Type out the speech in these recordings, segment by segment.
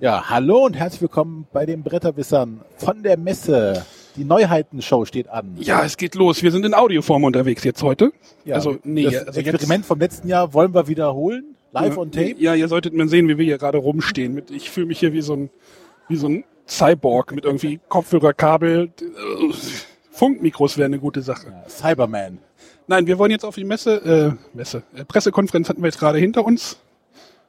Ja, hallo und herzlich willkommen bei den Bretterwissern von der Messe. Die Neuheitenshow steht an. Ja, es geht los. Wir sind in Audioform unterwegs jetzt heute. Ja, also, nee, das also Experiment vom letzten Jahr wollen wir wiederholen, live jetzt, on tape. Ja, ihr solltet mal sehen, wie wir hier gerade rumstehen. Ich fühle mich hier wie so ein, wie so ein Cyborg mit irgendwie Kopfhörerkabel. Funkmikros wäre eine gute Sache. Ja, Cyberman. Nein, wir wollen jetzt auf die Messe, äh, Messe, äh, Pressekonferenz hatten wir jetzt gerade hinter uns.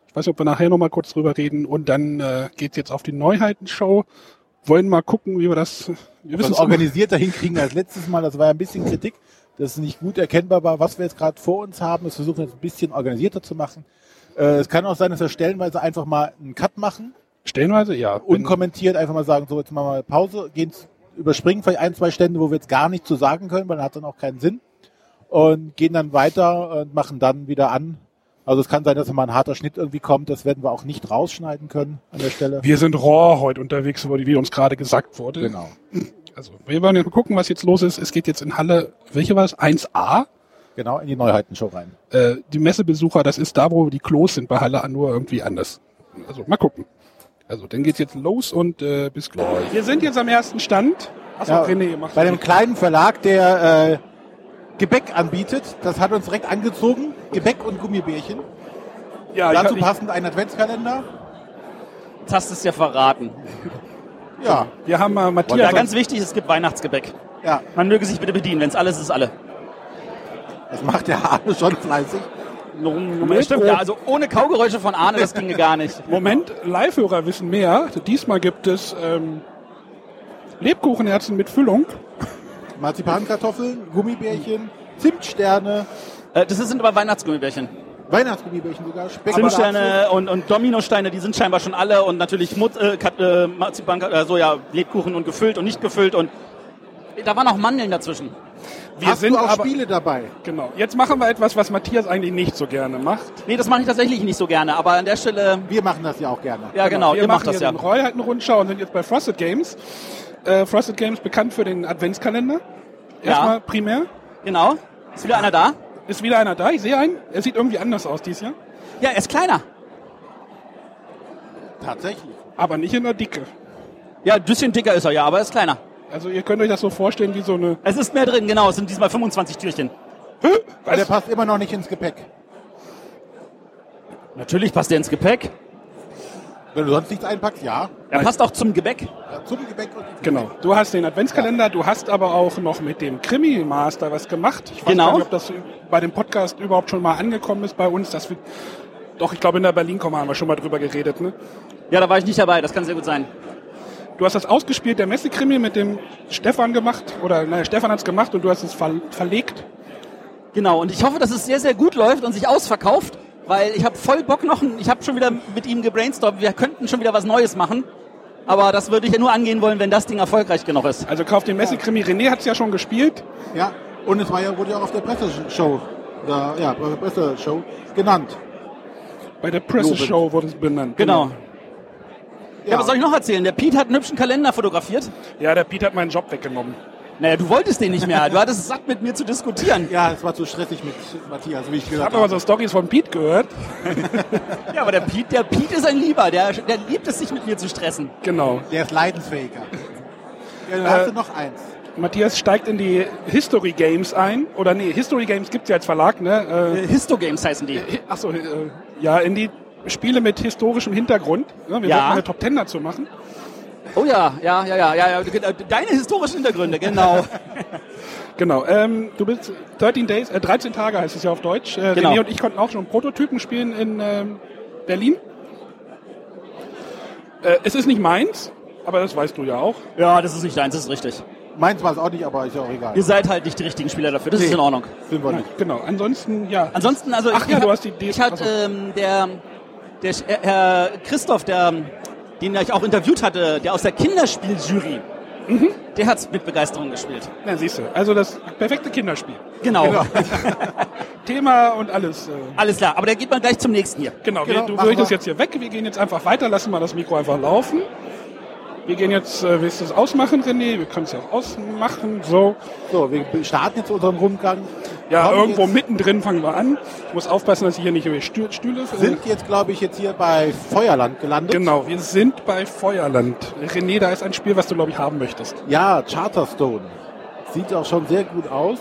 Ich weiß nicht, ob wir nachher noch mal kurz drüber reden. Und dann äh, geht's jetzt auf die Neuheitenshow. Wollen mal gucken, wie wir das, wir wissen es organisierter hinkriegen als letztes Mal. Das war ja ein bisschen Kritik, dass es nicht gut erkennbar war, was wir jetzt gerade vor uns haben. Das versuchen wir jetzt ein bisschen organisierter zu machen. Äh, es kann auch sein, dass wir stellenweise einfach mal einen Cut machen, Stellenweise, ja. unkommentiert einfach mal sagen, so jetzt machen wir mal Pause, gehen überspringen vielleicht ein, zwei Stände, wo wir jetzt gar nichts zu sagen können, weil dann hat dann auch keinen Sinn. Und gehen dann weiter und machen dann wieder an. Also es kann sein, dass mal ein harter Schnitt irgendwie kommt. Das werden wir auch nicht rausschneiden können an der Stelle. Wir sind raw heute unterwegs, wie uns gerade gesagt wurde. Genau. Also, wir wollen jetzt mal gucken, was jetzt los ist. Es geht jetzt in Halle, welche war es? 1a. Genau, in die Neuheitenshow rein. Äh, die Messebesucher, das ist da, wo die Klos sind bei Halle, nur irgendwie anders. Also, mal gucken. Also, dann geht's jetzt los und äh, bis gleich. Wir sind jetzt am ersten Stand. Achso, Ja, René, mach bei dem kleinen Verlag, der äh, Gebäck anbietet, das hat uns direkt angezogen. Gebäck und Gummibärchen. ja, Dazu ich, passend ein Adventskalender. Jetzt hast du es ja verraten. Ja, wir haben äh, Matthias. Ja, ganz wichtig, es gibt Weihnachtsgebäck. ja, Man möge sich bitte bedienen, wenn es alles ist, alle. das macht der Arne schon fleißig. Ja, stimmt, ja, also ohne Kaugeräusche von Arne, das ginge gar nicht. Moment, Live-Hörer wissen mehr. Diesmal gibt es ähm, Lebkuchenherzen mit Füllung. Marzipankartoffeln, Gummibärchen, Zimtsterne, Äh, Das sind aber Weihnachtsgummibärchen. Weihnachtsgummibärchen sogar, Speck Zimtsterne und, und Dominosteine, die sind scheinbar schon alle und natürlich Mut, äh, Kat, äh, Marzipan, äh, so ja, Lebkuchen und gefüllt und nicht gefüllt und da waren auch Mandeln dazwischen. Wir Hast sind du auch aber, Spiele dabei? Genau. Jetzt machen wir etwas, was Matthias eigentlich nicht so gerne macht. Nee, das mache ich tatsächlich nicht so gerne, aber an der Stelle, Wir machen das ja auch gerne. ja genau, wir ihr macht machen das hier ja. den Rollhalten-Rundschau und sind jetzt bei Frosted Games. Äh, Frosted Games bekannt für den Adventskalender. Ja. Erstmal primär. Genau. Ist wieder einer da? Ist wieder einer da? Ich sehe einen. Er sieht irgendwie anders aus dieses Jahr. Ja, er ist kleiner. Tatsächlich. Aber nicht in der Dicke. Ja, ein bisschen dicker ist er ja, aber er ist kleiner. Also ihr könnt euch das so vorstellen wie so eine... Es ist mehr drin, genau. Es sind diesmal 25 Türchen. Weil der passt immer noch nicht ins Gepäck. Natürlich passt der ins Gepäck. Wenn du sonst nichts einpackst, ja. Er passt auch zum Gebäck. ja zum Gepäck und ins Genau. Du hast den Adventskalender, du hast aber auch noch mit dem Krimi-Master was gemacht. Ich weiß Genau. gar nicht, ob das bei dem Podcast überhaupt schon mal angekommen ist bei uns. Dass wir, doch, ich glaube in der Berlin-Komma haben wir schon mal drüber geredet. Ne? Ja, da war ich nicht dabei. Das kann sehr gut sein. Du hast das ausgespielt, der Messekrimi mit dem Stefan gemacht. Oder nein, Stefan hat es gemacht und du hast es ver verlegt. Genau. Und ich hoffe, dass es sehr, sehr gut läuft und sich ausverkauft, weil ich habe voll Bock noch. Ich habe schon wieder mit ihm gebrainstormt. Wir könnten schon wieder was Neues machen. Aber das würde ich ja nur angehen wollen, wenn das Ding erfolgreich genug ist. Also kauf den Messekrimi. René hat es ja schon gespielt. Ja, und es war ja, wurde ja auch auf der Presseshow, da, ja, bei der Presseshow genannt. Bei der Presse-Show wurde es benannt. Genau. Ja. was soll ich noch erzählen? Der Pete hat einen hübschen Kalender fotografiert. Ja, der Pete hat meinen Job weggenommen. Naja, du wolltest den nicht mehr. Du hattest es satt, mit mir zu diskutieren. Ja, es war zu stressig mit Matthias, wie ich Ich gehört habe aber habe. so Stories von Pete gehört. Ja, aber der Pete, der Pete ist ein Lieber. Der, der liebt es, sich mit mir zu stressen. Genau. Der ist leidensfähiger. Ja, dann Äh, hast du noch eins. Matthias steigt in die History Games ein. Oder nee, History Games gibt's ja als Verlag, ne? Äh, Histo-Games heißen die. Äh, Achso, äh, ja, in die Spiele mit historischem Hintergrund. Ne? Wir Ja. eine Top Ten dazu machen. Oh ja, ja, ja, ja, ja, ja. Deine historischen Hintergründe, genau. Genau. Ähm, du bist 13 Days, äh, 13 Tage heißt es ja auf Deutsch. Äh, Genau. René und ich konnten auch schon Prototypen spielen in ähm, Berlin. Äh, es ist nicht meins, aber das weißt du ja auch. Ja, das ist nicht deins, das ist richtig. Meins war es auch nicht, aber ist ja auch egal. Ihr seid halt nicht die richtigen Spieler dafür, das ist Nee. in Ordnung. Sind wir nicht. Genau. Ansonsten, ja. Ansonsten, also Ach ich, ja, du hast die Idee- Ich hatte ähm, der, der Sch- äh, Herr Christoph, der, den ich auch interviewt hatte, der aus der Kinderspieljury, Mhm. der hat mit Begeisterung gespielt. Na, siehst du. Also das perfekte Kinderspiel. Genau. Genau. Thema und alles. Äh, Alles klar, aber der geht mal gleich zum nächsten hier. genau, Genau, wir, du möchtest wir. jetzt hier weg. Wir gehen jetzt einfach weiter, lassen mal das Mikro einfach laufen. Wir gehen jetzt, äh, willst du es ausmachen, René? Wir können es ja auch ausmachen. So. So, wir starten jetzt unseren Rundgang. Ja, Kommen irgendwo mittendrin fangen wir an. Ich muss aufpassen, dass ich hier nicht über Stühle... Sind jetzt, glaube ich, jetzt hier bei Feuerland gelandet. Genau, wir sind bei Feuerland. René, da ist ein Spiel, was du, glaube ich, haben möchtest. Ja, Charterstone. Sieht auch schon sehr gut aus.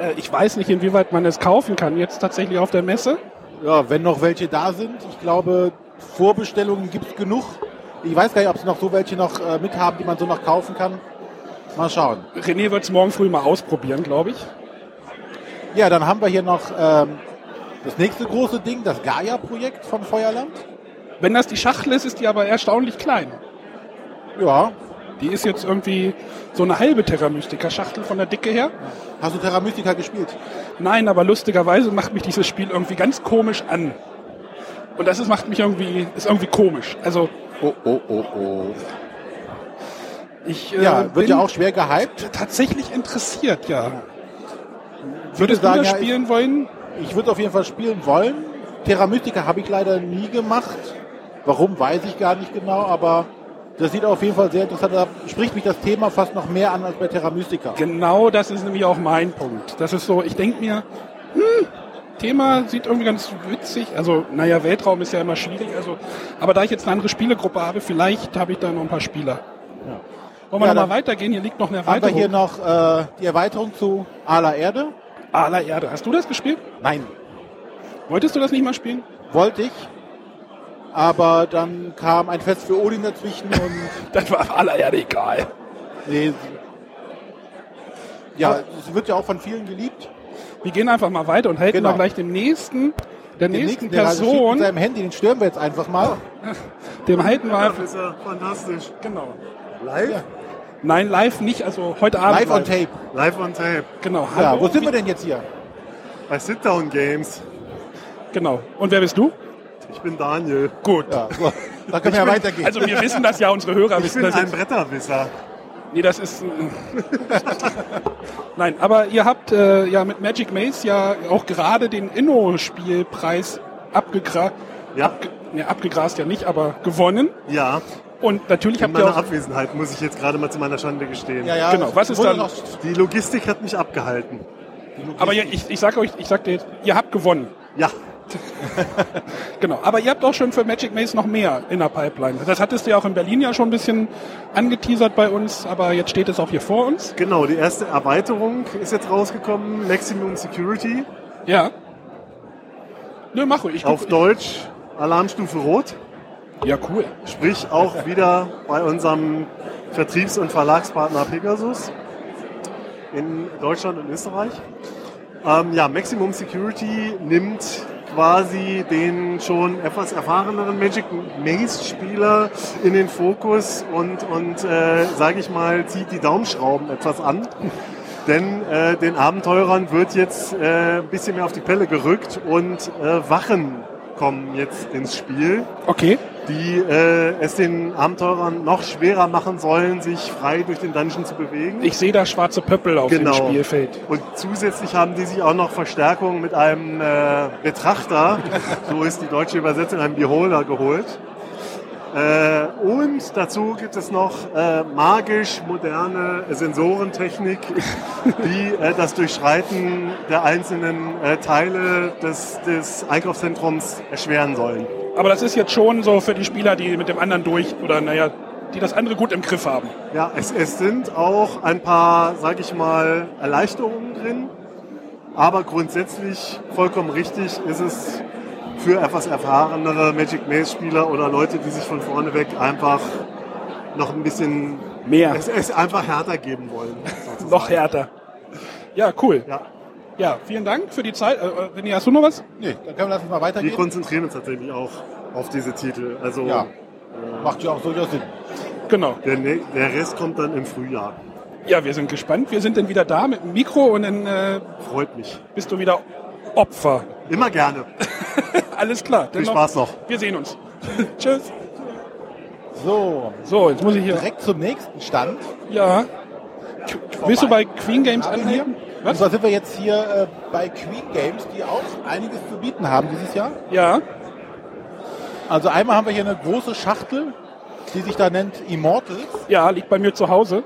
Äh, ich weiß nicht, inwieweit man es kaufen kann, jetzt tatsächlich auf der Messe. Ja, wenn noch welche da sind. Ich glaube, Vorbestellungen gibt's genug. Ich weiß gar nicht, ob es noch so welche noch äh, mit haben, die man so noch kaufen kann. Mal schauen. René wird es morgen früh mal ausprobieren, glaube ich. Ja, dann haben wir hier noch ähm, das nächste große Ding, das Gaia-Projekt von Feuerland. Wenn das die Schachtel ist, ist die aber erstaunlich klein. Ja. Die ist jetzt irgendwie so eine halbe Terra Mystica Schachtel von der Dicke her. Hast du Terra Mystica gespielt? Nein, aber lustigerweise macht mich dieses Spiel irgendwie ganz komisch an. Und das ist, macht mich irgendwie, ist irgendwie komisch. Also Oh, oh, oh, oh. ich äh, Ja, wird ja auch schwer gehypt. tatsächlich interessiert, ja. Würdest du das ja, spielen wollen? Ich würde auf jeden Fall spielen wollen. Terra Mystica habe ich leider nie gemacht. Warum, weiß ich gar nicht genau, aber das sieht auf jeden Fall sehr interessant aus. Da spricht mich das Thema fast noch mehr an als bei Terra Mystica. Genau, das ist nämlich auch mein Punkt. Das ist so, ich denke mir, hm, Thema sieht irgendwie ganz witzig. Also, naja, Weltraum ist ja immer schwierig. Also, aber da ich jetzt eine andere Spielegruppe habe, vielleicht habe ich da noch ein paar Spieler. Wollen wir Ja, noch dann mal weitergehen? Hier liegt noch eine Haben wir Erweiterung. hier noch äh, die Erweiterung zu Ala Erde? Aller Erde. Hast du das gespielt? Nein, Wolltest du das nicht mal spielen? wollte ich. Aber dann kam ein Fest für Odin dazwischen und Das war aller Erde egal. nee, ja, es wird ja auch von vielen geliebt. Wir gehen einfach mal weiter und halten Genau. mal gleich dem nächsten, der Den nächsten der steht mit Person, seinem Handy, den stören wir jetzt einfach mal. dem halten wir, Das ist ja fantastisch. genau. Live? Ja. Nein, live nicht, also heute Abend. Live on Tape. Live on Tape. Genau. Ja, Hallo. wo sind wir denn jetzt hier? Bei Sit-Down Games. Genau. Und wer bist du? Ich bin Daniel. Gut. Ja, so, da können wir ja weitergehen. Also wir wissen das ja, unsere Hörer Ich wissen bin das ein jetzt. Bretterwisser. Nee, das ist. Nein, aber ihr habt äh, ja mit Magic Maze ja auch gerade den Inno-Spielpreis abgegra Ja. abge nee, abgegrast ja nicht, aber gewonnen. Ja, Und natürlich in habt ihr meiner auch. Abwesenheit muss ich jetzt gerade mal zu meiner Schande gestehen. ja, ja, Genau, was ist dann- Die Logistik hat mich abgehalten. Aber ja, ich, ich sag euch, ich sag dir jetzt, ihr habt gewonnen. Ja, Genau. Aber ihr habt auch schon für Magic Maze noch mehr in der Pipeline. Das hattest du ja auch in Berlin ja schon ein bisschen angeteasert bei uns, aber jetzt steht es auch hier vor uns. genau. Die erste Erweiterung ist jetzt rausgekommen. Maximum Security. Ja. Nö, mach ruhig. Ich Auf Deutsch Alarmstufe Rot. ja, cool. Sprich auch wieder bei unserem Vertriebs- und Verlagspartner Pegasus in Deutschland und Österreich. Ähm, ja, Maximum Security nimmt quasi den schon etwas erfahreneren Magic Maze-Spieler in den Fokus und, und äh, sage ich mal, zieht die Daumenschrauben etwas an. Denn äh, den Abenteurern wird jetzt äh, ein bisschen mehr auf die Pelle gerückt und äh, Wachen kommen jetzt ins Spiel Okay. die äh, es den Abenteurern noch schwerer machen sollen, sich frei durch den Dungeon zu bewegen. Ich sehe da schwarze Pöppel auf Genau. dem Spielfeld. und zusätzlich haben die sich auch noch Verstärkung mit einem äh, Betrachter, so ist die deutsche Übersetzung, einem Beholder geholt. Äh, und dazu gibt es noch äh, magisch moderne Sensorentechnik, die äh, das Durchschreiten der einzelnen Teile des, des Einkaufszentrums erschweren sollen. Aber das ist jetzt schon so für die Spieler, die mit dem anderen durch oder naja, die das andere gut im Griff haben. Ja, es, es sind auch ein paar, sag ich mal, Erleichterungen drin. Aber grundsätzlich vollkommen richtig ist es für etwas erfahrenere Magic Maze Spieler oder Leute, die sich von vorne weg einfach noch ein bisschen Mehr. es, es einfach härter geben wollen. Noch härter. Ja, cool. Ja, Ja, vielen Dank für die Zeit. Äh, äh, René, hast du noch was? Nee, dann können wir lassen mal wir weitergehen. konzentrieren uns tatsächlich auch auf diese Titel. Also Ja, macht ja auch durchaus Sinn. Genau. der, ne- der Rest kommt dann im Frühjahr. Ja, wir sind gespannt. Wir sind dann wieder da mit dem Mikro und dann äh, Freut mich. bist du wieder Opfer. Immer gerne. Alles klar. Viel Spaß noch. Wir sehen uns. Tschüss. So, So, jetzt muss ich hier. direkt zum nächsten Stand. Ja. Willst du bei Queen Games Gerade anhängen? Und Was? zwar sind wir jetzt hier äh, bei Queen Games, die auch einiges zu bieten haben dieses Jahr. Ja. Also einmal haben wir hier eine große Schachtel die sich da nennt Immortals. Ja, liegt bei mir zu Hause.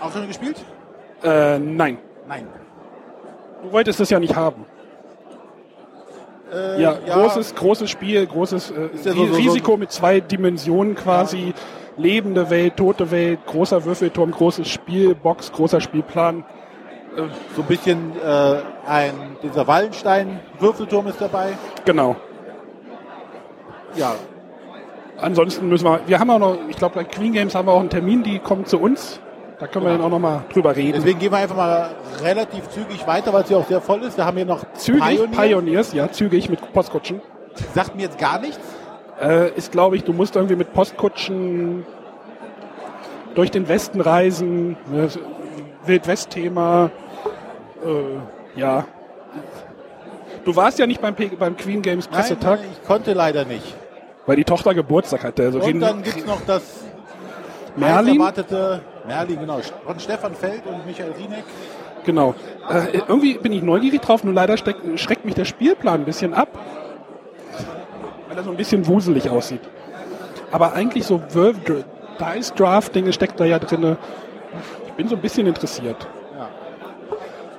Auch schon gespielt? Äh, nein. Nein. Du wolltest es ja nicht haben. Äh, Ja, großes, großes Spiel, großes äh, ja so- so- Risiko mit zwei Dimensionen quasi. Lebende Welt, tote Welt, großer Würfelturm, großes Spiel, Box, großer Spielplan. So ein bisschen äh, ein, dieser Wallenstein-Würfelturm ist dabei. Genau. Ja, Ansonsten müssen wir, wir haben auch noch, ich glaube bei Queen Games haben wir auch einen Termin, die kommen zu uns. Da können wir dann auch noch mal drüber reden. deswegen gehen wir einfach mal relativ zügig weiter, weil es hier auch sehr voll ist. Wir haben hier noch Zügig, Pioneer. Pioneers, ja, zügig mit Postkutschen. Sagt mir jetzt gar nichts. Äh, ist, glaube ich, du musst irgendwie mit Postkutschen durch den Westen reisen. Ne, Wildwest-Thema. Äh, ja. Du warst ja nicht beim, P beim Queen Games Pressetag, nein, ich konnte leider nicht. weil die Tochter Geburtstag hatte. Also Und dann gibt's noch das Merlin? erwartete Merlin, genau, von Stefan Feld und Michael Rieneck. Genau. Äh, irgendwie bin ich neugierig drauf, nur leider schreckt mich der Spielplan ein bisschen ab. Weil er so ein bisschen wuselig aussieht. Aber eigentlich so Verve Dice Draft Dinge steckt da ja drinne. Ich bin so ein bisschen interessiert. Ja.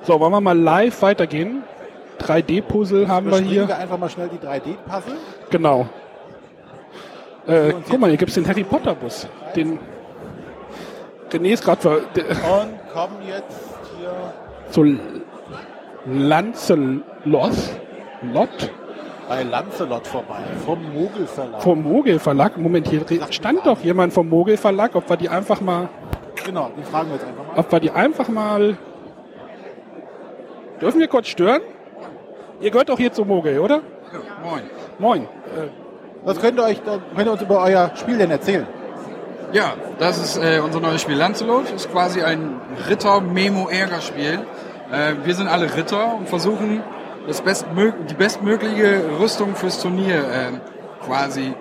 So, wollen wir mal live weitergehen? 3D-Puzzle haben wir hier. wir einfach mal schnell die 3D-Puzzle. Genau. Äh, guck mal, hier gibt's den Harry Potter Bus. Den René ist gerade ver... Und kommen jetzt hier. So Lancelot Lot bei Lancelot vorbei, vom Mogelverlag. vom Mogel Verlag. Moment, hier stand doch jemand vom Mogel Verlag, ob wir die einfach mal, Genau, die fragen wir jetzt einfach mal. ob wir die einfach mal. Dürfen wir kurz stören? Ihr gehört doch hier zu Mogel, oder? Moin. Moin. Äh, Was könnt ihr euch, könnt ihr uns über euer Spiel denn erzählen? Ja, das ist äh, unser neues Spiel Lancelot. Ist quasi ein Ritter-Memo-Ärger-Spiel. Äh, wir sind alle Ritter und versuchen das bestmö die bestmögliche Rüstung fürs Turnier äh, quasi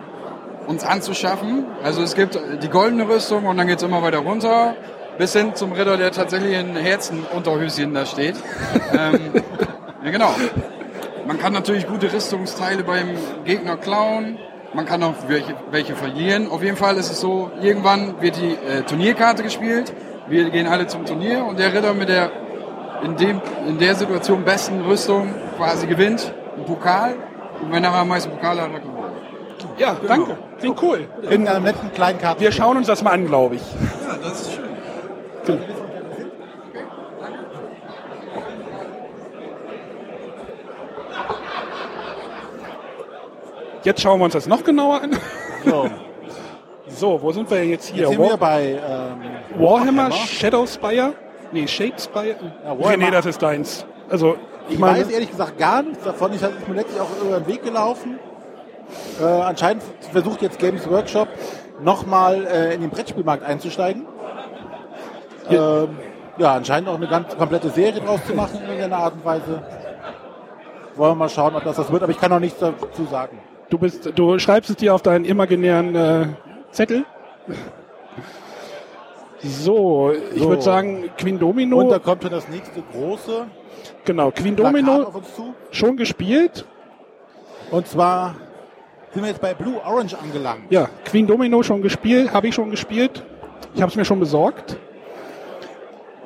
uns anzuschaffen. Also es gibt die goldene Rüstung und dann geht's immer weiter runter. Bis hin zum Ritter, der tatsächlich in Herzenunterhöschen da steht. ähm, ja, genau. Man kann natürlich gute Rüstungsteile beim Gegner klauen. Man kann auch welche, welche verlieren. Auf jeden Fall ist es so, irgendwann wird die äh, Turnierkarte gespielt. Wir gehen alle zum Turnier und der Ritter mit der in, dem, in der Situation besten Rüstung quasi gewinnt einen Pokal. Und wenn er am meisten Pokal hat, er gewonnen. ja, danke. Klingt cool. In einer netten kleinen Karte. Wir schauen uns das mal an, glaube ich. Ja, das ist schön. Jetzt schauen wir uns das noch genauer an. So, So, wo sind wir jetzt hier? jetzt sind wir War bei ähm, Warhammer, Shadowspire? Nee, Shadespire? Ja, Warhammer. nee, das ist deins. Also, ich Ich meine, weiß ehrlich gesagt gar nichts davon. Ich ist mir letztlich auch über den Weg gelaufen. Äh, anscheinend versucht jetzt Games Workshop nochmal äh, in den Brettspielmarkt einzusteigen. Ähm, ja, anscheinend auch eine ganz komplette Serie draus zu machen in irgendeiner Art und Weise. Wollen wir mal schauen, ob das das wird, aber ich kann noch nichts dazu sagen. Du bist, du schreibst es dir auf deinen imaginären äh, Zettel. So, ich So. würde sagen, Queen Und da Domino, kommt schon das nächste große genau, Queen Domino schon gespielt. Und zwar sind wir jetzt bei Blue Orange angelangt. Ja, Queen Domino schon gespielt, habe ich schon gespielt. Ich habe es mir schon besorgt.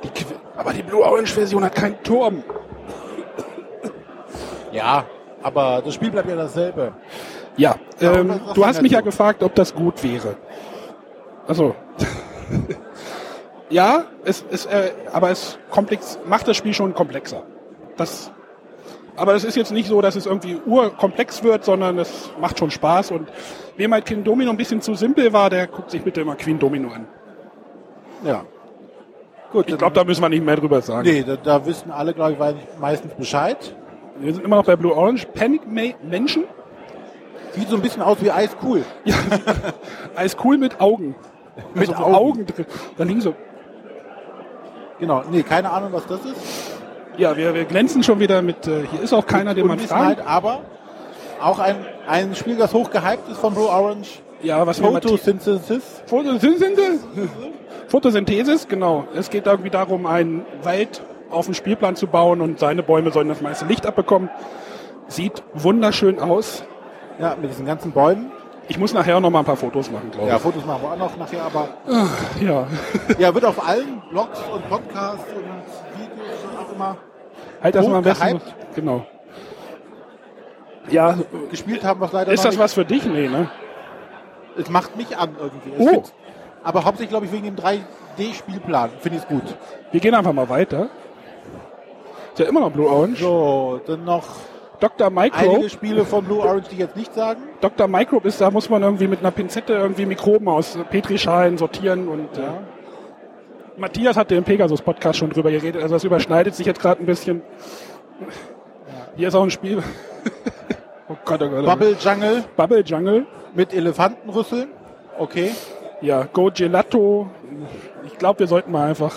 Die, aber die Blue Orange Version hat keinen Turm. Ja, aber das Spiel bleibt ja dasselbe. Ja, Ja, ähm, was du hast mich ja gefragt, ob das gut wäre. Also, ja, es, es, äh, aber es komplex, macht das Spiel schon komplexer. Das, aber es ist jetzt nicht so, dass es irgendwie urkomplex wird, sondern es macht schon Spaß. Und wem halt Queen Domino ein bisschen zu simpel war, der guckt sich bitte immer Queen Domino an. Ja. Gut, Ich glaube, da müssen wir nicht mehr drüber sagen. Nee, da, da wissen alle, glaube ich, meistens Bescheid. Wir sind immer noch bei Blue Orange. Panic Menschen. Sieht so ein bisschen aus wie Eis cool. Ja, cool mit Augen. Mit also, Augen. Augen drin. Da liegen so Genau. Nee, keine Ahnung, was das ist. Ja, wir, wir glänzen schon wieder mit, äh, hier ist auch keiner, den man fragt. aber auch ein, ein Spiel, das hoch gehypt ist von Blue Orange. Ja, was Photosynthesis. Photosynthese? Photosynthesis, genau. Es geht irgendwie darum, einen Wald auf dem Spielplan zu bauen und seine Bäume sollen das meiste Licht abbekommen. Sieht wunderschön aus. Ja, mit diesen ganzen Bäumen. Ich muss nachher noch mal ein paar Fotos machen, glaube Ja, Fotos machen wir auch noch nachher, aber ich. Ja. ja, wird auf allen Blogs und Podcasts und Videos und auch immer Halt das mal am besten. Genau. Ja, gespielt haben, was leider ist das nicht. was für dich? Nee, ne? Es macht mich an irgendwie. Es Oh. aber hauptsächlich, glaube ich, wegen dem 3D-Spielplan. Finde ich es gut. Wir gehen einfach mal weiter. Ist ja immer noch Blue Orange. So, dann noch Dr. Microbe. einige Spiele von Blue Orange, die ich jetzt nicht sagen. Dr. Microbe ist, da muss man irgendwie mit einer Pinzette irgendwie Mikroben aus Petrischalen sortieren und äh, Matthias hatte im Pegasus-Podcast schon drüber geredet, also das überschneidet sich jetzt gerade ein bisschen. Hier ist auch ein Spiel. oh Gott, oh Gott. oh Gott. Bubble Jungle Bubble Jungle. mit Elefantenrüsseln. Okay. Ja, Go Gelato. Ich glaube, wir sollten mal einfach.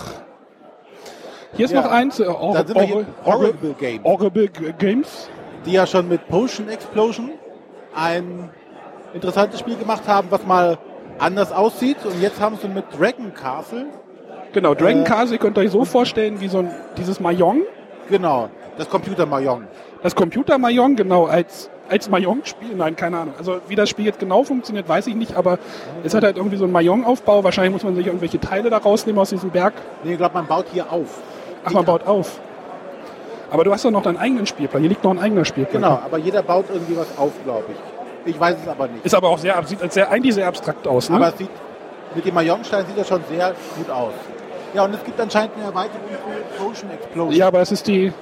Hier ist Ja. noch eins. Äh, Or Or hier Horrible Game. Horrible Games. Die ja schon mit Potion Explosion ein interessantes Spiel gemacht haben, was mal anders aussieht. Und jetzt haben sie mit Dragon Castle, Genau, Dragon Äh, Castle könnt ihr euch so vorstellen wie so ein dieses Mahjong. genau, das Computer Mahjong. Das Computer Mahjong, genau, als, als Mahjong-Spiel, nein, keine Ahnung. Also wie das Spiel jetzt genau funktioniert, weiß ich nicht, aber es hat halt irgendwie so einen Mahjong-Aufbau. Wahrscheinlich muss man sich irgendwelche Teile da rausnehmen aus diesem Berg. Nee, ich glaube, man baut hier auf. Ach, man baut auf. Aber du hast doch noch deinen eigenen Spielplan. Hier liegt noch ein eigener Spielplan. Genau, aber jeder baut irgendwie was auf, glaube ich. Ich weiß es aber nicht. Ist aber auch sehr, sieht sehr, eigentlich sehr abstrakt aus, ne? Aber es sieht, mit dem Mahjong-Stein sieht das schon sehr gut aus. Ja, und es gibt anscheinend eine Erweiterung für Potion Explosion. Ja, aber es ist die.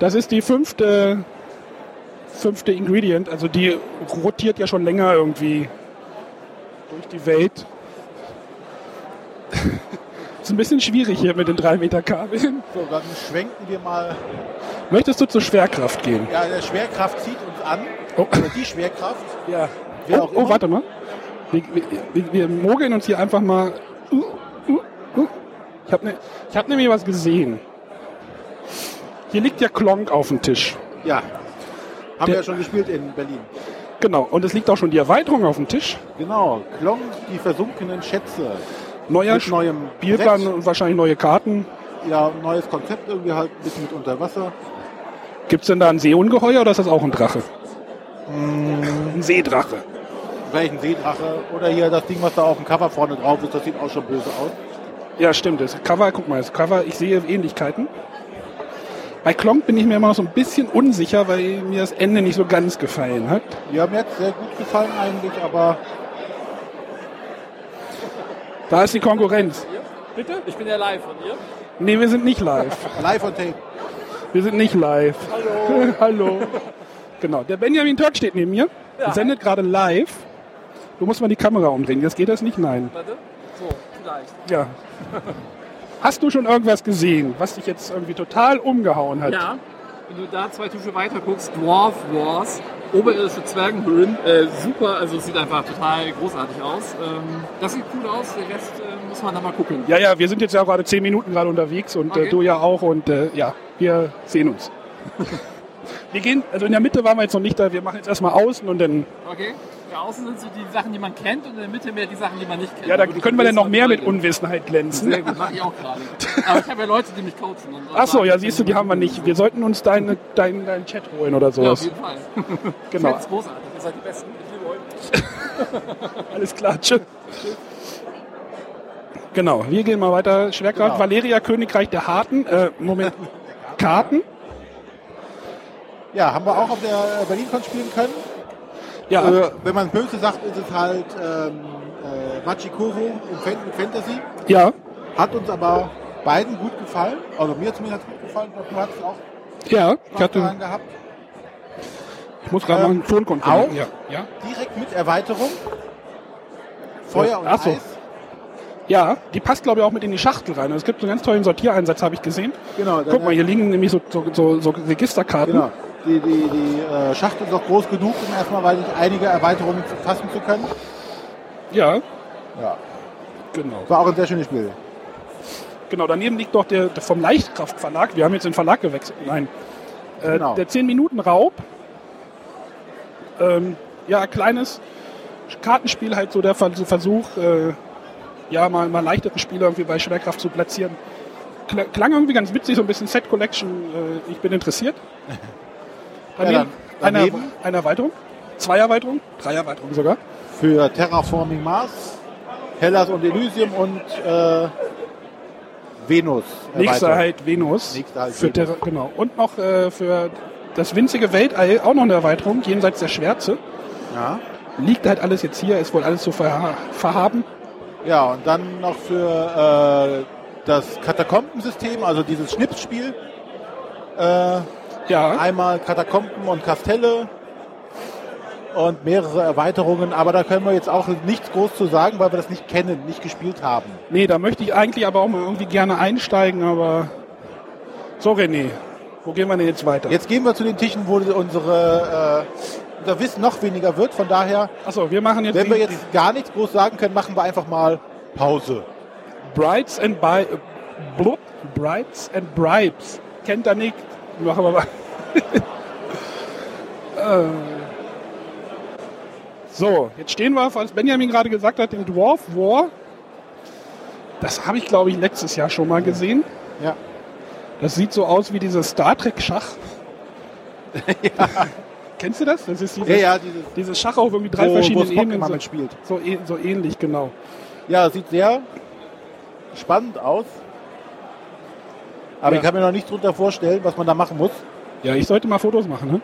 Das ist die fünfte, fünfte Ingredient. Also die rotiert ja schon länger irgendwie durch die Welt. Ist ein bisschen schwierig hier mit den 3 Meter Kabeln. So, dann schwenken wir mal. Möchtest du zur Schwerkraft gehen? Ja, der Schwerkraft zieht uns an. Oh. Oder die Schwerkraft. Ja. Wer Oh, auch oh immer. warte mal. Wir, wir, wir, mogeln uns hier einfach mal. Uh, uh, uh. Ich habe ne, ich hab nämlich was gesehen. Hier liegt ja Klonk auf dem Tisch. Ja. Haben Der- wir ja schon gespielt in Berlin. Genau. Und es liegt auch schon die Erweiterung auf dem Tisch. Genau. Klong, die versunkenen Schätze. Neuer Mit neuem Spielplan Set. und wahrscheinlich neue Karten. Ja, neues Konzept irgendwie halt ein bisschen mit Unterwasser. Gibt es denn da ein Seeungeheuer oder ist das auch ein Drache? Mm. Ein Seedrache. Welchen Seedrache. Oder hier das Ding, was da auf dem Cover vorne drauf ist, das sieht auch schon böse aus. Ja, stimmt. Das Cover, guck mal, das Cover, ich sehe Ähnlichkeiten. Bei Klonk bin ich mir immer noch so ein bisschen unsicher, weil mir das Ende nicht so ganz gefallen hat. Haben mir jetzt sehr gut gefallen eigentlich, aber Da ist die Konkurrenz. Bitte? Ich bin ja live und ihr? Nee, wir sind nicht live. live on tape. Wir sind nicht live. Hallo. Hallo. Genau. Der Benjamin Todd steht neben mir. Ja. Sendet gerade live. Du musst mal die Kamera umdrehen. Jetzt geht das nicht? Nein. Warte. So, vielleicht. Ja. Hast du schon irgendwas gesehen, was dich jetzt irgendwie total umgehauen hat? Ja, wenn du da zwei Tische weiter guckst, Dwarf Wars, oberirdische Zwergenhöhlen, äh, super, also es sieht einfach total großartig aus. Ähm, das sieht cool aus, der Rest äh, muss man da mal gucken. Ja, ja, wir sind jetzt ja gerade zehn Minuten gerade unterwegs und äh, Okay. du ja auch und äh, ja, wir sehen uns. wir gehen, also in der Mitte waren wir jetzt noch nicht da, wir machen jetzt erstmal außen und dann, Okay? Da außen sind so die Sachen, die man kennt und in der Mitte mehr die Sachen, die man nicht kennt. ja, da können wir dann wissen, noch mehr mit. Unwissenheit glänzen. Sehr gut, mache ich auch gerade. Aber ich habe ja Leute, die mich coachen. und Ach so, sagen, ja, siehst du, die haben wir nicht. Wir sollten uns deinen dein, dein Chat holen oder Ja, auf sowas. jeden Fall. genau. Ist großartig, ihr seid die Besten. Ich liebe euch. Alles klar, tschüss. Genau, wir gehen mal weiter. Schwerkraft, Genau. Valeria, Königreich der Harten. Äh, Moment. Karten? Ja, haben wir auch auf der Berlin-Con spielen können. Ja, Äh, wenn man böse sagt, ist es halt ähm, äh, Machikoro im Fan Fantasy. ja, Hat uns aber beiden gut gefallen. Also mir zumindest hat es gut gefallen. Ich glaube, du hast auch ja. Ich, hatte, gehabt. ich muss gerade mal einen Ton kontrollieren. auch? Ja, ja. Direkt mit Erweiterung. Feuer und Ach so. Eis. ja, die passt glaube ich auch mit in die Schachtel rein. Es gibt so einen ganz tollen Sortiereinsatz, habe ich gesehen. Genau, Guck mal, hier liegen nämlich so, so, so, so Registerkarten. Genau. Die, die, die äh, Schachtel ist auch groß genug, um erstmal weil ich einige Erweiterungen fassen zu können. Ja, Ja. genau. War auch ein sehr schönes Spiel. Genau, daneben liegt doch der, der vom Leichtkraft Verlag. Wir haben jetzt den Verlag gewechselt. Nein. Äh, Genau. Der 10 Minuten Raub. Ähm, ja, kleines Kartenspiel, halt so der Versuch, äh, ja, mal, mal leichteren Spiele irgendwie bei Schwerkraft zu platzieren. Kl- Klang irgendwie ganz witzig, so ein bisschen Set Collection. Äh, ich bin interessiert. Ja, Daneben, dann, Eine, Daneben eine Erweiterung? Zwei Erweiterungen? Drei Erweiterungen sogar? für Terraforming Mars, Hellas und Elysium und äh, Venus. Nächster halt Venus. Nächster halt für Venus. Terra, genau. Und noch äh, für das winzige Weltall auch noch eine Erweiterung, jenseits der Schwärze. Ja. Liegt halt alles jetzt hier, ist wohl alles so verha verhaben. ja, und dann noch für äh, das Katakombensystem, also dieses Schnipsspiel. Äh, Ja, einmal Katakomben und Kastelle und mehrere Erweiterungen, aber da können wir jetzt auch nichts groß zu sagen, weil wir das nicht kennen, nicht gespielt haben. nee, da möchte ich eigentlich aber auch mal irgendwie gerne einsteigen, aber so René, wo gehen wir denn jetzt weiter? Jetzt gehen wir zu den Tischen, wo unsere äh, unser Wissen noch weniger wird. Von daher, Achso, wir machen jetzt, wenn wir jetzt gar nichts groß sagen können, machen wir einfach mal Pause. Brides and Bi Brides and Bribes. Kennt er nicht? Machen wir mal. Äh. so, jetzt stehen wir, als Benjamin gerade gesagt hat, im Dwarf War. Das habe ich, glaube ich, letztes Jahr schon mal gesehen. Ja. Das sieht so aus wie dieses Star Trek Schach. Kennst du das? Das ist dieses, Ja, ja, dieses, dieses Schach auf irgendwie drei wo, wo verschiedenen Spock Ebenen. So, so, äh- so ähnlich, genau. Ja, sieht sehr spannend aus. Aber Ja. ich kann mir noch nicht drunter vorstellen, was man da machen muss. Ja, ich sollte mal Fotos machen, ne?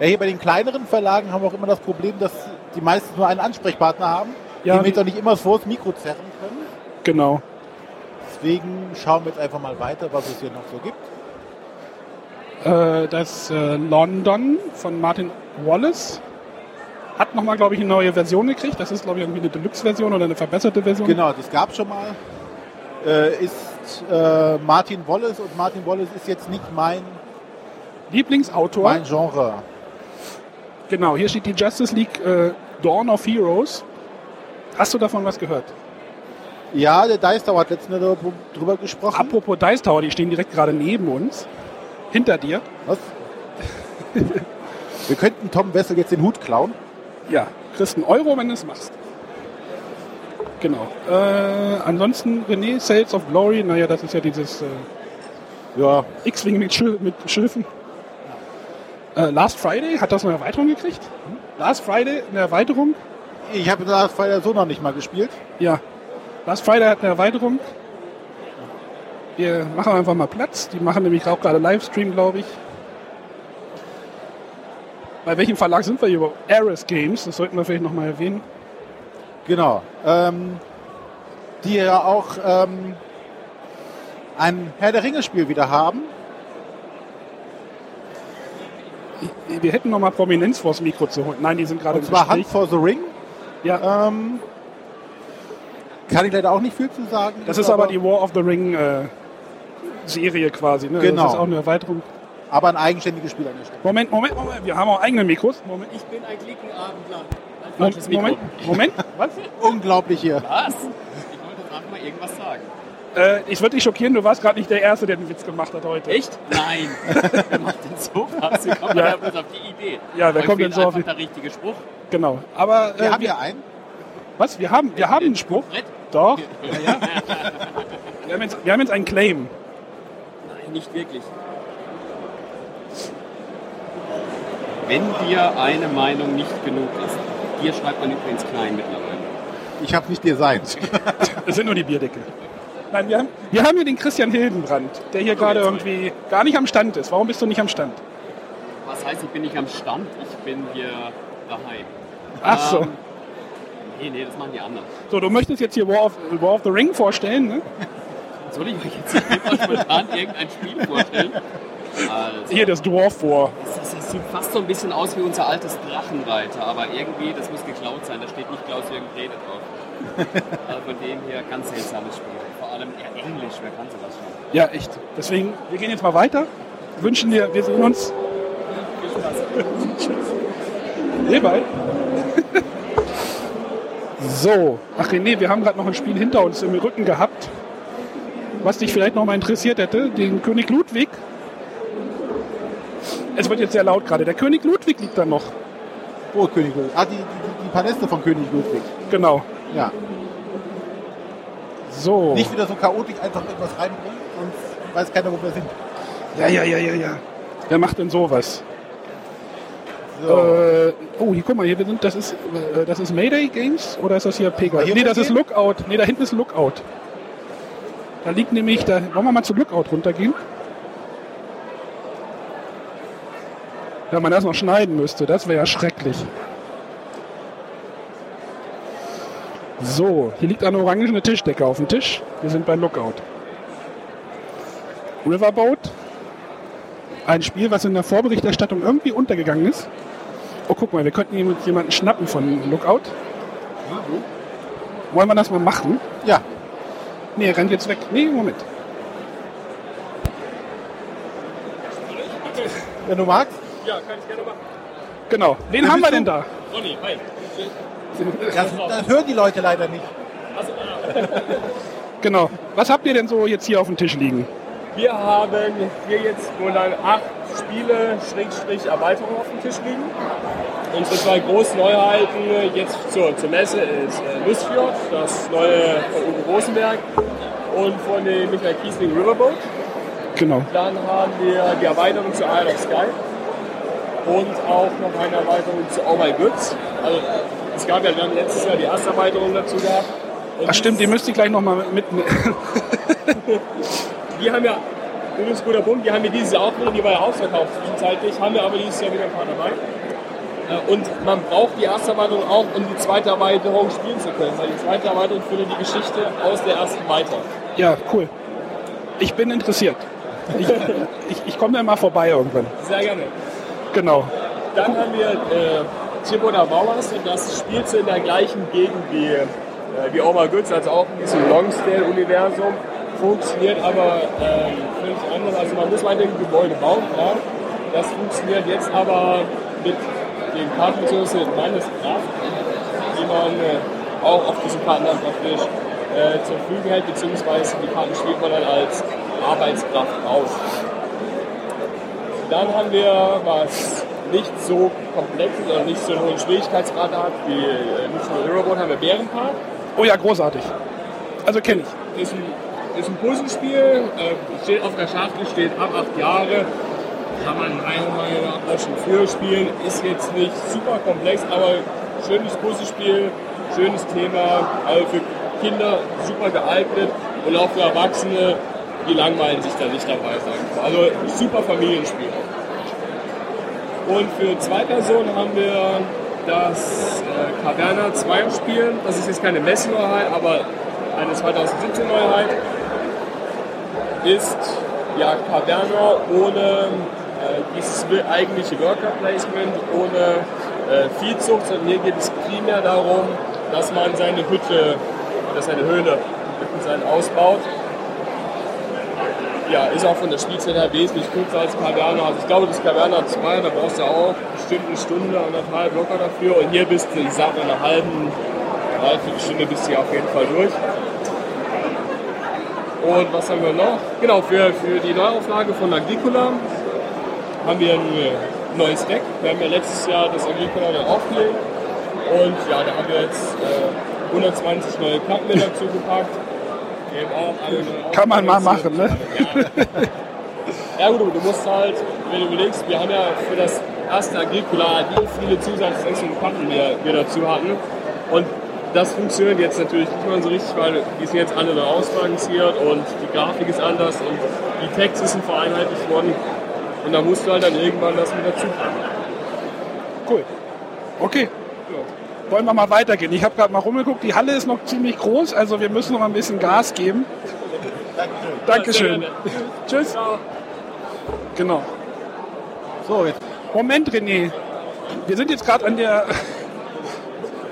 Ja, hier bei den kleineren Verlagen haben wir auch immer das Problem, dass die meistens nur einen Ansprechpartner haben, Ja, die jetzt auch nicht immer vor das Mikro zerren können. Genau. Deswegen schauen wir jetzt einfach mal weiter, was es hier noch so gibt. Äh, das äh, London von Martin Wallace hat nochmal, glaube ich, eine neue Version gekriegt. Das ist, glaube ich, irgendwie eine Deluxe-Version oder eine verbesserte Version. Genau, das gab schon mal. Äh, ist äh, Martin Wallace und Martin Wallace ist jetzt nicht mein, Lieblingsautor. mein Genre. Genau, hier steht die Justice League äh, Dawn of Heroes. Hast du davon was gehört? Ja, der Dice Tower hat letztens drüber gesprochen. Apropos Dice Tower, die stehen direkt gerade neben uns. Hinter dir. Was? wir könnten Tom Wessel jetzt den Hut klauen. Ja, kriegst einen Euro, wenn du es machst. Genau. Äh, ansonsten René, Sales of Glory, naja, das ist ja dieses äh, Ja, X-Wing mit, Schil mit Schiffen. Äh, Last Friday hat das eine Erweiterung gekriegt. Last Friday eine Erweiterung. ich habe das Friday so noch nicht mal gespielt. Ja. Last Friday hat eine Erweiterung. Wir machen einfach mal Platz. Die machen nämlich auch gerade Livestream, glaube ich. Bei welchem Verlag sind wir hier überhaupt? Ares Games, das sollten wir vielleicht nochmal erwähnen. Genau. Ähm, die ja auch ähm, ein Herr der Ringe-Spiel wieder haben. Wir hätten nochmal Prominenz vors Mikro zu holen. Nein, die sind gerade Und zwar Hunt Gespräch. for the Ring. Ja, Ähm, kann ich leider auch nicht viel zu sagen. das ist aber die War of the Ring äh, Serie quasi. Ne? Genau. Das ist auch eine Erweiterung. Aber ein eigenständiges Spiel angestellt. Moment, Moment, Moment. Wir haben auch eigene Mikros. Moment, Ich bin ein Klickenabendler. Ein Moment, falsches Mikro. Moment, Moment. Was? Unglaublich hier. Was? Ich wollte einfach mal irgendwas sagen. Äh, ich würde dich schockieren, du warst gerade nicht der Erste, der den Witz gemacht hat heute. Echt? Nein. Wer macht denn sowas? Wie kommt Ja. bloß auf die Idee? Ja, wer kommt denn so auf einfach die- der richtige Spruch? Genau. Aber äh, Wir haben ja einen. was? Wir haben, wir haben einen Spruch. Brett? Doch. Ja, ja. Wir, haben jetzt, wir haben jetzt einen Claim. Nein, nicht wirklich. Wenn dir eine Meinung nicht genug ist, hier schreibt man übrigens klein mittlerweile. Ich habe nicht designt. Das sind nur die Bierdeckel. Nein, wir haben, wir haben hier den Christian Hildenbrand, der hier gerade irgendwie gar nicht am Stand ist. Warum bist du nicht am Stand? Was heißt, ich bin nicht am Stand, ich bin hier daheim. Ach so. Ähm, Nee, nee, das machen die anderen. So, du möchtest jetzt hier War of, War of the Ring vorstellen, ne? Soll ich euch jetzt spontan irgendein Spiel vorstellen? Also, Hier das Dwarf War. das, das sieht fast so ein bisschen aus wie unser altes Drachenreiter, aber irgendwie, das muss geklaut sein. Da steht nicht Klaus-Jürgen Grede drauf. Also von dem her ganz seltsames Spiel. Vor allem eher Englisch, wer kann sowas schon? Ja, echt. Deswegen, wir gehen jetzt mal weiter. Wünschen dir, wir sehen uns. Nee, bald. So, ach nee, wir haben gerade noch ein Spiel hinter uns im Rücken gehabt, was dich vielleicht noch mal interessiert hätte, den König Ludwig. Es wird jetzt sehr laut gerade. Der König Ludwig liegt da noch. Oh, König Ludwig. Ah, die, die, die Paläste von König Ludwig. Genau. Ja. So. Nicht wieder so chaotisch einfach irgendwas reinbringen und weiß keiner, wo wir sind. Ja, ja, ja, ja, ja. Wer macht denn sowas? So. Äh, oh, hier guck mal, hier wir sind, das ist, äh, das ist Mayday Games oder ist das hier Pega? hier Nee, das ist? Lookout. Nee, da hinten ist Lookout. Da liegt nämlich, da wollen wir mal zu Lookout runtergehen. Wenn man das noch schneiden müsste, das wäre ja schrecklich. So, hier liegt eine orangene Tischdecke auf dem Tisch. Wir sind bei Lookout. Riverboat. Ein Spiel, was in der Vorberichterstattung irgendwie untergegangen ist. Oh, guck mal, wir könnten jemand- jemanden schnappen von Lookout. Wollen wir das mal machen? Ja, Nee, rennt jetzt weg. Nee, Moment. wenn du magst. Ja, kann ich gerne machen. Genau. Wen haben wir denn da? Ronny, hi. Das, das hören die Leute leider nicht. Genau. Was habt ihr denn so jetzt hier auf dem Tisch liegen? Wir haben hier jetzt wohl acht Spiele, Schrägstrich Erweiterungen auf dem Tisch liegen. Unsere zwei großen Neuheiten jetzt zur, zur Messe ist äh, Lustfjord, das neue von Uwe Rosenberg und von dem Michael Kiesling Riverboat. Genau. Dann haben wir die Erweiterung zu Isle of Sky und auch noch eine Erweiterung zu Oh My Goods. Also es gab ja, wir haben letztes Jahr die erste Erweiterung dazu gehabt. Und Ach stimmt, die müsst ihr gleich nochmal mit. Die haben ja, übrigens guter Punkt, die haben wir dieses Jahr auch wieder, die war ja ausverkauft zwischenzeitlich, haben wir aber dieses Jahr wieder ein paar dabei. Äh, Und man braucht die erste Erweiterung auch, um die zweite Erweiterung spielen zu können, weil die zweite Erweiterung führt die Geschichte aus der ersten weiter. Ja, cool. Ich bin interessiert. Ich, ich, ich komme da mal vorbei irgendwann. Sehr gerne. Genau. Dann haben wir äh, Chiboda Bauers und das spielt so in der gleichen Gegend wie, äh, wie Oma Goods, also auch in diesem Longsdale-Universum. Funktioniert aber ähm, völlig anders. Also man muss mal ein Gebäude bauen, klar. Das funktioniert jetzt aber mit den Karten bzw. mit Manneskraft, die man äh, auch auf diesen Karten dann praktisch äh, zur Verfügung hält, beziehungsweise die Karten spielt man dann als Arbeitskraft aus. Dann haben wir, was nicht so komplex ist oder nicht so einen hohen Schwierigkeitsgrad hat wie äh, nur Euroboard, haben wir Bärenpark. Oh ja, großartig. Also kenne ich. Ist ein, ist ein Puzzlespiel, äh, steht auf der Schachtel, steht ab acht Jahre. Kann man meiner Meinung nach auch schon früher spielen. Ist jetzt nicht super komplex, aber schönes Puzzlespiel, schönes Thema. Also für Kinder super geeignet und auch für Erwachsene, die langweilen sich da nicht dabei, sag ich mal. Also super Familienspiel. Und für zwei Personen haben wir das äh, Caverna 2 Spiel. Das ist jetzt keine Messenneuheit, aber eine 2017 Neuheit. Ist ja Caverna ohne äh, dieses eigentliche Worker Placement, ohne äh, Viehzucht, sondern hier geht es primär darum, dass man seine Hütte oder seine Höhle sein ausbaut. Ja, ist auch von der Spielzeit her wesentlich kürzer als Caverna. Also ich glaube, das Caverna 2, da brauchst du auch bestimmt eine Stunde, anderthalb locker dafür. Und hier bist du, ich sag mal, eine halben, dreiviertel Stunde bist du hier auf jeden Fall durch. Und was haben wir noch? Genau, für, für die Neuauflage von Agricola haben wir ein neues Deck. Wir haben ja letztes Jahr das Agricola dann aufgelegt. Und ja, da haben wir jetzt äh, 120 neue mit dazu gepackt. Eben auch alle neu Kann man mal machen, ne? Ja gut, aber du musst halt, wenn du überlegst, wir haben ja für das erste Agricola wie viele Zusatztexte und Karten wir, wir dazu hatten. Und das funktioniert jetzt natürlich nicht mehr so richtig, weil die sind jetzt alle neu ausbalanciert und die Grafik ist anders und die Texte sind vereinheitlicht worden. Und da musst du halt dann irgendwann das mit dazu packen. Cool. Okay. Wollen wir mal weitergehen? Ich habe gerade mal rumgeguckt, die Halle ist noch ziemlich groß, also wir müssen noch ein bisschen Gas geben. Dankeschön. Gerne. Tschüss. Ciao. Genau. So, jetzt Moment, René. Wir sind jetzt gerade an der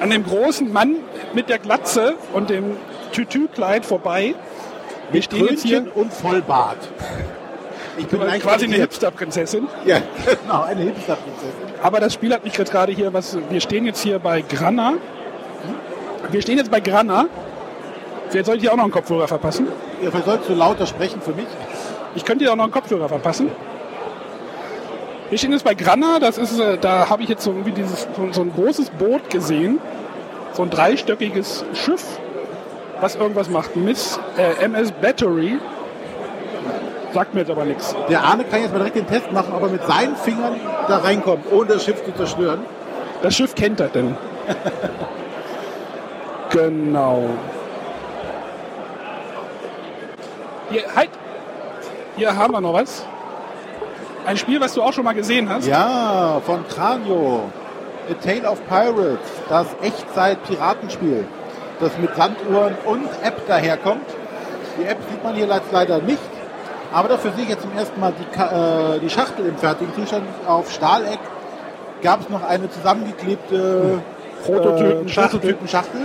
an dem großen Mann mit der Glatze und dem Tütü-Kleid vorbei. Wir mit stehen jetzt hier Krönchen und Vollbart. Ich bin leicht quasi eine. Hipster-Prinzessin. Ja, genau, eine Hipster-Prinzessin. Aber das Spiel hat mich gerade hier, was wir stehen jetzt hier bei Grana. Wir stehen jetzt bei Grana. Vielleicht sollte ich auch noch einen Kopfhörer verpassen. Ja, vielleicht sollst du lauter sprechen für mich. Ich könnte dir auch noch einen Kopfhörer verpassen. Wir stehen jetzt bei Grana, das ist, äh, da habe ich jetzt so, irgendwie dieses, so, so ein großes Boot gesehen. So ein dreistöckiges Schiff, was irgendwas macht. Miss äh, MS Battery. Sagt mir jetzt aber nichts. Der Arne kann jetzt mal direkt den Test machen, ob er mit seinen Fingern da reinkommt, ohne das Schiff zu zerstören. Das Schiff kennt er denn. genau. Hier, halt! Hier haben wir noch was. Ein Spiel, was du auch schon mal gesehen hast. Ja, von Cranio. A Tale of Pirates, das Echtzeit-Piratenspiel, das mit Sanduhren und App daherkommt. Die App sieht man hier leider nicht, aber dafür sehe ich jetzt zum ersten Mal die, äh, die Schachtel im fertigen Zustand. Auf Stahleck gab es noch eine zusammengeklebte Prototypen-Schachtel. äh, Prototypen-Schachtel.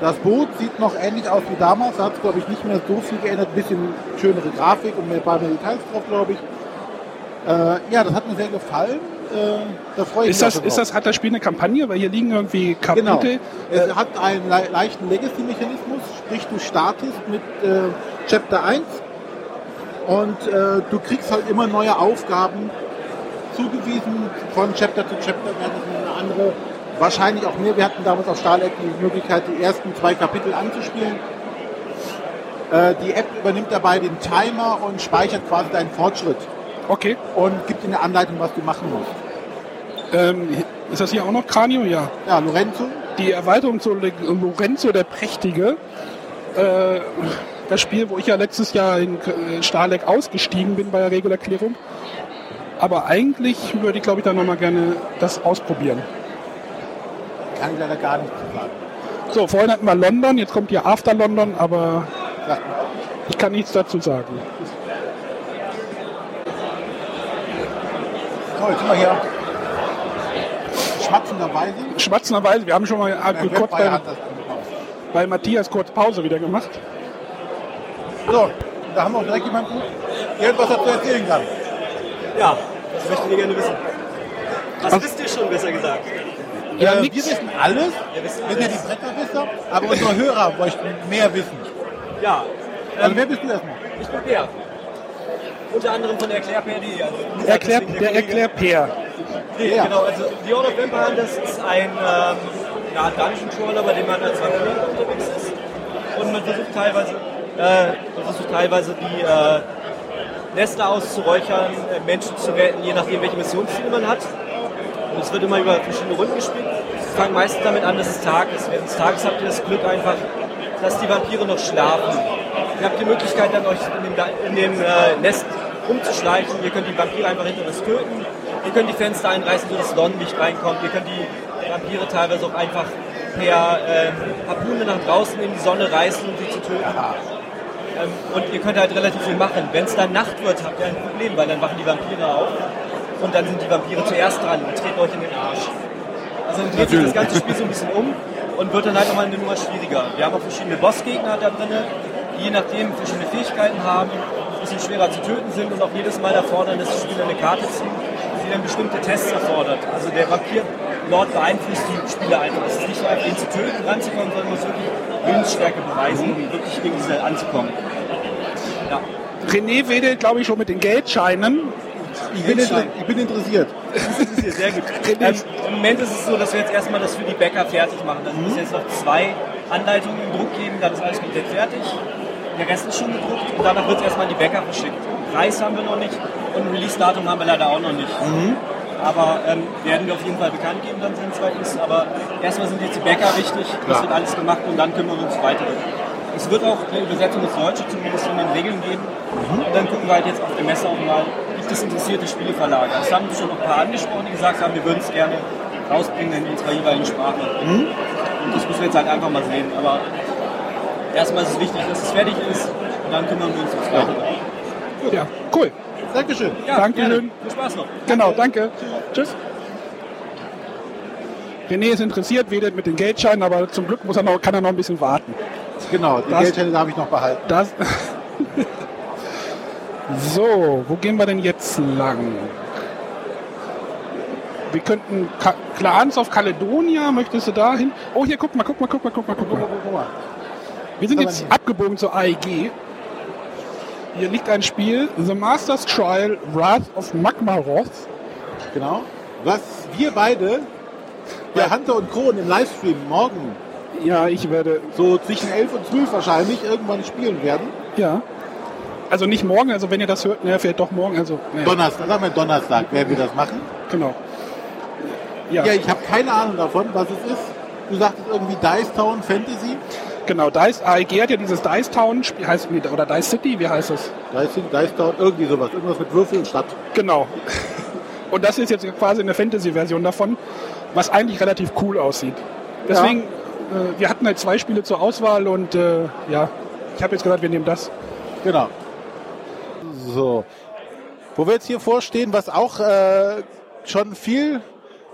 Das Boot sieht noch ähnlich aus wie damals, da hat es glaube ich nicht mehr so viel geändert, ein bisschen schönere Grafik und ein paar mehr Details drauf, glaube ich. Äh, ja, das hat mir sehr gefallen. Äh, da freue ich Ist mich das, ist das, hat das Spiel eine Kampagne? Weil hier liegen irgendwie Genau. Kapitel. Es hat einen le leichten Legacy-Mechanismus, sprich du startest mit äh, Chapter 1 und äh, du kriegst halt immer neue Aufgaben zugewiesen. Von Chapter zu Chapter werden es eine andere, wahrscheinlich auch mehr. Wir hatten damals auf Starleck die Möglichkeit, die ersten zwei Kapitel anzuspielen. Äh, die App übernimmt dabei den Timer und speichert quasi deinen Fortschritt Okay. und gibt dir eine Anleitung, was du machen musst. Ähm, ist das hier auch noch Kranio? Ja. Ja, Lorenzo, Die Erweiterung zu Lorenzo der Prächtige. Äh, das Spiel, wo ich ja letztes Jahr in äh, Starleck ausgestiegen bin bei der Regelerklärung. Aber eigentlich würde ich, glaube ich, da nochmal gerne das ausprobieren. kann ich leider gar nichts zu sagen. So, vorhin hatten wir London, jetzt kommt hier After London, aber ich kann nichts dazu sagen. So, jetzt sind wir hier schmatzenderweise. Schmatzenderweise, wir haben schon mal kurz bei, bei Matthias kurz Pause wieder gemacht. So, da haben wir auch direkt jemanden, der etwas dazu erzählen kann. Ja, das möchten wir gerne wissen. Was wisst ihr schon, besser gesagt? Ja, äh, wir wissen alles, Wir wissen wir sind ja die Bretterwisser, aber unsere Hörer möchten mehr wissen. Ja, Also wer bist du erstmal? ich bin Bär. Unter anderem von erklär.de. Also Erklär, der Kollege. Erklärpeer. Nee, Ja. genau, also The Order of Vampire Hunters ist ein ähm, ja, Dungeon Crawler, bei dem man als Vampir unterwegs ist. Und man versucht teilweise, versucht teilweise die äh, Nester auszuräuchern, äh, Menschen zu retten, je nachdem welche Missionsziele man hat. Und es wird immer über verschiedene Runden gespielt. Wir fangen meistens damit an, dass es Tag ist. Während des Tages habt ihr das Glück einfach, dass die Vampire noch schlafen. Ihr habt die Möglichkeit dann euch in dem, in dem äh, Nest rumzuschleichen. Ihr könnt die Vampire einfach hinter das töten. Ihr könnt die Fenster einreißen, sodass Sonnenlicht reinkommt. Ihr könnt die Vampire teilweise auch einfach per ähm, Harpune nach draußen in die Sonne reißen, um sie zu töten. Ähm, und ihr könnt halt relativ viel machen. Wenn es dann Nacht wird, habt ihr ein Problem, weil dann wachen die Vampire auf und dann sind die Vampire zuerst dran und treten euch in den Arsch. Also dann dreht sich das ganze Spiel so ein bisschen um und wird dann halt nochmal eine Nummer schwieriger. Wir haben auch verschiedene Bossgegner da drin, die je nachdem verschiedene Fähigkeiten haben, ein bisschen schwerer zu töten sind und auch jedes Mal erfordern, dass die Spieler eine Karte ziehen, die dann bestimmte Tests erfordert. Also der Vampir-Lord beeinflusst die Spieler einfach. Es ist nicht so einfach, ihn zu töten, ranzukommen, sondern man muss wirklich Willensstärke beweisen, um wirklich gegen diese anzukommen. Ja. René wedelt, glaube ich, schon mit den Geldscheinen. Ich bin, ich bin interessiert. Das ist hier sehr gut. Ähm, Im Moment ist es so, dass wir jetzt erstmal das für die Bäcker fertig machen. Also wir müssen jetzt noch zwei Anleitungen im Druck geben, dann ist alles komplett fertig. Der Rest ist schon gedruckt und danach wird es erstmal an die Bäcker verschickt. Preis haben wir noch nicht und ein Release-Datum haben wir leider auch noch nicht. Aber ähm, werden wir auf jeden Fall bekannt geben, dann sind es weit ist. Aber erstmal sind jetzt die Bäcker wichtig, das wird alles gemacht und dann kümmern wir uns weiter. Es wird auch eine Übersetzung ins Deutsche zumindest von den Regeln geben. Und dann gucken wir halt jetzt auf der Messe auch mal, gibt es interessierte Spieleverlage. Es haben schon noch ein paar angesprochen, die gesagt haben, wir würden es gerne rausbringen in unserer jeweiligen Sprache. Und das müssen wir jetzt halt einfach mal sehen. Aber erstmal ist es wichtig, dass es fertig ist und dann kümmern wir uns ums Weitere. Ja, cool. Dankeschön. Ja, Dankeschön. gerne. Viel Spaß noch. Genau, danke. Tschüss. René ist interessiert, wedelt mit den Geldscheinen, aber zum Glück muss er noch, kann er noch ein bisschen warten. Genau, die Das- Geldscheine darf ich noch behalten. Das so, wo gehen wir denn jetzt lang? Wir könnten Ka Clans of Caledonia, möchtest du da hin? Oh, hier, guck mal, guck mal, guck mal, guck mal, guck mal. Wir sind jetzt abgebogen zur AEG. Hier liegt ein Spiel, The Master's Trial Wrath of Magmaroth. Genau. Was wir beide bei Ja. Hunter und Kron im Livestream morgen Ja, ich werde, so zwischen 11 und 12 wahrscheinlich irgendwann spielen werden. ja. Also nicht morgen, also wenn ihr das hört, ne, vielleicht doch morgen. Also, ne, Donnerstag, sagen wir Donnerstag, werden wir das machen. genau. Ja, Ja, ich habe keine Ahnung davon, was es ist. Du sagtest irgendwie Dice Town Fantasy. Genau. Dice, AEG hat ja dieses Dice Town, Spiel, heißt, nee, oder Dice City, wie heißt es? Dice, Dice Town, irgendwie sowas. Irgendwas mit Würfel und Stadt. Genau. Und das ist jetzt quasi eine Fantasy-Version davon, was eigentlich relativ cool aussieht. Deswegen, äh, wir hatten halt zwei Spiele zur Auswahl und äh, ja, ich habe jetzt gesagt, wir nehmen das. Genau. So. Wo wir jetzt hier vorstehen, was auch äh, schon viel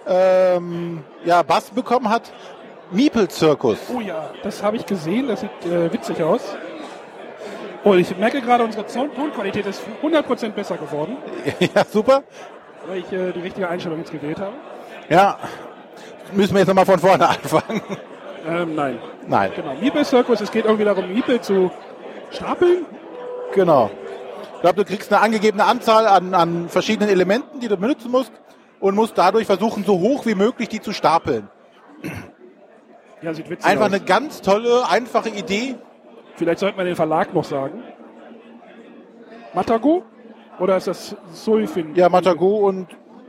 ähm, ja, Bass bekommen hat, Meeple Circus. Oh ja, das habe ich gesehen, das sieht äh, witzig aus. Oh, ich merke gerade, unsere Ton- Tonqualität ist 100% besser geworden, ja, super. weil ich äh, die richtige Einstellung jetzt gewählt habe. Ja. Müssen wir jetzt nochmal von vorne anfangen. Ähm, nein. Nein, Genau, Meeple Circus, es geht irgendwie darum, Meeple zu stapeln. genau. Ich glaube, du kriegst eine angegebene Anzahl an, an verschiedenen Elementen, die du benutzen musst und musst dadurch versuchen, so hoch wie möglich die zu stapeln. Ja, sieht witzig Einfach aus. eine ganz tolle, einfache Idee. Vielleicht sollten wir den Verlag noch sagen. Matago? Oder ist das Sulfin? Ja, Matago und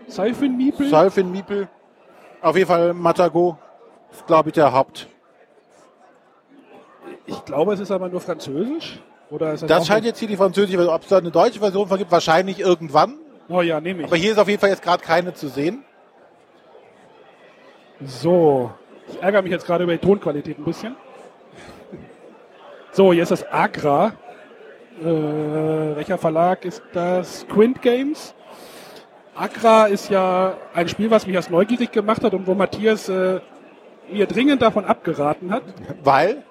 Sulfin Meeple? Salfin Miepel. Auf jeden Fall Matago ist, glaube ich, der Haupt. ich glaube, es ist aber nur Französisch. Oder ist das, Das scheint jetzt hier die französische Version. Ob es da eine deutsche Version von gibt, wahrscheinlich irgendwann. Oh ja, nehme ich. Aber hier ist auf jeden Fall jetzt gerade keine zu sehen. So, ich ärgere mich jetzt gerade über die Tonqualität ein bisschen. So, hier ist das Agra. Äh, welcher Verlag ist das? Quint Games. Agra ist ja ein Spiel, was mich erst neugierig gemacht hat und wo Matthias äh, mir dringend davon abgeraten hat. Weil?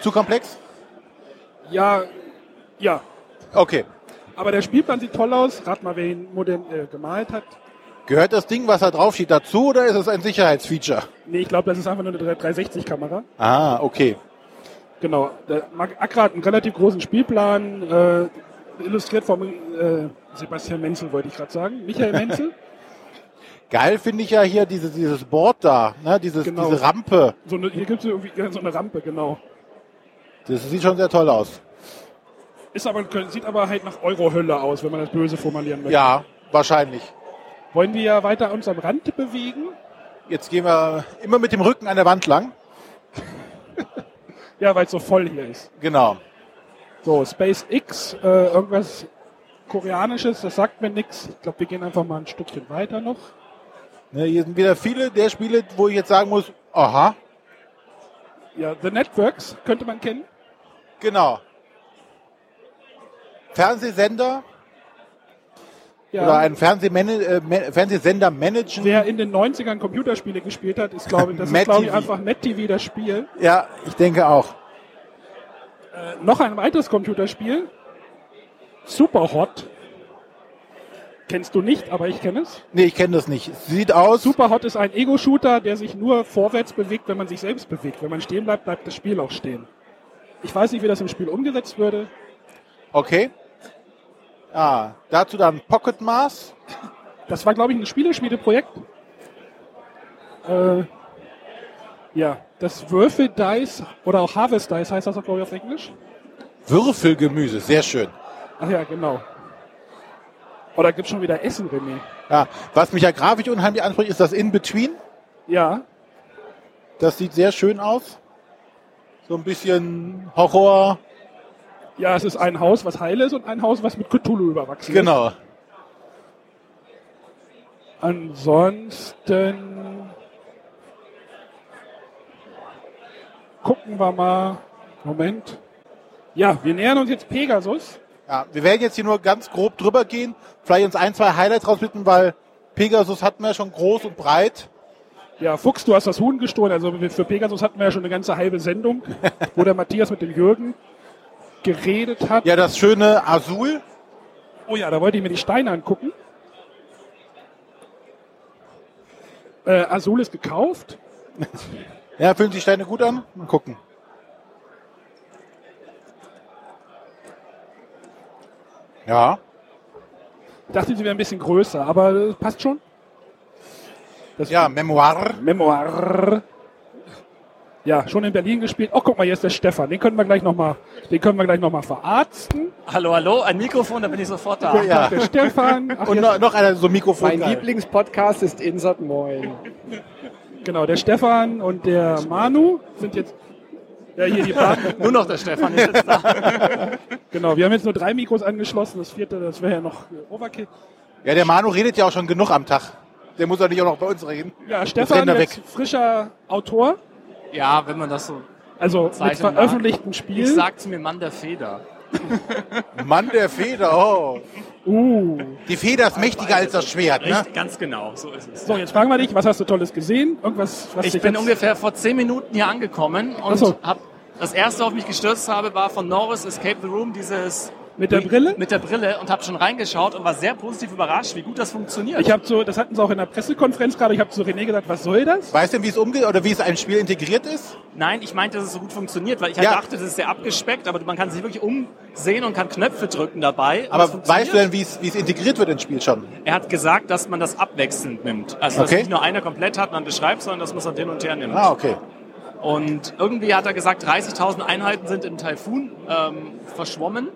Zu komplex? Ja, ja. Okay. Aber der Spielplan sieht toll aus. Rat mal, wer ihn modern äh, gemalt hat. Gehört das Ding, was da drauf steht, dazu oder ist es ein Sicherheitsfeature? Nee, ich glaube, das ist einfach nur eine 360-Kamera. Ah, okay. Genau. Accra hat einen relativ großen Spielplan, äh, illustriert vom äh, Sebastian Menzel, wollte ich gerade sagen. Michael Menzel. Geil finde ich ja hier dieses, dieses Board da, ne? dieses, Genau. diese Rampe. so eine, hier gibt es irgendwie so eine Rampe, genau. Das sieht schon sehr toll aus. Ist aber, sieht aber halt nach Euro-Hölle aus, wenn man das böse formulieren möchte. Ja, wahrscheinlich. Wollen wir ja weiter uns am Rand bewegen? Jetzt gehen wir immer mit dem Rücken an der Wand lang. Ja, weil es so voll hier ist. Genau. So, SpaceX, äh, irgendwas Koreanisches, das sagt mir nichts. Ich glaube, wir gehen einfach mal ein Stückchen weiter noch. Ne, hier sind wieder viele der Spiele, wo ich jetzt sagen muss, aha, Ja, The Networks könnte man kennen. genau. Fernsehsender Ja. oder ein Fernsehmana äh, Fernsehsender managen. Wer in den 90ern Computerspiele gespielt hat, ist, glaube ich, das ist, glaube ich, einfach NetTV das Spiel. Ja, ich denke auch. Äh, noch ein weiteres Computerspiel. Superhot. Kennst du nicht, aber ich kenne es. Nee, ich kenne das nicht. Sieht aus. Superhot ist ein Ego-Shooter, der sich nur vorwärts bewegt, wenn man sich selbst bewegt. Wenn man stehen bleibt, bleibt das Spiel auch stehen. Ich weiß nicht, wie das im Spiel umgesetzt würde. Okay. Ah, dazu dann Pocket Mars. Das war, glaube ich, ein Spieleschmiedeprojekt. Äh, ja, das Würfel Dice oder auch Harvest Dice heißt das auch, glaube ich, auf Englisch. Würfelgemüse, sehr schön. Ach ja, genau. Oder gibt schon wieder Essen, René? Ja, was mich ja grafisch unheimlich anspricht, ist das In-Between. Ja, Das sieht sehr schön aus. So ein bisschen Horror. Ja, es ist ein Haus, was heil ist und ein Haus, was mit Cthulhu überwachsen Genau. ist. Ansonsten gucken wir mal. Moment. Ja, wir nähern uns jetzt Pegasus. Ja, wir werden jetzt hier nur ganz grob drüber gehen. Vielleicht uns ein, zwei Highlights rausbitten, weil Pegasus hatten wir ja schon groß und breit. Ja, Fuchs, du hast das Huhn gestohlen. Also für Pegasus hatten wir ja schon eine ganze halbe Sendung, wo der Matthias mit dem Jürgen geredet hat. Ja, das schöne Azul. Oh ja, da wollte ich mir die Steine angucken. Äh, Azul ist gekauft. Ja, fühlen sich Steine gut an? Mal gucken. Ja, Ich dachte, sie wäre ein bisschen größer, aber passt schon. Das ja, Memoir. Memoir. Ja, schon in Berlin gespielt. Oh, guck mal, hier ist der Stefan. Den können wir gleich nochmal, den können wir gleich noch mal verarzten. Hallo, hallo, ein Mikrofon, da bin ich sofort da. Ja. Der Stefan. Ach, Und noch, noch einer so ein Mikrofon. Mein geil. Lieblingspodcast ist Insert Moin. Genau, der Stefan und der Manu sind jetzt, ja, hier die Partner. Nur noch der Stefan ist jetzt da. Genau, wir haben jetzt nur drei Mikros angeschlossen. Das vierte, das wäre ja noch äh, Overkill. Ja, der Manu redet ja auch schon genug am Tag. Der muss doch nicht auch noch bei uns reden. Ja, Stefan, jetzt frischer Autor. Ja, wenn man das so Also mit Zeichnen mag. veröffentlichtem Spiel. Ich sag zu mir Mann der Feder. Mann der Feder, oh. uh. Die Feder ist mächtiger als das Schwert, ne? Richtig, ganz genau, so ist es. So, jetzt fragen wir dich, was hast du Tolles gesehen? Irgendwas, was Ich bin jetzt- ungefähr vor zehn Minuten hier angekommen und so. hab das erste, auf mich gestürzt habe, war von Norris Escape the Room, dieses Mit der Brille? mit der Brille und habe schon reingeschaut und war sehr positiv überrascht, wie gut das funktioniert. Ich habe so, das hatten sie auch in der Pressekonferenz gerade, ich habe zu René gesagt, was soll das? Weißt du, wie es umgeht oder wie es ein Spiel integriert ist? Nein, ich meinte, dass es so gut funktioniert, weil ich halt Ja. dachte, das ist sehr abgespeckt, aber man kann sich wirklich umsehen und kann Knöpfe drücken dabei. Aber weißt du denn, wie es, wie es integriert wird ins Spiel schon? Er hat gesagt, dass man das abwechselnd nimmt. Also, dass Okay. nicht nur einer komplett hat und dann beschreibt, sondern dass man es dann hin und her nimmt. Ah, okay. Und irgendwie hat er gesagt, 30.000 Einheiten sind im Taifun ähm, verschwommen.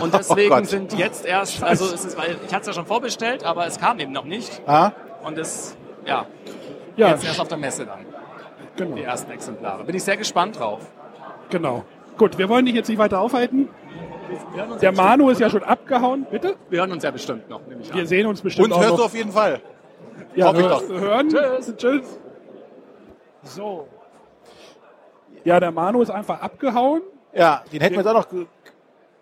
Und deswegen Oh sind jetzt erst, also es ist, weil ich hatte es ja schon vorbestellt, aber es kam eben noch nicht. Ah, Und es, ja, Ja, jetzt erst auf der Messe dann, genau, die ersten Exemplare. Bin ich sehr gespannt drauf. genau. Gut, wir wollen dich jetzt nicht weiter aufhalten. Wir hören uns, Der Manu ist ja schon abgehauen, bitte? wir hören uns ja bestimmt noch, nehme ich Wir sehen uns bestimmt uns auch hörst du auf jeden Fall. Ja, hoffe ich doch. hören. Tschüss. Tschüss. So. Ja, der Manu ist einfach abgehauen. Ja, den hätten wir jetzt auch noch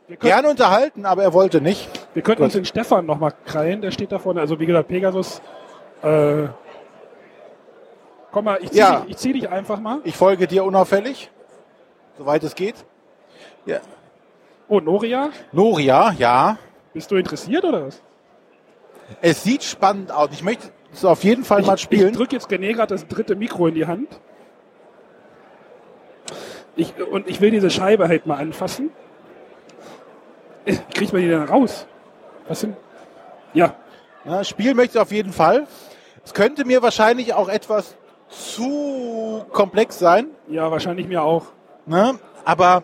ge- Wir können, gerne unterhalten, aber er wollte nicht. wir könnten uns den Stefan noch mal krallen, der steht da vorne. Also wie gesagt, Pegasus. Äh, komm mal, ich zieh, Ja. dich, ich zieh dich einfach mal. Ich folge dir unauffällig, soweit es geht. Ja. Oh, Noria, Noria, ja. bist du interessiert oder was? Es sieht spannend aus. Ich möchte es auf jeden Fall mal Ich spielen. drücke jetzt René gerade das dritte Mikro in die Hand. Ich, und ich will diese Scheibe halt mal anfassen. Kriegt man die denn raus? Was sind? Ja, Ja, spielen möchte ich auf jeden Fall. Es könnte mir wahrscheinlich auch etwas zu komplex sein, ja, wahrscheinlich mir auch. ne? aber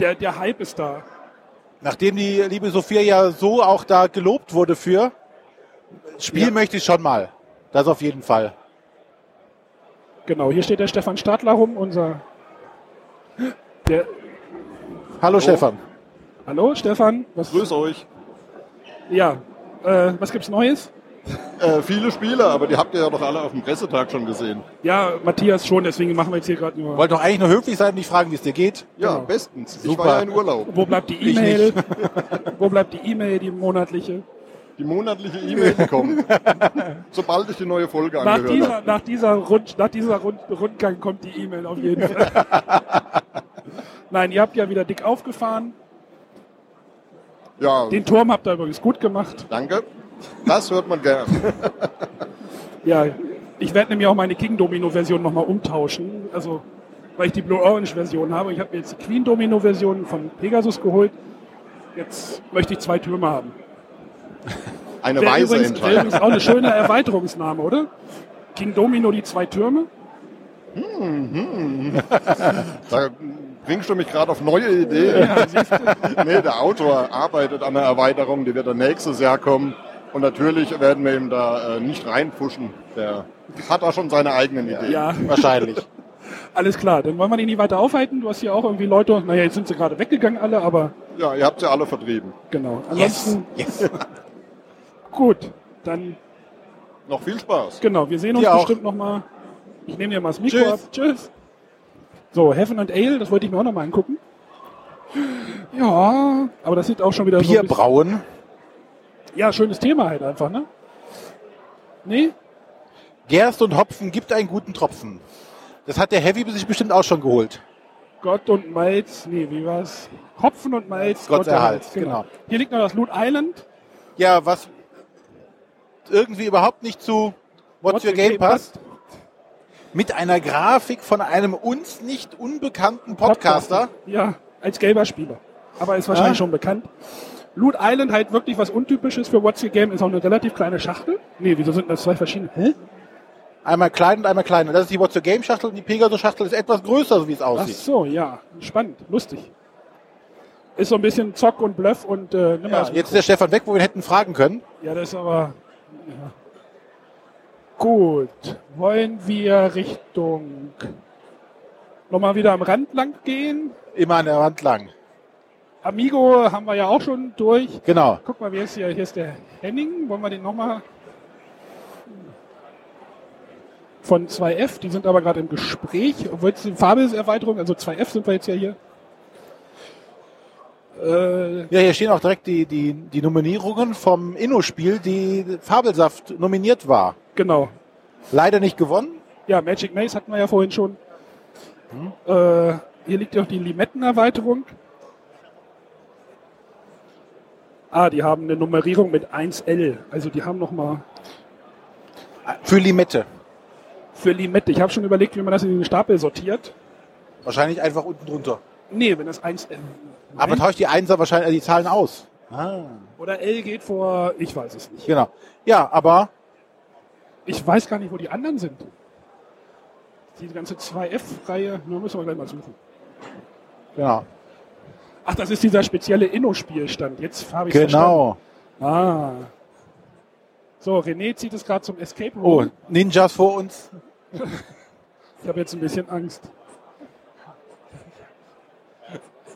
Der, der Hype ist da. nachdem die liebe Sophia ja so auch da gelobt wurde für, spielen Ja. möchte ich schon mal. Das auf jeden Fall. Genau, hier steht der Stefan Stadler rum, unser. Der, Hallo Stefan. hallo Stefan, was? Grüß euch. Ja, äh, was gibt's Neues? Äh, viele Spiele, aber die habt ihr ja doch alle auf dem Pressetag schon gesehen. Ja, Matthias schon, deswegen machen wir jetzt hier gerade nur. Wollte doch eigentlich nur höflich sein und nicht fragen, wie es dir geht. Ja, Genau. bestens. Ich Super. war ja in Urlaub. Wo bleibt die Ich E-Mail? Wo bleibt die E-Mail, die monatliche? Die monatliche E-Mail kommt, sobald ich die neue Folge Nach angehört dieser, habe. nach dieser, Rund, nach dieser Rund, Rundgang kommt die E-Mail auf jeden Fall. Nein, ihr habt ja wieder dick aufgefahren. Ja, Den Turm habt ihr übrigens gut gemacht. danke. Das hört man gern. Ja, ich werde nämlich auch meine King Domino Version nochmal umtauschen. Also, weil ich die Blue Orange Version habe. Ich habe mir jetzt die Queen Domino Version von Pegasus geholt. Jetzt möchte ich zwei Türme haben. Eine Wäre weise übrigens, Entscheidung. auch eine schöne Erweiterungsname, oder? King Domino die zwei Türme. Da bringst du mich gerade auf neue Ideen. Ja, nee, der Autor arbeitet an der Erweiterung, die wird dann nächstes Jahr kommen. Und natürlich werden wir ihm da äh, nicht reinpushen. Der hat da schon seine eigenen Ideen. ja. Wahrscheinlich. Alles klar, dann wollen wir dich nicht weiter aufhalten. Du hast hier auch irgendwie Leute, naja, jetzt sind sie gerade weggegangen alle, aber Ja, ihr habt sie alle vertrieben. genau. Yes. Ansonsten, yes. gut, dann, Noch viel Spaß. genau, wir sehen uns Dir auch. bestimmt nochmal. Ich nehme dir mal das Mikro Tschüss. ab. Tschüss. So, Heaven and Ale, das wollte ich mir auch nochmal angucken. Ja, aber das sieht auch schon wieder so Bier bisschen, brauen. Ja, schönes Thema halt einfach, ne? Nee? Gerst und Hopfen gibt einen guten Tropfen. Das hat der Heavy sich bestimmt auch schon geholt. Gott und Malz, nee, wie war's? Hopfen und Malz, Gott erhalts, genau. Hier liegt noch das Loot Island. Ja, was irgendwie überhaupt nicht zu What's, Your Game passt. Mit einer Grafik von einem uns nicht unbekannten Podcaster. Ja, als gelber Spieler. Aber ist wahrscheinlich Ah. schon bekannt. Loot Island halt wirklich was Untypisches für What's Your Game, ist auch eine relativ kleine Schachtel. Nee, wieso sind das zwei verschiedene? Hä? Einmal klein und einmal kleiner. Das ist die What's Your Game Schachtel und die Pegasus Schachtel ist etwas größer, so wie es Ach aussieht. so, ja. Spannend, lustig. Ist so ein bisschen Zock und Bluff und äh, nimm mal Ja, das jetzt ist der Stefan weg, wo wir ihn hätten fragen können. Ja, das ist aber. Ja. Gut. Wollen wir Richtung. Nochmal wieder am Rand lang gehen? Immer an der Wand lang. Amigo haben wir ja auch schon durch. Genau. Guck mal, wer ist hier? Hier ist der Henning. Wollen wir den nochmal. Von 2F, die sind aber gerade im Gespräch. Obwohl es die Farbeserweiterung, also 2F sind wir jetzt ja hier. Äh, Ja, hier stehen auch direkt die, die, die Nominierungen vom Inno-Spiel, die Fabelsaft nominiert war. genau. Leider nicht gewonnen. Ja, Magic Maze hatten wir ja vorhin schon. Äh, hier liegt ja auch die Limettenerweiterung. Ah, die haben eine Nummerierung mit 1L. Also die haben nochmal Für Limette. für Limette. Ich habe schon überlegt, wie man das in den Stapel sortiert. Wahrscheinlich einfach unten drunter. Nee, wenn das 1L. Aber Nein. tauscht die Einser wahrscheinlich äh, die Zahlen aus. Ah. Oder L geht vor, ich weiß es nicht. Genau. Ja, aber Ich weiß gar nicht, wo die anderen sind. Die ganze 2F-Reihe, nur müssen wir gleich mal suchen. genau. Ach, das ist dieser spezielle Inno-Spielstand. Jetzt habe ich Genau. Ah. So, René zieht es gerade zum Escape Oh, Room. Ninjas vor uns. Ich habe jetzt ein bisschen Angst.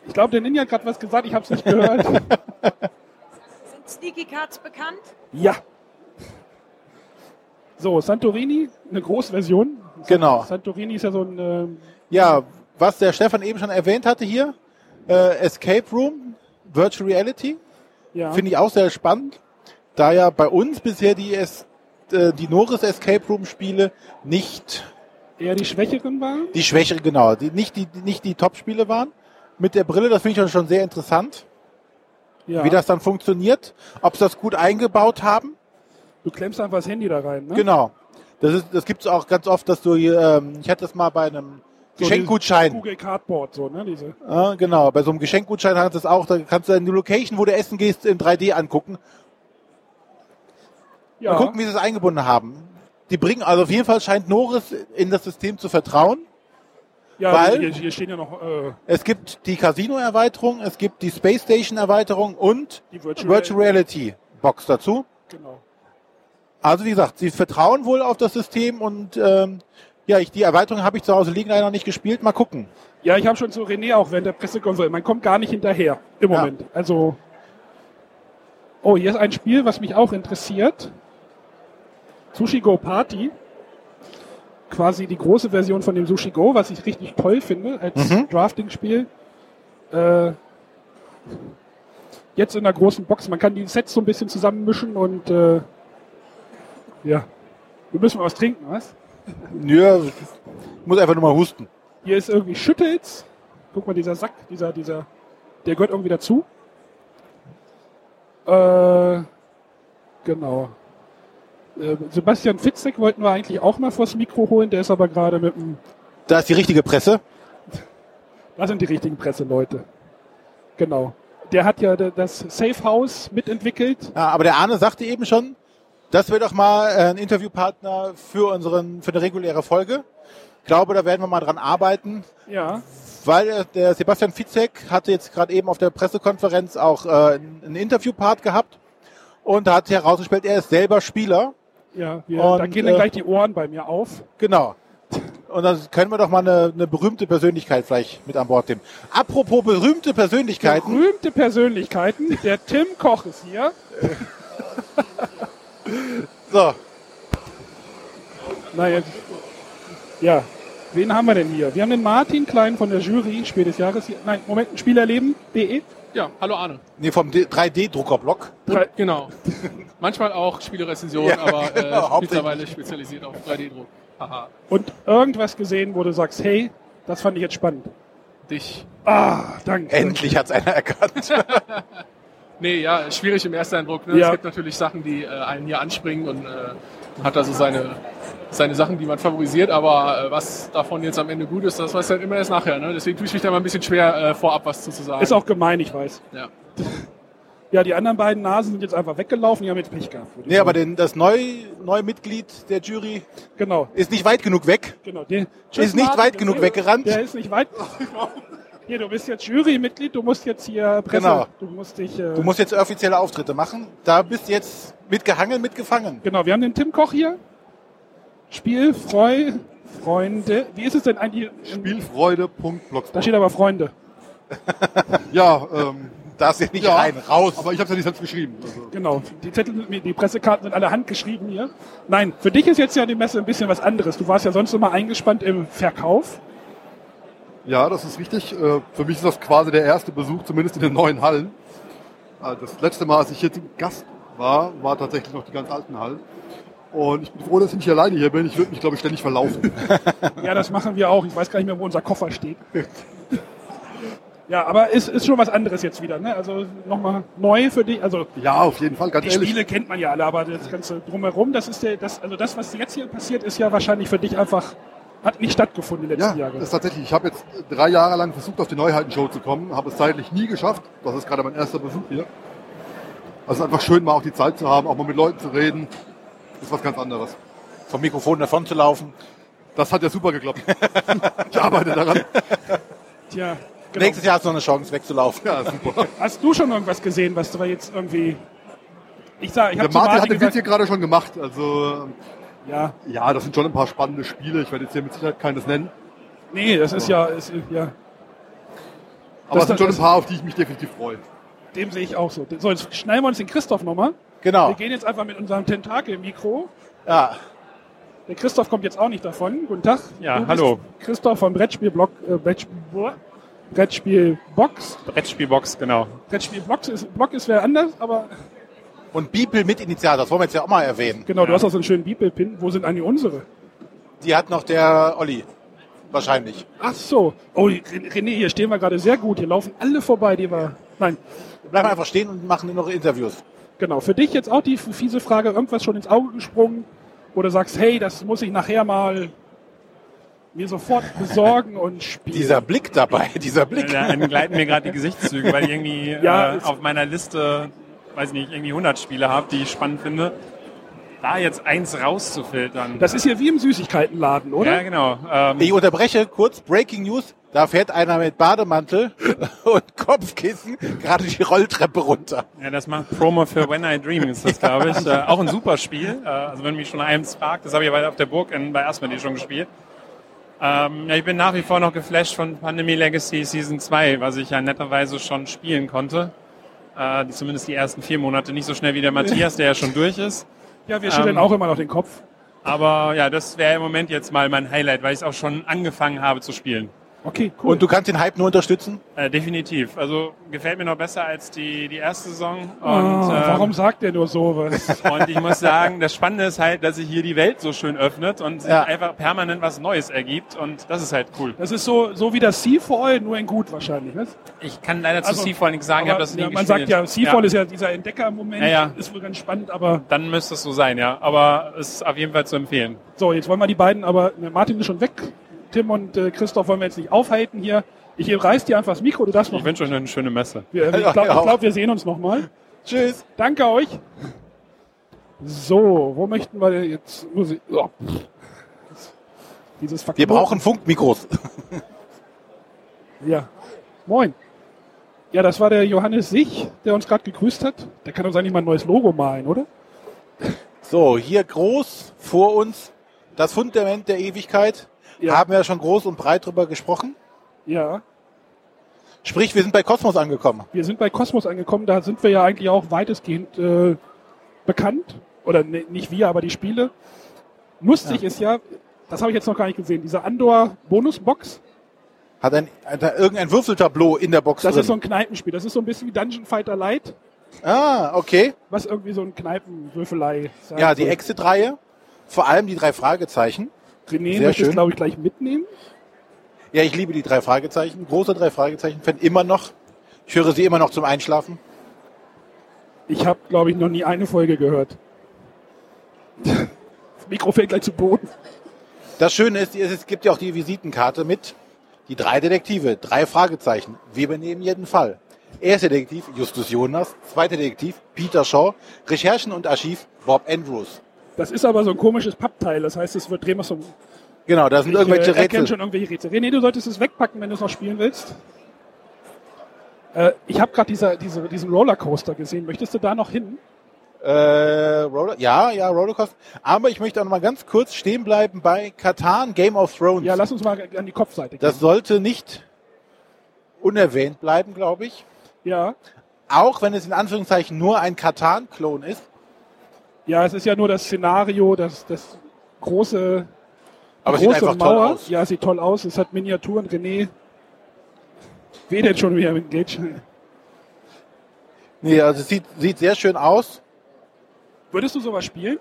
Ich glaube, der Ninja hat gerade was gesagt, ich habe es nicht gehört. Sind Sneaky Cards bekannt? ja. So, Santorini, eine Großversion. Genau. Santorini ist ja so ein... ähm, Ja, was der Stefan eben schon erwähnt hatte hier, äh, Escape Room, Virtual Reality, ja. finde ich auch sehr spannend, da ja bei uns bisher die, es, äh, die Norris Escape Room Spiele nicht eher die Schwächeren waren. die Schwächere, genau, die, nicht die, nicht die Top-Spiele waren. Mit der Brille, das finde ich schon sehr interessant, Ja. wie das dann funktioniert, ob sie das gut eingebaut haben. Du klemmst einfach das Handy da rein, ne? Genau. Das, ist, das gibt es auch ganz oft, dass du, hier, ähm, ich hatte das mal bei einem So Geschenkgutschein. Google Cardboard, so, ne? Diese. Ja, genau, bei so einem Geschenkgutschein hat es auch, da kannst du in die Location, wo du essen gehst, in 3D angucken. Ja. Mal gucken, wie sie es eingebunden haben. Die bringen, also auf jeden Fall scheint Norris in das System zu vertrauen. Ja, weil- hier, hier stehen ja noch äh, Es gibt die Casino-Erweiterung, es gibt die Space Station-Erweiterung und die Virtual, Virtual Reality Box dazu. Genau. Also wie gesagt, sie vertrauen wohl auf das System und ähm, ja, ich, die Erweiterung habe ich zu Hause liegen, leider noch nicht gespielt. Mal gucken. Ja, ich habe schon zu René auch während der Pressekonferenz. Man kommt gar nicht hinterher im Ja. Moment. Also. Oh, hier ist ein Spiel, was mich auch interessiert. Sushi Go Party. Quasi die große Version von dem Sushi Go, was ich richtig toll finde als Mhm. Drafting-Spiel. Äh, jetzt in der großen Box. Man kann die Sets so ein bisschen zusammenmischen und äh, ja. Wir müssen mal was trinken, was? Ja, ich muss einfach nur mal husten. Hier ist irgendwie Schüttels. Guck mal, dieser Sack, dieser, dieser, der gehört irgendwie dazu. Äh, genau. Äh, Sebastian Fitzek wollten wir eigentlich auch mal vors Mikro holen, der ist aber gerade mit dem, Da ist die richtige Presse. da sind die richtigen Presseleute. Genau. Der hat ja das Safe House mitentwickelt. Ja, aber der Arne sagte eben schon, das wäre doch mal äh, ein Interviewpartner für unseren, für eine reguläre Folge. Ich glaube, da werden wir mal dran arbeiten, Ja. weil äh, der Sebastian Fitzek hatte jetzt gerade eben auf der Pressekonferenz auch äh, einen Interviewpart gehabt und da hat herausgestellt, er ist selber Spieler. Ja, wir, Und, da gehen dann äh, gleich die Ohren bei mir auf. Genau. Und dann können wir doch mal eine, eine berühmte Persönlichkeit vielleicht mit an Bord nehmen. Apropos berühmte Persönlichkeiten. Berühmte Persönlichkeiten. Der Tim Koch ist hier. So, Na jetzt. Ja. Wen haben wir denn hier? Wir haben den Martin Klein von der Jury, Spiel des Jahres hier. Nein, Moment, Spielerleben.de. Ja, hallo Arne. nee, vom 3D-Druckerblock. Drei- Genau. Manchmal auch Spielerezensionen, Ja, aber äh, genau, mittlerweile spezialisiert auf 3D-Druck. Haha. Und irgendwas gesehen, wo du sagst, hey, das fand ich jetzt spannend. Dich. Ah, danke. Endlich hat's einer erkannt. Nee, ja, schwierig im ersten Eindruck. Ne? Ja. Es gibt natürlich Sachen, die äh, einen hier anspringen und äh, hat also seine, seine Sachen, die man favorisiert, aber äh, was davon jetzt am Ende gut ist, das weiß halt immer erst nachher. Ne? Deswegen tue ich mich da mal ein bisschen schwer, äh, vorab was zu, zu sagen. Ist auch gemein, ich weiß. ja. Ja, die anderen beiden Nasen sind jetzt einfach weggelaufen, die haben jetzt Pech gehabt. Nee, aber den, das neue, neue Mitglied der Jury genau. ist nicht weit genug weg. Genau, der, Ist nicht weit genug weggerannt. Der ist nicht weit. Hier, du bist jetzt Jurymitglied, du musst jetzt hier Presse, Genau. du musst dich, äh, Du musst jetzt offizielle Auftritte machen. Da bist du jetzt mitgehangen, mitgefangen. genau, wir haben den Tim Koch hier. Spielfreu, Freunde, wie ist es denn eigentlich? Spielfreude.blogspot. Da steht aber Freunde. Ja, ähm, Darfst du nicht ja, rein, raus. Aber ich habe ja nicht selbst geschrieben. Also. Genau, die Zettel, die Pressekarten sind alle handgeschrieben hier. Nein, für dich ist jetzt ja die Messe ein bisschen was anderes. Du warst ja sonst immer eingespannt im Verkauf. Ja, das ist richtig. Äh, Für mich ist das quasi der erste Besuch, zumindest in den neuen Hallen. Äh, Das letzte Mal, als ich hier zum Gast war, war tatsächlich noch die ganz alten Hallen. Und ich bin froh, dass ich nicht alleine hier bin. Ich würde mich, glaube ich, ständig verlaufen. Ja, das machen wir auch. Ich weiß gar nicht mehr, wo unser Koffer steht. Ja, aber es ist schon was anderes jetzt wieder. Ne? Also nochmal neu für dich. Also Ja, auf jeden Fall, ganz die ehrlich. Spiele kennt man ja alle, aber das Ganze drumherum, das ist der, das, also das, was jetzt hier passiert, ist ja wahrscheinlich für dich einfach, hat nicht stattgefunden die Ja, letzten Jahre. das ist tatsächlich. Ich habe jetzt drei Jahre lang versucht, auf die Neuheitenshow zu kommen, habe es zeitlich nie geschafft. Das ist gerade mein erster Besuch hier. Also einfach schön, mal auch die Zeit zu haben, auch mal mit Leuten zu reden. ist was ganz anderes. Vom Mikrofon davon zu laufen. Das hat ja super geklappt. ich arbeite daran. Tja, genau. Nächstes Jahr hast du noch eine Chance, wegzulaufen. Ja, super. Hast du schon irgendwas gesehen, was du jetzt irgendwie. Ich sag, ich Der habe zu Martin hat Martin den Witz hier gerade schon gemacht. Also ja, ja, das sind schon ein paar spannende Spiele. Ich werde jetzt hier mit Sicherheit keines nennen. nee, das ist ja, ist, ja, Aber Das- es sind schon ein paar, auf die ich mich definitiv freue. dem sehe ich auch so. So, jetzt schneiden wir uns den Christoph nochmal. Genau. Wir gehen jetzt einfach mit unserem Tentakel-Mikro. Ja. Der Christoph kommt jetzt auch nicht davon. Guten Tag. Ja, Du bist hallo. Christoph vom Brettspielblog, äh, Brettspiel, Brettspielbox. Brettspielbox, genau. Brettspielblog ist, Blog ist wer anders, aber Und Beeple mit Initial, das wollen wir jetzt ja auch mal erwähnen. genau, du hast auch so einen schönen Beeple-Pin. Wo sind eigentlich unsere? Die hat noch der Olli. Wahrscheinlich. Ach so. Oh, René, hier stehen wir gerade sehr gut. Hier laufen alle vorbei, die wir. Nein, Wir bleiben einfach stehen und machen nur noch Interviews. genau. Für dich jetzt auch die fiese Frage: irgendwas schon ins Auge gesprungen? Oder sagst, hey, das muss ich nachher mal mir sofort besorgen und spielen? Dieser Blick dabei, dieser Blick. Da entgleiten mir gerade die Gesichtszüge, weil ich irgendwie Ja, äh, auf meiner Liste, weiß ich nicht, irgendwie 100 Spiele habe, die ich spannend finde. Da jetzt eins rauszufiltern. Das ist hier wie im Süßigkeitenladen, oder? Ja, genau. Ähm, Ich unterbreche kurz, Breaking News. Da fährt einer mit Bademantel und Kopfkissen gerade die Rolltreppe runter. Ja, das macht Promo für When I Dream, ist das, glaube ich. äh, auch ein super Spiel. Äh, also wenn mich schon eins fragt, das habe ich aber auf der Burg in, bei Asmodee schon gespielt. Ähm, ja, ich bin nach wie vor noch geflasht von Pandemy Legacy Season 2, was ich ja netterweise schon spielen konnte. Äh, zumindest die ersten vier Monate. Nicht so schnell wie der Matthias, der ja schon durch ist. Ja, wir schütteln Ähm, auch immer noch den Kopf. Aber ja, das wäre im Moment jetzt mal mein Highlight, weil ich es auch schon angefangen habe zu spielen. Okay, cool. Und du kannst den Hype nur unterstützen? Äh, definitiv. Also gefällt mir noch besser als die, die erste Saison. Und, Ah, ähm, warum sagt er nur sowas? Und ich muss sagen, das Spannende ist halt, dass sich hier die Welt so schön öffnet und sich Ja. einfach permanent was Neues ergibt. Und das ist halt cool. Das ist so, so wie das Seafall, nur in gut wahrscheinlich. Ne? Ich kann leider zu Also, Seafall nichts sagen, ich aber, habe das nie ja, Man gespielt. sagt ja, Seafall ist ja dieser Entdecker-Moment, Ja, ja. ist wohl ganz spannend, aber Dann müsste es so sein, ja. Aber es ist auf jeden Fall zu empfehlen. so, jetzt wollen wir die beiden, aber ne, Martin ist schon weg. Tim und äh, Christoph wollen wir jetzt nicht aufhalten hier. Ich reiß dir einfach das Mikro, du darfst noch. Ich wünsche euch eine schöne Messe. Wir, ich Ja, glaube, glaub, wir sehen uns nochmal. Tschüss. Danke euch. So, wo möchten wir denn jetzt? Muss ich, oh. Dieses Wir brauchen Funkmikros. Ja. Moin. Ja, das war der Johannes Sich, der uns gerade gegrüßt hat. Der kann uns eigentlich mal ein neues Logo malen, oder? So, hier groß vor uns das Fundament der Ewigkeit. Ja. Haben wir ja schon groß und breit drüber gesprochen. Ja. Sprich, wir sind bei Kosmos angekommen. Wir sind bei Kosmos angekommen, da sind wir ja eigentlich auch weitestgehend äh, bekannt. Oder ne, nicht wir, aber die Spiele. Lustig ist ja, das habe ich jetzt noch gar nicht gesehen, diese Andor-Bonusbox. Hat ein, hat da irgendein Würfeltableau in der Box Das drin. ist so ein Kneipenspiel. Das ist so ein bisschen wie Dungeon Fighter Light, ah, okay. was irgendwie so ein Kneipenwürfelei sein Ja, die. Exit-Reihe. Vor allem die drei Fragezeichen. René Sehr möchte es, glaube ich, gleich mitnehmen. Ja, ich liebe die drei Fragezeichen. Große drei Fragezeichen-Fan immer noch. Ich höre sie immer noch zum Einschlafen. Ich habe, glaube ich, noch nie eine Folge gehört. Das Mikro fällt gleich zu Boden. Das Schöne ist, es gibt ja auch die Visitenkarte mit. Die drei Detektive, drei Fragezeichen. Wir übernehmen jeden Fall. Erster Detektiv Justus Jonas, zweiter Detektiv Peter Shaw, Recherchen und Archiv Bob Andrews. Das ist aber so ein komisches Pappteil. Das heißt, es wird drehen wir so. Genau, da sind Ich, irgendwelche äh, erkenn Rätsel. schon irgendwelche Rätsel. René, du solltest es wegpacken, wenn du es noch spielen willst. Äh, ich habe gerade diese, diesen Rollercoaster gesehen. Möchtest du da noch hin? Äh, Roller, ja, ja, Rollercoaster. Aber ich möchte auch noch mal ganz kurz stehen bleiben bei Katan Game of Thrones. Ja, lass uns mal an die Kopfseite gehen. Das sollte nicht unerwähnt bleiben, glaube ich. Ja. Auch wenn es in Anführungszeichen nur ein Katan-Klon ist. Ja, es ist ja nur das Szenario, das, das große, Aber es große sieht einfach toll Mauer. aus. Ja, es sieht toll aus. Es hat Miniaturen. René, wer denn schon wieder mit Gage? Nee, also es sieht, sieht sehr schön aus. Würdest du sowas spielen?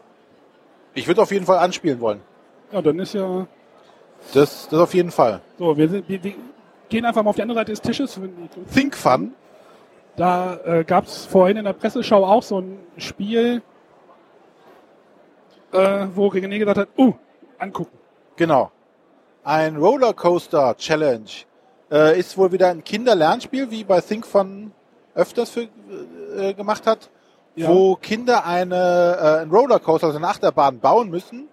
Ich würde auf jeden Fall anspielen wollen. Ja, dann ist ja Das, das auf jeden Fall. so. Wir, sind, wir, wir gehen einfach mal auf die andere Seite des Tisches. Think Fun. Da äh, gab es vorhin in der Presseschau auch so ein Spiel, äh, wo René gesagt hat, uh, angucken. Genau. Ein Rollercoaster Challenge äh, ist wohl wieder ein Kinderlernspiel, wie bei Think Fun öfters für, äh, gemacht hat, Ja. wo Kinder eine, äh, einen Rollercoaster, also eine Achterbahn bauen müssen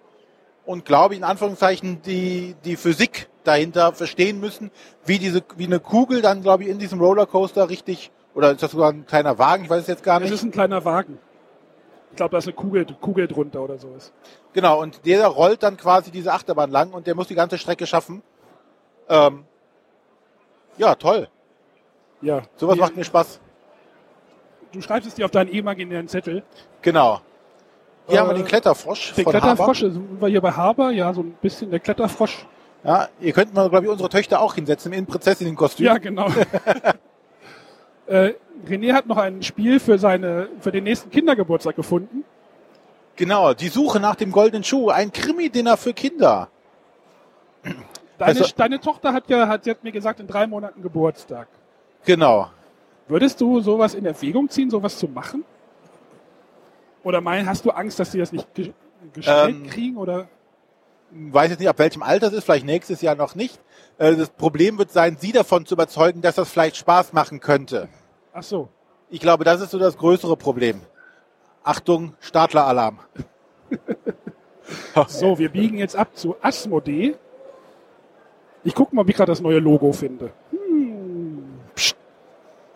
und glaube ich in Anführungszeichen die, die Physik dahinter verstehen müssen, wie diese, wie eine Kugel dann glaube ich in diesem Rollercoaster richtig, oder ist das sogar ein kleiner Wagen, ich weiß es jetzt gar Das nicht. ist ein kleiner Wagen. Ich glaube, da ist eine Kugel, Kugel drunter oder so. Ist. Genau, und der rollt dann quasi diese Achterbahn lang und der muss die ganze Strecke schaffen. Ähm, ja, toll. Ja. Sowas macht mir Spaß. Du schreibst es dir auf deinen imaginären Zettel. Genau. Hier Äh, haben wir den Kletterfrosch Den von Kletterfrosch, Haber. sind wir hier bei Haber, ja, so ein bisschen der Kletterfrosch. Ja, ihr könnt mal, glaube ich, unsere Töchter auch hinsetzen in Prinzessinnenkostüm. Ja, genau. äh, René hat noch ein Spiel für seine, für den nächsten Kindergeburtstag gefunden. Genau, die Suche nach dem goldenen Schuh. Ein Krimi-Dinner für Kinder. Deine, Also- deine Tochter hat ja, hat, sie hat mir gesagt, in drei Monaten Geburtstag. Genau. Würdest du sowas in Erwägung ziehen, sowas zu machen? Oder mein, hast du Angst, dass sie das nicht ge gestellt Ähm, kriegen? Oder? Weiß jetzt nicht, ab welchem Alter es ist, vielleicht nächstes Jahr noch nicht. Äh, Das Problem wird sein, sie davon zu überzeugen, dass das vielleicht Spaß machen könnte. Ach so. Ich glaube, das ist so das größere Problem. Achtung, Startler-Alarm. So, wir biegen jetzt ab zu Asmodee. Ich gucke mal, ob ich gerade das neue Logo finde. Hm. Psst.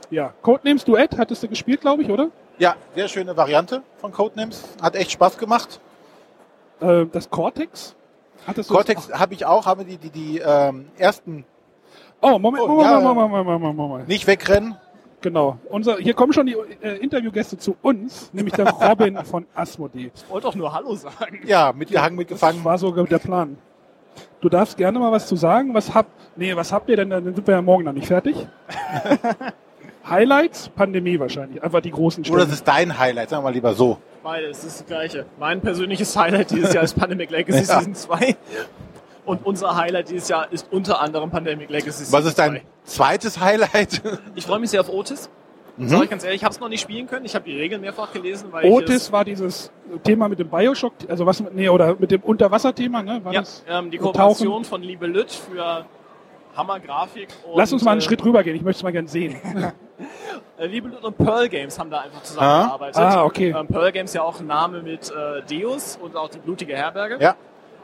Ja, Codenames Duett hattest du gespielt, glaube ich, oder? Ja, sehr schöne Variante von Codenames. Hat echt Spaß gemacht. Äh, das Cortex? Hattest Cortex habe ich auch, habe die, die, die ähm, ersten Oh, Moment, Oh, Moment, ja. Moment, Moment, Moment, Moment, Moment. nicht wegrennen. Genau. Unser, hier kommen schon die äh, Interviewgäste zu uns, nämlich der Robin von Asmodee. Ich wollte doch nur Hallo sagen. Ja, mitgehangen, mitgefangen. Das war sogar der Plan. Du darfst gerne mal was zu sagen. Was habt, nee, was habt ihr denn? Dann sind wir ja morgen noch nicht fertig. Highlights? Pandemie wahrscheinlich. Einfach die großen Oder Stunden. das ist dein Highlight, sagen wir mal lieber so. Beides ist das gleiche. Mein persönliches Highlight dieses Jahr ist Pandemic Legacy Ja. Season 2. Und unser Highlight dieses Jahr ist unter anderem Pandemic Legacy Was ist dein zweites Highlight? 2. Ich freue mich sehr auf Otis. Mhm. Sag ich ganz ehrlich, ich habe es noch nicht spielen können. Ich habe die Regeln mehrfach gelesen, weil ich Otis war dieses Thema mit dem Bioshock, also was, nee, oder mit dem Unterwasserthema, ne? War ja, das? ähm, die Tauchen? Kooperation von Liebe Lütt für Hammer-Grafik. und, Lass uns mal einen äh, Schritt rübergehen, ich möchte es mal gern sehen. Äh, Liebe Lütt und Pearl Games haben da einfach zusammengearbeitet. Ah, okay. Ähm, Pearl Games ja auch ein Name mit äh, Deus und auch die blutige Herberge. Ja.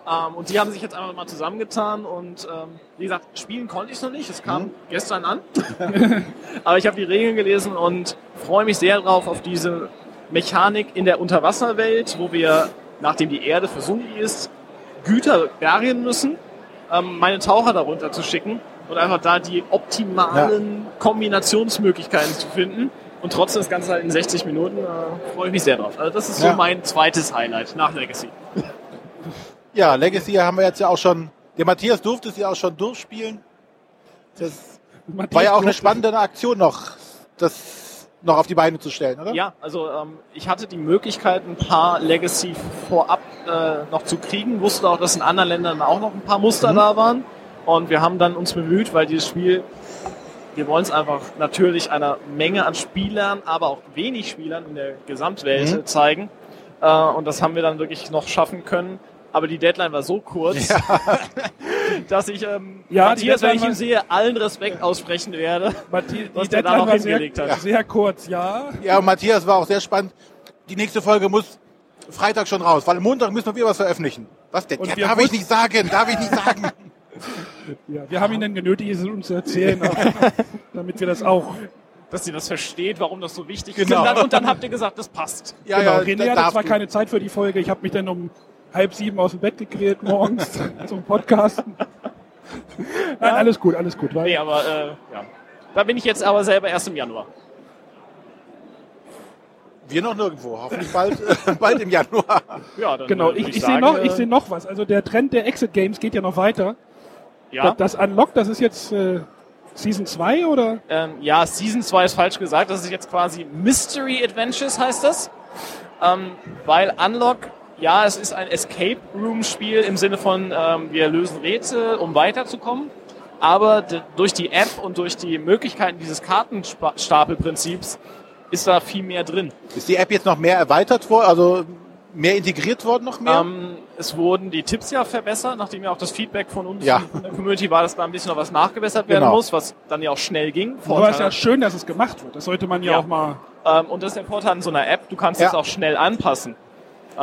Ähm, und die haben sich jetzt einfach mal zusammengetan und ähm, wie gesagt, spielen konnte ich noch nicht. Es kam gestern an. Aber ich habe die Regeln gelesen und freue mich sehr drauf auf diese Mechanik in der Unterwasserwelt, wo wir, nachdem die Erde versunken ist, Güter bergen müssen, ähm, meine Taucher darunter zu schicken und einfach da die optimalen Kombinationsmöglichkeiten zu finden. Und trotzdem das Ganze halt in 60 Minuten äh, freue ich mich sehr drauf. Also das ist so Ja. mein zweites Highlight nach Legacy. Ja, Legacy haben wir jetzt ja auch schon. Der Matthias durfte es ja auch schon durchspielen. Das war ja auch eine spannende Aktion noch, das noch auf die Beine zu stellen, oder? Ja, also ähm, ich hatte die Möglichkeit, ein paar Legacy vorab äh, noch zu kriegen, wusste auch, dass in anderen Ländern auch noch ein paar Muster Mhm. da waren. Und wir haben dann uns bemüht, weil dieses Spiel, wir wollen es einfach natürlich einer Menge an Spielern, aber auch wenig Spielern in der Gesamtwelt Mhm. zeigen. Äh, und das haben wir dann wirklich noch schaffen können. Aber die Deadline war so kurz, dass ich ähm, Ja, die Matthias, wenn ich ihn sehe, allen Respekt aussprechen werde, Die was der da Deadline noch war sehr, hat. sehr kurz, ja. Ja, und Matthias war auch sehr spannend. Die nächste Folge muss Freitag schon raus, weil Montag müssen wir was veröffentlichen. Was denn? Ja, darf ich nicht sagen, darf ich nicht sagen. ja. Wir haben ihn dann genötigt, es uns zu erzählen, damit wir das auch. Dass ihr das versteht, warum das so wichtig Genau. ist. Und dann, und dann habt ihr gesagt, das passt. genau, René hatte zwar keine Zeit für die Folge, ich habe mich dann um halb sieben aus dem Bett gequält morgens zum Podcasten. Nein, alles gut, alles gut. Nee, aber äh, ja. Da bin ich jetzt aber selber erst im Januar. Wir noch nirgendwo. Hoffentlich bald, bald im Januar. Ja, dann Genau, äh, ich, ich, sagen, sehe noch, äh, ich sehe noch was. Also der Trend der Exit Games geht ja noch weiter. Ja. Das, das Unlock, das ist jetzt äh, Season 2 oder? Ähm, ja, Season 2 ist falsch gesagt. Das ist jetzt quasi Mystery Adventures heißt das. Ähm, weil Unlock, ja, es ist ein Escape Room Spiel im Sinne von, ähm, wir lösen Rätsel, um weiterzukommen. Aber durch die App und durch die Möglichkeiten dieses Kartenstapelprinzips ist da viel mehr drin. Ist die App jetzt noch mehr erweitert worden, also mehr integriert worden noch mehr? Ähm, es wurden die Tipps ja verbessert, nachdem ja auch das Feedback von uns Ja. von der Community war, dass da ein bisschen noch was nachgebessert werden Genau. muss, was dann ja auch schnell ging. Aber es ist ja schön, dass es gemacht wird. Das sollte man ja, Ja. auch mal, Ähm, und das ist der Vorteil an so einer App, du kannst Ja. es auch schnell anpassen.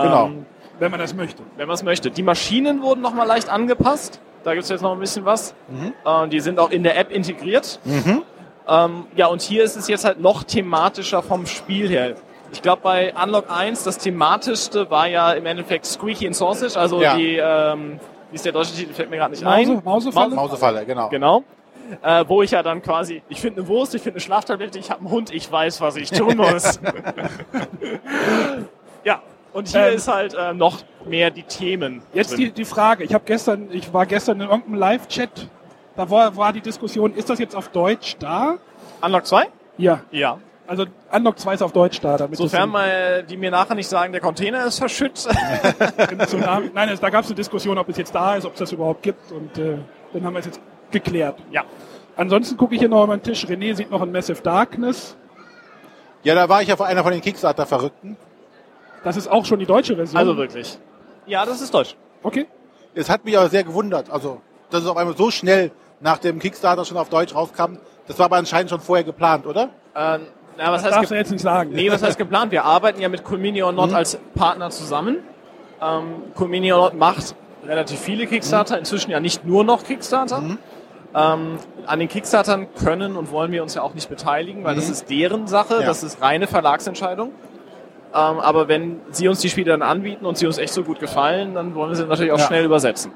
Genau. Ähm, wenn man das möchte. wenn man es möchte. Die Maschinen wurden nochmal leicht angepasst. Da gibt es jetzt noch ein bisschen was. Mhm. Äh, die sind auch in der App integriert. Mhm. Ähm, ja, und hier ist es jetzt halt noch thematischer vom Spiel her. Ich glaube, bei Unlock 1, das thematischste war ja im Endeffekt Squeaky and Sausage, also Ja. die, ähm, wie ist der deutsche Titel, fällt mir gerade nicht Mause- ein. Mausefalle? Mausefalle, genau. Genau. Äh, wo ich ja dann quasi, ich finde eine Wurst, ich finde eine Schlaftablette, ich habe einen Hund, ich weiß, was ich tun muss. ja, und hier Ähm, ist halt äh, noch mehr die Themen. Jetzt drin. die, die Frage. Ich habe gestern, ich war gestern in irgendeinem Live-Chat. Da war, war die Diskussion, ist das jetzt auf Deutsch da? Unlock 2? Ja. Ja. Also Unlock 2 ist auf Deutsch da. Damit Sofern mal die mir nachher nicht sagen, der Container ist verschüttet. Namen- Nein, es, da gab es eine Diskussion, ob es jetzt da ist, ob es das überhaupt gibt. Und äh, dann haben wir es jetzt geklärt. Ja. Ansonsten gucke ich hier noch über den Tisch. René sieht noch ein Massive Darkness. Ja, da war ich ja einer von den Kickstarter-Verrückten. Das ist auch schon die deutsche Version. Also wirklich. Ja, das ist deutsch. Okay. Es hat mich aber sehr gewundert, also, dass es auf einmal so schnell nach dem Kickstarter schon auf Deutsch rauskam. Das war aber anscheinend schon vorher geplant, oder? Äh, na, was Das heißt darfst du jetzt nicht sagen. Nee, was heißt geplant? Wir arbeiten ja mit Comini or Not Mhm. als Partner zusammen. Ähm, Comini or Not macht relativ viele Kickstarter, inzwischen ja nicht nur noch Kickstarter. Ähm, an den Kickstartern können und wollen wir uns ja auch nicht beteiligen, weil das Mhm. ist deren Sache, Ja. das ist reine Verlagsentscheidung. Ähm, aber wenn sie uns die Spiele dann anbieten und sie uns echt so gut gefallen, dann wollen wir sie natürlich auch Ja. schnell übersetzen.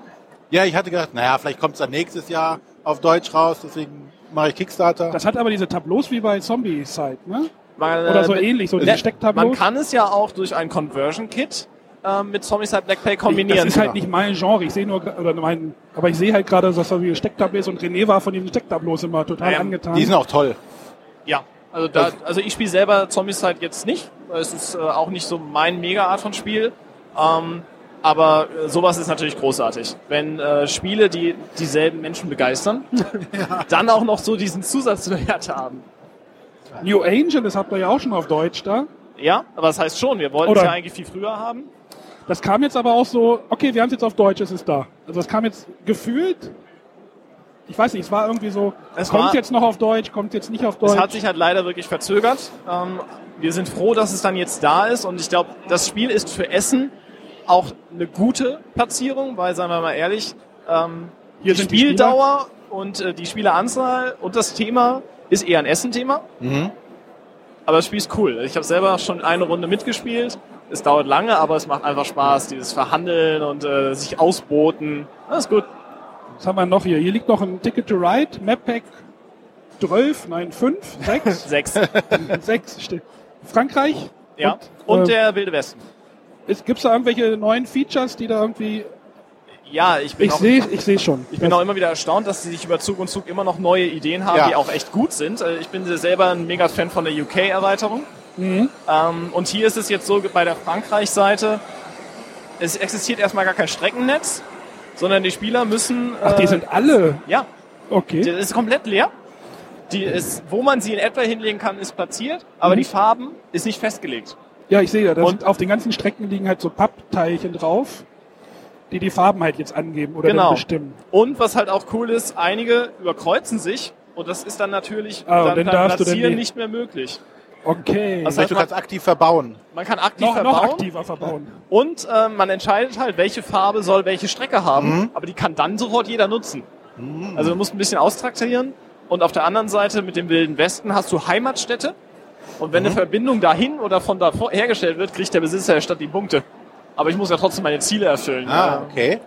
Ja, ich hatte gedacht, naja, vielleicht kommt es dann nächstes Jahr auf Deutsch raus, deswegen mache ich Kickstarter. Das hat aber diese Tableaus wie bei Zombie Side, ne? Man, Oder so äh, ähnlich, so diese Stecktableaus. Man kann es ja auch durch ein Conversion-Kit äh, mit Zombicide Blackpay kombinieren. Das ist halt nicht mein Genre. Ich sehe nur, oder mein, aber ich sehe halt gerade, dass da wie Stecktableaus und René war von diesen Stecktableaus immer total Ja, angetan. Die sind auch toll. Ja, also, da, also ich spiele selber Zombicide jetzt nicht. Es ist äh, auch nicht so mein Mega-Art von Spiel. Ähm, aber äh, sowas ist natürlich großartig. Wenn äh, Spiele, die dieselben Menschen begeistern, dann auch noch so diesen Zusatzwert haben. New Angel, das habt ihr ja auch schon auf Deutsch da. Ja, aber das heißt schon, wir wollten es ja eigentlich viel früher haben. Das kam jetzt aber auch so, okay, wir haben es jetzt auf Deutsch, es ist da. Also es kam jetzt gefühlt, ich weiß nicht, es war irgendwie so, Es kommt war- jetzt noch auf Deutsch, kommt jetzt nicht auf Deutsch. Es hat sich halt leider wirklich verzögert. Ähm, wir sind froh, dass es dann jetzt da ist und ich glaube, das Spiel ist für Essen auch eine gute Platzierung, weil, sagen wir mal ehrlich, ähm, Hier die sind die Spieldauer und äh, die Spieleranzahl und das Thema ist eher ein Essen-Thema. Mhm. Aber das Spiel ist cool. Ich habe selber schon eine Runde mitgespielt. Es dauert lange, aber es macht einfach Spaß, dieses Verhandeln und äh, sich ausboten. Das ist gut. Was haben wir noch hier? Hier liegt noch ein Ticket to Ride, Map Pack 12, nein, 5, 6? Sechs. 6 steht. Frankreich? Ja. Und, äh, der Wilde Westen. Gibt es da irgendwelche neuen Features, die da irgendwie... Ja, ich bin Ich auch- sehe ich seh schon. Ich bin auch immer wieder erstaunt, dass sie sich über Zug und Zug immer noch neue Ideen haben, Ja. die auch echt gut sind. Äh, Ich bin selber ein mega Fan von der UK-Erweiterung. Mhm. Ähm, und hier ist es jetzt so bei der Frankreich-Seite, es existiert erstmal gar kein Streckennetz, sondern die Spieler müssen. Ach, die äh, sind alle... Ja. Okay. Das ist komplett leer. Die ist, wo man sie in etwa hinlegen kann, ist platziert, aber Mhm. die Farben ist nicht festgelegt. Ja, ich sehe ja, da Und- auf den ganzen Strecken liegen halt so Pappteilchen drauf. die die Farben halt jetzt angeben oder genau. bestimmen. Und was halt auch cool ist, einige überkreuzen sich und das ist dann natürlich Ah, dann, dann dann Platzieren nicht mehr möglich. Okay. Das heißt, du kannst aktiv verbauen. man kann aktiv noch, noch verbauen aktiver verbauen. und ähm, man entscheidet halt, welche Farbe soll welche Strecke haben, Mhm. aber die kann dann sofort jeder nutzen. Also du musst ein bisschen austraktieren und auf der anderen Seite mit dem Wilden Westen hast du Heimatstädte und wenn eine Verbindung dahin oder von da hergestellt wird, kriegt der Besitzer der Stadt die Punkte. Aber ich muss ja trotzdem meine Ziele erfüllen. Ah, okay.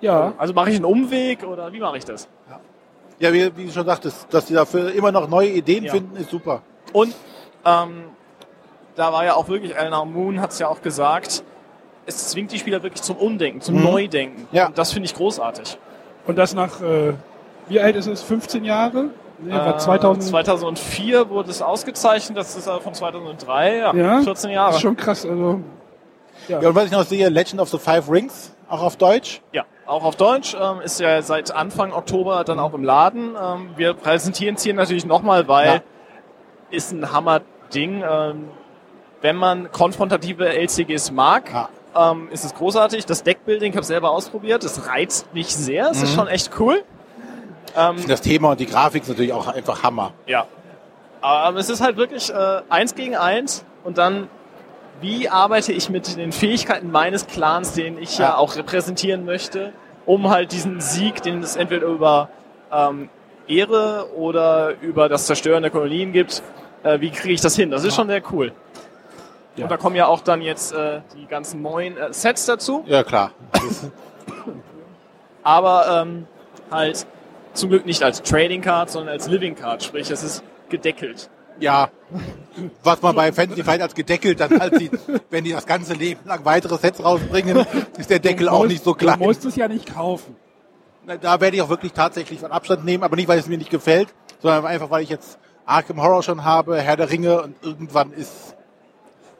Ja. Also mache ich einen Umweg oder wie mache ich das? Ja, wie, wie du schon sagtest, dass die dafür immer noch neue Ideen Ja. finden, ist super. Und ähm, da war ja auch wirklich, Eleanor Moon hat es ja auch gesagt, es zwingt die Spieler wirklich zum Umdenken, zum Mhm. Neudenken. Ja. Und das finde ich großartig. Und das nach, äh, wie alt ist es? 15 Jahre? Nee, war Äh, 2000, 2004 wurde es ausgezeichnet, das ist aber von 2003, ja, ja? 14 Jahre. Das ist schon krass. Also, Ja, und was ich noch sehe, Legend of the Five Rings, auch auf Deutsch. Ja, auch auf Deutsch, ähm, ist ja seit Anfang Oktober dann auch im Laden. Ähm, wir präsentieren es hier natürlich nochmal, weil Ja. ist ein Hammer-Ding. Ähm, wenn man konfrontative LCGs mag, Ja. ähm, ist es großartig. Das Deckbuilding, ich habe selber ausprobiert, das reizt mich sehr. Es ist Mhm. schon echt cool. Ähm, Das Thema und die Grafik ist natürlich auch einfach Hammer. ja. Aber es ist halt wirklich äh, eins gegen eins und dann, wie arbeite ich mit den Fähigkeiten meines Clans, den ich ja, Ja. auch repräsentieren möchte, um halt diesen Sieg, den es entweder über ähm, Ehre oder über das Zerstören der Kolonien gibt, äh, wie kriege ich das hin? Das ist schon sehr cool. Ja. Und da kommen ja auch dann jetzt äh, die ganzen neuen äh, Sets dazu, Ja, klar. aber ähm, halt zum Glück nicht als Trading Card, sondern als Living Card, sprich es ist gedeckelt. Ja, was man bei Fantasy Fight als gedeckelt dann halt sieht, wenn die das ganze Leben lang weitere Sets rausbringen, ist der Deckel du auch musst- nicht so klein. Du musst es ja nicht kaufen. Na, Da werde ich auch wirklich tatsächlich von Abstand nehmen, aber nicht, weil es mir nicht gefällt, sondern einfach, weil ich jetzt Arkham Horror schon habe, Herr der Ringe und irgendwann ist,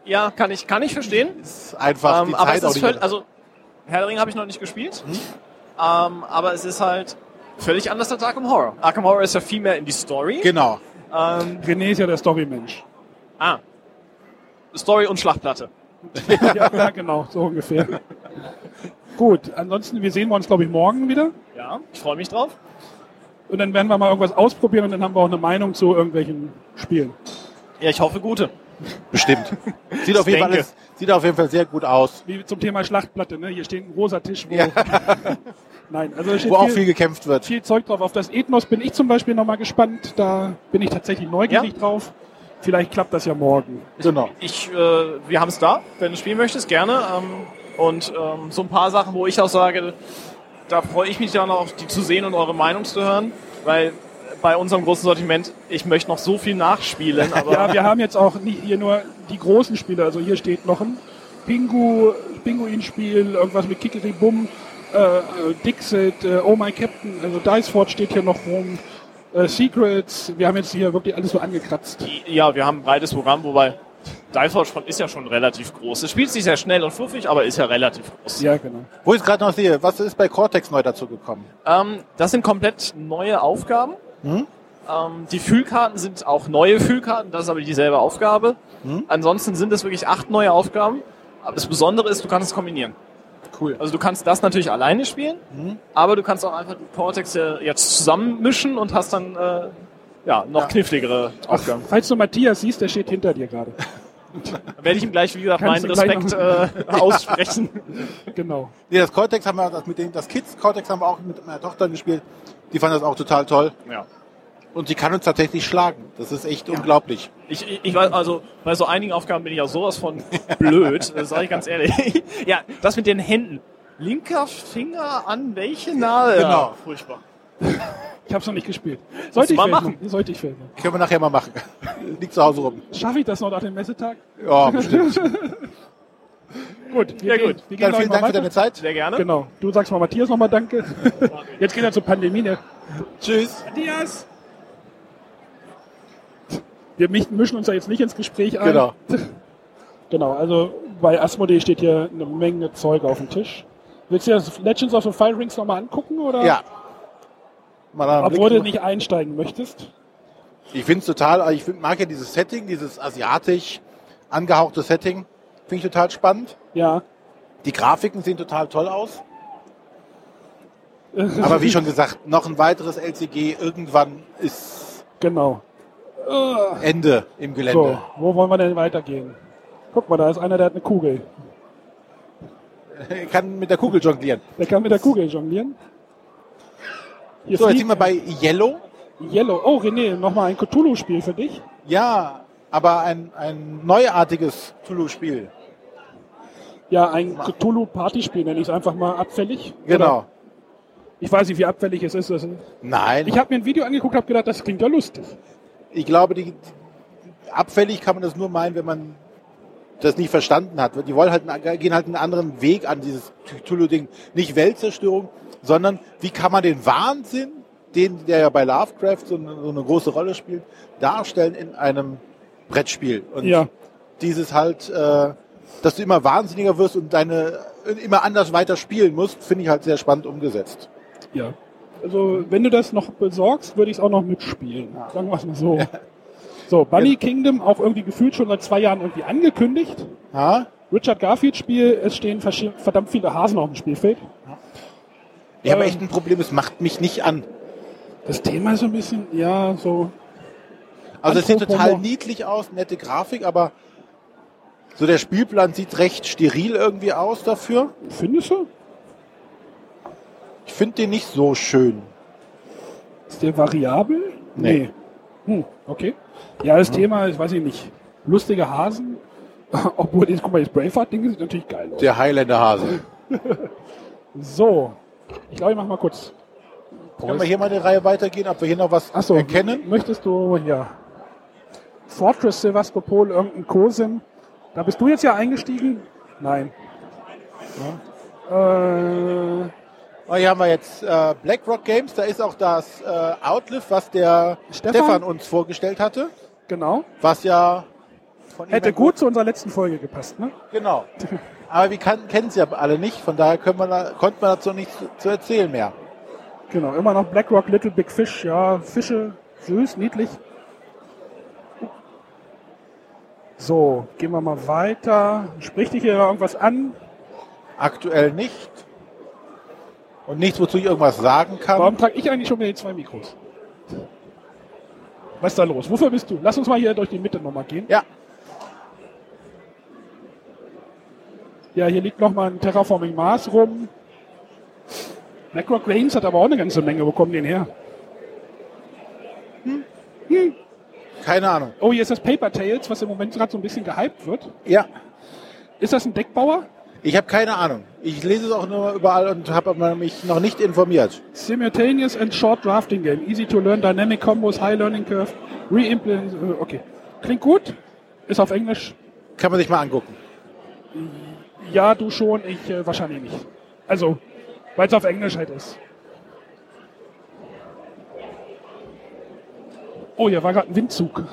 Ja, kann ich, kann ich verstehen. ist einfach die Ähm, aber Zeit es auch ist nicht völlig, mehr. also Herr der Ringe habe ich noch nicht gespielt, Hm? ähm, aber es ist halt völlig anders als Arkham Horror. Arkham Horror ist ja viel mehr in die Story. Genau. Ähm, René ist ja der Story-Mensch. ah, Story und Schlachtplatte. ja, ja, genau, so ungefähr. Gut, ansonsten, wir sehen wir uns, glaube ich, morgen wieder. Ja, ich freue mich drauf. Und dann werden wir mal irgendwas ausprobieren und dann haben wir auch eine Meinung zu irgendwelchen Spielen. Ja, ich hoffe gute. Bestimmt. Sieht auf, jeden Fall sieht auf jeden Fall sehr gut aus. Wie zum Thema Schlachtplatte, ne? Hier steht ein großer Tisch, wo. Ja. Nein, also Wo auch viel, viel gekämpft wird. viel Zeug drauf. Auf das Ethnos bin ich zum Beispiel nochmal gespannt. Da bin ich tatsächlich neugierig drauf. Vielleicht klappt das ja morgen. Genau. Ich, äh, wir haben es da, wenn du spielen möchtest, gerne. Ähm, und ähm, so ein paar Sachen, wo ich auch sage, da freue ich mich dann auch, die zu sehen und eure Meinung zu hören, weil bei unserem großen Sortiment, ich möchte noch so viel nachspielen, aber Ja, wir haben jetzt auch nicht hier nur die großen Spiele. Also hier steht noch ein Pingu, Pinguin-Spiel, irgendwas mit Kikeri Bum, äh, äh, Dixit, äh, Oh My Captain, also Diceford steht hier noch rum, äh, Secrets. Wir haben jetzt hier wirklich alles so angekratzt. ja, wir haben ein breites Programm, wobei Diveforge ist ja schon relativ groß. Es spielt sich sehr schnell und fluffig, aber ist ja relativ groß. Ja, genau. Wo ich es gerade noch sehe, was ist bei Cortex neu dazu gekommen? Ähm, das sind komplett neue Aufgaben. Hm? Ähm, die Fühlkarten sind auch neue Fühlkarten, das ist aber dieselbe Aufgabe. Hm? Ansonsten sind es wirklich acht neue Aufgaben. Aber das Besondere ist, du kannst es kombinieren. Cool. Also du kannst das natürlich alleine spielen, Hm? aber du kannst auch einfach die Cortex jetzt zusammenmischen und hast dann äh, ja, noch Ja. kniffligere Aufgaben. Falls du Matthias siehst, der steht hinter dir gerade. Dann werde ich ihm gleich, wie gesagt, Kannst meinen Respekt äh, aussprechen. Genau. Nee, das Cortex haben wir, das mit dem, das Kids Cortex haben wir auch mit meiner Tochter gespielt. Die fand das auch total toll. Ja. Und sie kann uns tatsächlich schlagen. Das ist echt unglaublich. Ich, ich, ich weiß, also bei so einigen Aufgaben bin ich auch sowas von blöd, das sage ich ganz ehrlich. ja, das mit den Händen. Linker Finger an welche Nahe? Genau. Ja, furchtbar. Ich habe es noch nicht gespielt. Sollte ich mal machen. noch. Sollte ich vielleicht noch. Können wir nachher mal machen. Liegt zu Hause rum. Schaffe ich das noch nach dem Messetag? Ja, bestimmt. Gut, wir Ja, gehen, gut. Wir gehen Dann vielen Dank für deine Zeit. Sehr gerne. Genau. Du sagst mal Matthias nochmal Danke. Jetzt geht er zur Pandemie. Ne? Tschüss. Matthias! Wir mischen uns da jetzt nicht ins Gespräch ein. Genau. Genau, also bei Asmodee steht hier eine Menge Zeug auf dem Tisch. Willst du das Legends of the Fire Rings nochmal angucken? Oder? Ja. Mal Obwohl du nicht einsteigen möchtest. Ich finde es total, also ich find, mag ja dieses Setting, dieses asiatisch angehauchte Setting. Finde ich total spannend. Ja. Die Grafiken sehen total toll aus. Aber wie schon gesagt, noch ein weiteres LCG irgendwann ist Genau. Ende im So, Gelände. wo wollen wir denn weitergehen? Guck mal, da ist einer, der hat eine Kugel. Er kann mit der Kugel jonglieren. Der kann mit der Kugel jonglieren. Hier So, jetzt sind wir bei Yellow. Yellow. Oh, René, nochmal ein Cthulhu-Spiel für dich. Ja, aber ein, ein neuartiges Tulu-Spiel. Ja, ein Cthulhu-Partyspiel nenne ich es einfach mal abfällig. Genau. Oder, ich weiß nicht, wie abfällig es ist. Nein. Ich habe mir ein Video angeguckt, habe gedacht, das klingt ja lustig. Ich glaube, die, abfällig kann man das nur meinen, wenn man das nicht verstanden hat. Die wollen halt, gehen halt einen anderen Weg an dieses Cthulhu-Ding. Nicht Weltzerstörung, sondern wie kann man den Wahnsinn, den, der ja bei Lovecraft so eine, so eine große Rolle spielt, darstellen in einem Brettspiel. Und Ja. dieses halt, äh, dass du immer wahnsinniger wirst und deine immer anders weiter spielen musst, finde ich halt sehr spannend umgesetzt. Ja. Also, wenn du das noch besorgst, würde ich es auch noch mitspielen. Sagen wir es mal so. So, Bunny Kingdom, auch irgendwie gefühlt schon seit zwei Jahren irgendwie angekündigt. Ha? Richard Garfield Spiel, es stehen verdammt viele Hasen auf dem Spielfeld. Ich habe Ähm. echt ein Problem, es macht mich nicht an. Das Thema ist so ein bisschen, ja, so. Also es sieht total niedlich aus, nette Grafik, aber so der Spielplan sieht recht steril irgendwie aus dafür. Findest du? Ich finde den nicht so schön. Ist der variabel? Nee. Hm, okay. Ja, das Thema, ich weiß ich nicht. Lustige Hasen. Obwohl, jetzt, guck mal, das Braveheart-Ding sieht natürlich geil aus. Der Highlander-Hase. So. Ich glaube, ich mach mal kurz. Können wir hier mal eine Reihe weitergehen, ob wir hier noch was Achso, erkennen? möchtest du, ja. Fortress Sevastopol, irgendein Cosim. Da bist du jetzt ja eingestiegen? Nein. Äh, Oh, hier haben wir jetzt äh, BlackRock Games, da ist auch das äh, Outlive, was der Stefan? Stefan? uns vorgestellt hatte, genau. was ja von Hätte gut zu unserer letzten Folge gepasst, ne? Genau. Aber wir kennen es ja alle nicht, von daher können wir da, konnte man dazu nichts zu, zu erzählen mehr. Genau, immer noch BlackRock Little Big Fish, ja, Fische, süß, niedlich. So, gehen wir mal weiter. Spricht dich hier irgendwas an? Aktuell nicht. Und nichts, wozu ich irgendwas sagen kann. Warum trage ich eigentlich schon wieder die zwei Mikros? Was ist da los? Wofür bist du? Lass uns mal hier durch die Mitte nochmal gehen. Ja. Ja, hier liegt nochmal ein Terraforming Mars rum. BlackRock Games hat aber auch eine ganze Menge. Wo kommen denn her? Hm. Keine Ahnung. Oh, hier ist das Paper Tales, was im Moment gerade so ein bisschen gehypt wird. Ja. Ist das ein Deckbauer? Ich habe keine Ahnung. Ich lese es auch nur überall und habe mich noch nicht informiert. Simultaneous and Short Drafting Game. Easy to learn, Dynamic Combos, High Learning Curve, Reimplement. äh, Okay. Klingt gut. Ist auf Englisch. Kann man sich mal angucken. Ja, du schon, ich äh, wahrscheinlich nicht. Also, weil es auf Englisch halt ist. Oh, hier war gerade ein Windzug.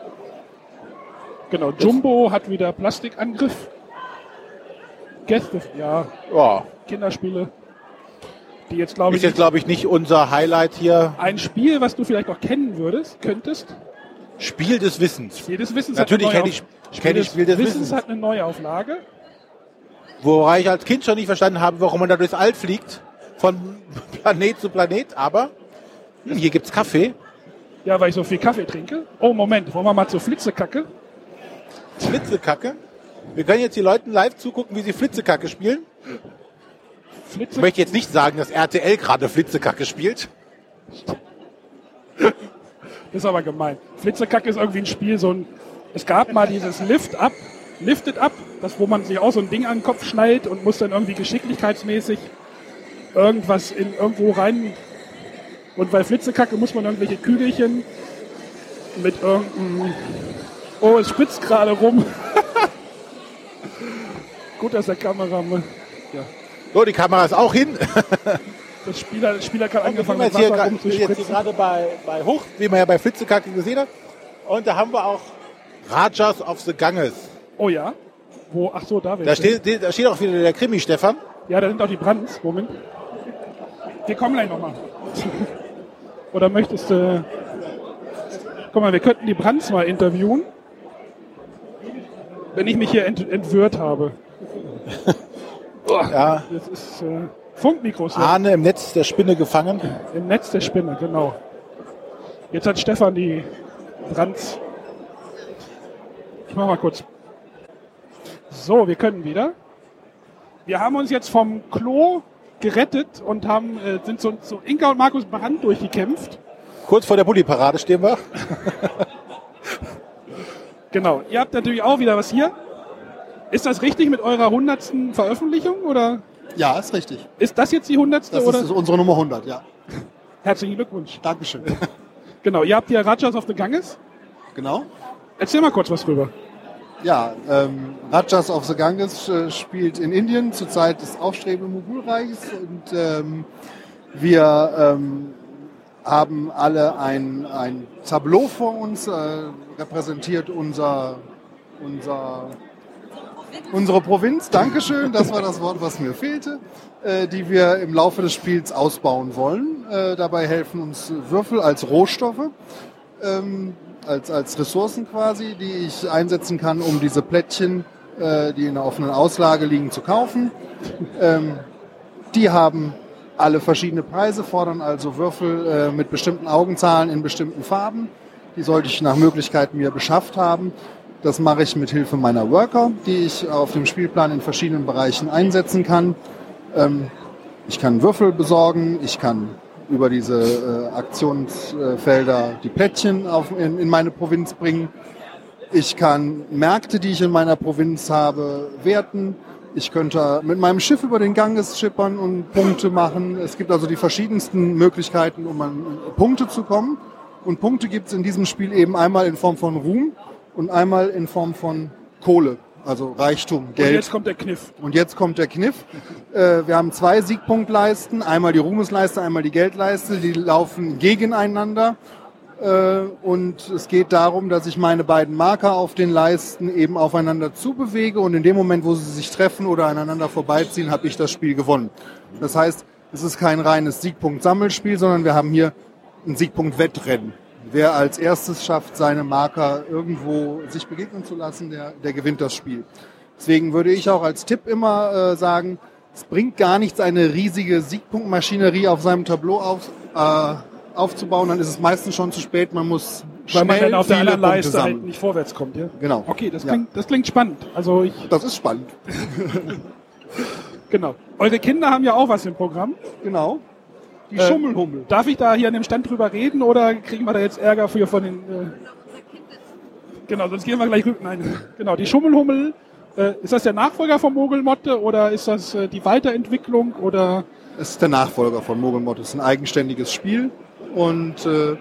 genau, Jumbo hat wieder Plastikangriff. Gäste, ja, Ja. Kinderspiele. Die jetzt, glaube Ist ich, jetzt, glaube ich, nicht unser Highlight hier. ein Spiel, was du vielleicht noch kennen würdest, könntest. Spiel des Wissens. Spiel des Wissens Natürlich hat eine kenne ich, kenn ich Spiel des Wissens Wissens. hat eine Neuauflage. Wobei ich als Kind schon nicht verstanden habe, warum man da durchs All fliegt. Von Planet zu Planet. Aber hm, hier gibt's Kaffee. Ja, weil ich so viel Kaffee trinke. Oh, Moment, wollen wir mal zur Flitzekacke? Flitzekacke. Wir können jetzt die Leuten live zugucken, wie sie Flitzekacke spielen. Ich Flitze möchte jetzt nicht sagen, dass RTL gerade Flitzekacke spielt. Das ist aber gemein. Flitzekacke ist irgendwie ein Spiel, so ein. Es gab mal dieses Lift Up, Lifted Up, das, wo man sich auch so ein Ding an den Kopf schnallt und muss dann irgendwie geschicklichkeitsmäßig irgendwas in irgendwo rein. Und bei Flitzekacke muss man irgendwelche Kügelchen mit irgendeinem. Oh, es spritzt gerade rum. Gut, dass der Kamera. Ja. So, die Kamera ist auch hin. Der Spieler, der Spieler kann Wir angefangen sind hier, Wasser gra- jetzt hier gerade bei, bei Hoch, wie man ja bei Flitzekacke gesehen hat. Und da haben wir auch Rajas of the Ganges. Oh ja. Wo? Ach so, da Da wäre steht, da steht auch wieder der Krimi, Stefan. Ja, da sind auch die Brands. Moment. Wir kommen gleich nochmal. Oder möchtest du. Guck mal, wir könnten die Brands mal interviewen. Wenn ich mich hier ent entwirrt habe. Ja. Das ist äh, Funkmikros. Ahne im Netz der Spinne gefangen. Im Netz der Spinne, genau. Jetzt hat Stefan die Brands. Ich mach mal kurz. So, wir können wieder. Wir haben uns jetzt vom Klo gerettet und haben, äh, sind so, so Inka und Markus Brand durchgekämpft. Kurz vor der Bulli-Parade stehen wir. Genau. Ihr habt natürlich auch wieder was hier. Ist das richtig mit eurer hundertsten Veröffentlichung oder Ja, ist richtig. ist das jetzt die hundertste Das oder? ist unsere Nummer 100, ja. Herzlichen Glückwunsch. Dankeschön. Genau. Ihr habt hier Rajas of the Ganges. Genau. Erzähl mal kurz was drüber. Ja, ähm, Rajas of the Ganges äh, spielt in Indien zur Zeit des aufstrebenden Mogulreichs und ähm, wir ähm, haben alle ein, ein Tableau vor uns, äh, repräsentiert unser, unser, unsere Provinz, Dankeschön, das war das Wort, was mir fehlte, äh, die wir im Laufe des Spiels ausbauen wollen. Äh, dabei helfen uns Würfel als Rohstoffe. Ähm, als, als Ressourcen quasi, die ich einsetzen kann, um diese Plättchen, äh, die in der offenen Auslage liegen, zu kaufen. Ähm, die haben alle verschiedene Preise, fordern also Würfel äh, mit bestimmten Augenzahlen in bestimmten Farben. Die sollte ich nach Möglichkeit mir beschafft haben. Das mache ich mit Hilfe meiner Worker, die ich auf dem Spielplan in verschiedenen Bereichen einsetzen kann. Ähm, ich kann Würfel besorgen, ich kann über diese äh, Aktionsfelder die Plättchen in, in meine Provinz bringen. Ich kann Märkte, die ich in meiner Provinz habe, werten. Ich könnte mit meinem Schiff über den Ganges schippern und Punkte machen. Es gibt also die verschiedensten Möglichkeiten, um an Punkte zu kommen. Und Punkte gibt es in diesem Spiel eben einmal in Form von Ruhm und einmal in Form von Kohle, also Reichtum, Geld. Und jetzt kommt der Kniff. Und jetzt kommt der Kniff. Äh, wir haben zwei Siegpunktleisten, einmal die Ruhmesleiste, einmal die Geldleiste, die laufen gegeneinander. Äh, und es geht darum, dass ich meine beiden Marker auf den Leisten eben aufeinander zubewege und in dem Moment, wo sie sich treffen oder aneinander vorbeiziehen, habe ich das Spiel gewonnen. Das heißt, es ist kein reines Siegpunkt-Sammelspiel, sondern wir haben hier ein Siegpunkt-Wettrennen. Wer als erstes schafft, seine Marker irgendwo sich begegnen zu lassen, der, der gewinnt das Spiel. Deswegen würde ich auch als Tipp immer äh, sagen, es bringt gar nichts, eine riesige Siegpunktmaschinerie auf seinem Tableau auf, äh, aufzubauen, dann ist es meistens schon zu spät. Man muss Weil man dann auf der anderen Leiste halt nicht vorwärts kommt, ja? Genau. Okay, das Ja. klingt, das klingt spannend. Also ich, Das ist spannend. genau. Eure Kinder haben ja auch was im Programm. Genau. Die Äh, Schummelhummel. Darf ich da hier an dem Stand drüber reden oder kriegen wir da jetzt Ärger für von den... Äh genau, sonst gehen wir gleich rüber. Nein, genau, die Schummelhummel. Äh, ist das der Nachfolger von Mogelmotte oder ist das äh, die Weiterentwicklung oder... Es ist der Nachfolger von Mogelmott. Es ist ein eigenständiges Spiel und äh,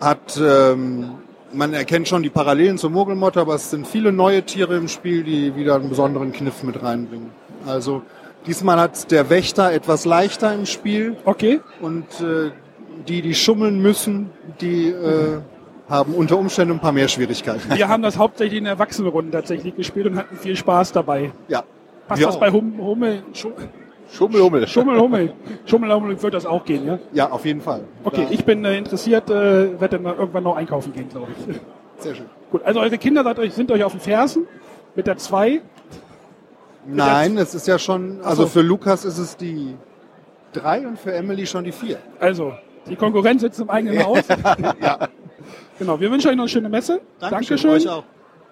hat, ähm, man erkennt schon die Parallelen zur Mogelmotte, aber es sind viele neue Tiere im Spiel, die wieder einen besonderen Kniff mit reinbringen. Also diesmal hat der Wächter etwas leichter im Spiel. Okay. Und äh, die, die schummeln müssen, die äh, haben unter Umständen ein paar mehr Schwierigkeiten. Wir haben das hauptsächlich in Erwachsenenrunden tatsächlich gespielt und hatten viel Spaß dabei. Ja. Passt das auch. bei hum Hummel? Schu Schummelhummel. Schummelhummel. Schummelhummel wird das auch gehen, ja? Ja, auf jeden Fall. Okay, Da- ich bin äh, interessiert, äh, werde dann irgendwann noch einkaufen gehen, glaube ich. Sehr schön. Gut, also eure Kinder seid euch, sind euch auf den Fersen mit der 2. Nein, es ist ja schon, also so. für Lukas ist es die drei und für Emily schon die vier. Also, die Konkurrenz sitzt im eigenen Haus. ja. Genau, wir wünschen euch noch eine schöne Messe. Dankeschön, Dankeschön. euch auch.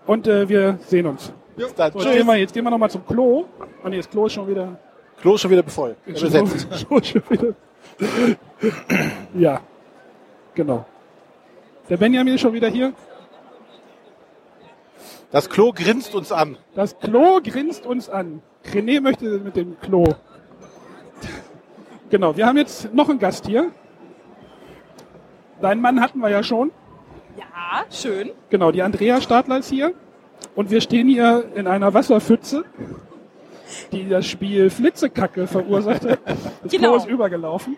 Und äh, wir sehen uns. Dann. So, jetzt, gehen wir, jetzt gehen wir nochmal zum Klo. Ah nee, das Klo ist schon wieder... Klo ist schon wieder. Schon, schon wieder. ja, genau. Der Benjamin ist schon wieder hier. Das Klo grinst uns an. Das Klo grinst uns an. René möchte mit dem Klo. Genau, wir haben jetzt noch einen Gast hier. Deinen Mann hatten wir ja schon. Ja, schön. Genau, die Andrea Stadler ist hier. Und wir stehen hier in einer Wasserpfütze, die das Spiel Flitzekacke verursachte. Das Genau. Klo ist übergelaufen.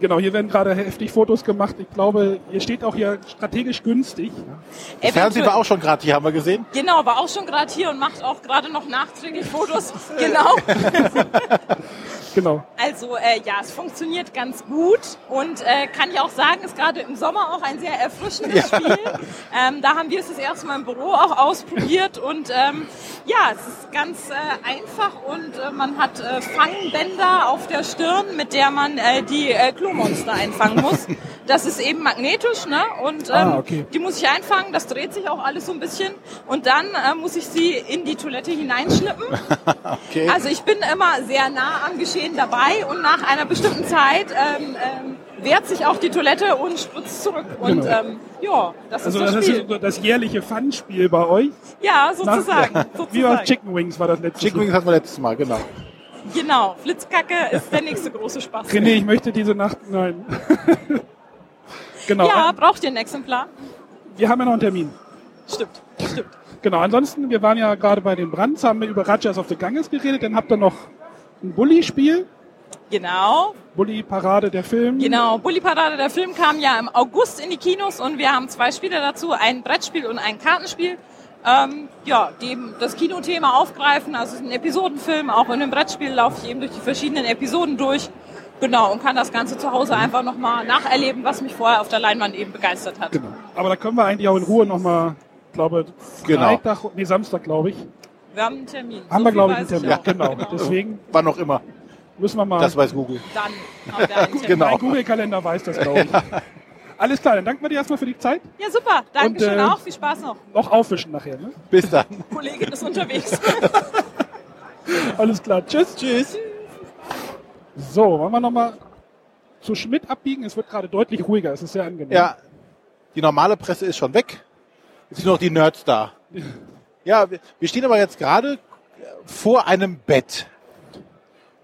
Genau, hier werden gerade heftig Fotos gemacht. Ich glaube, ihr steht auch hier strategisch günstig. Das Fernsehen war auch schon gerade hier, haben wir gesehen. Genau, war auch schon gerade hier und macht auch gerade noch nachträglich Fotos. genau. Genau. Also äh, ja, es funktioniert ganz gut und äh, kann ich auch sagen, ist gerade im Sommer auch ein sehr erfrischendes Spiel. Ähm, da haben wir es das erste Mal im Büro auch ausprobiert und ähm, ja, es ist ganz äh, einfach und äh, man hat äh, Fangbänder auf der Stirn, mit der man äh, die äh, Klomonster einfangen muss. Das ist eben magnetisch, ne? Und ähm, Ah, okay. die muss ich einfangen, das dreht sich auch alles so ein bisschen und dann muss ich sie in die Toilette hineinschlippen. Okay. Also ich bin immer sehr nah am Geschehen dabei und nach einer bestimmten Zeit ähm, ähm, wehrt sich auch die Toilette und spritzt zurück. Und Genau. ähm, ja, das Also ist das das Spiel. ist so das jährliche Fun-Spiel bei euch. ja, sozusagen. Nach, sozusagen. Wie war Chicken Wings war das letzte Chicken Wings hatten wir letztes Mal, genau. Genau, Flitzkacke ist der nächste große Spaß. René, ich möchte diese Nacht, nein. genau. Ja, braucht ihr ein Exemplar? Wir haben ja noch einen Termin. Stimmt, stimmt. Genau, ansonsten, wir waren ja gerade bei den Brands, haben wir über Rajas of the Ganges geredet, dann habt ihr noch ein Bully-Spiel, Genau, Bully-Parade der Film. genau. Bully Parade, der Film kam ja im August in die Kinos und wir haben zwei Spiele dazu, ein Brettspiel und ein Kartenspiel. Ähm, ja, die eben das Kinothema aufgreifen. Also es ist ein Episodenfilm. Auch in dem Brettspiel laufe ich eben durch die verschiedenen Episoden durch. Genau, und kann das Ganze zu Hause einfach nochmal nacherleben, was mich vorher auf der Leinwand eben begeistert hat. Genau. Aber da können wir eigentlich auch in Ruhe nochmal, glaube Genau. Freitag, nee, Samstag, glaube ich. Wir haben einen Termin. Haben So wir, glaube ich, einen Termin. auch. genau. Deswegen Wann auch immer. müssen wir mal. Das weiß Google. Dann haben wir einen Termin. Genau. Mein Google-Kalender weiß das, glaube ich. Alles klar, dann danken wir dir erstmal für die Zeit. Ja, super. Dankeschön Und, äh, auch. Viel Spaß noch. Noch aufwischen nachher. Ne? Bis dann. Kollegin ist unterwegs. Alles klar, tschüss. Tschüss. So, wollen wir nochmal zu Schmidt abbiegen? Es wird gerade deutlich ruhiger, es ist sehr angenehm. Ja, die normale Presse ist schon weg. Es sind noch die Nerds da. Ja, wir stehen aber jetzt gerade vor einem Bett.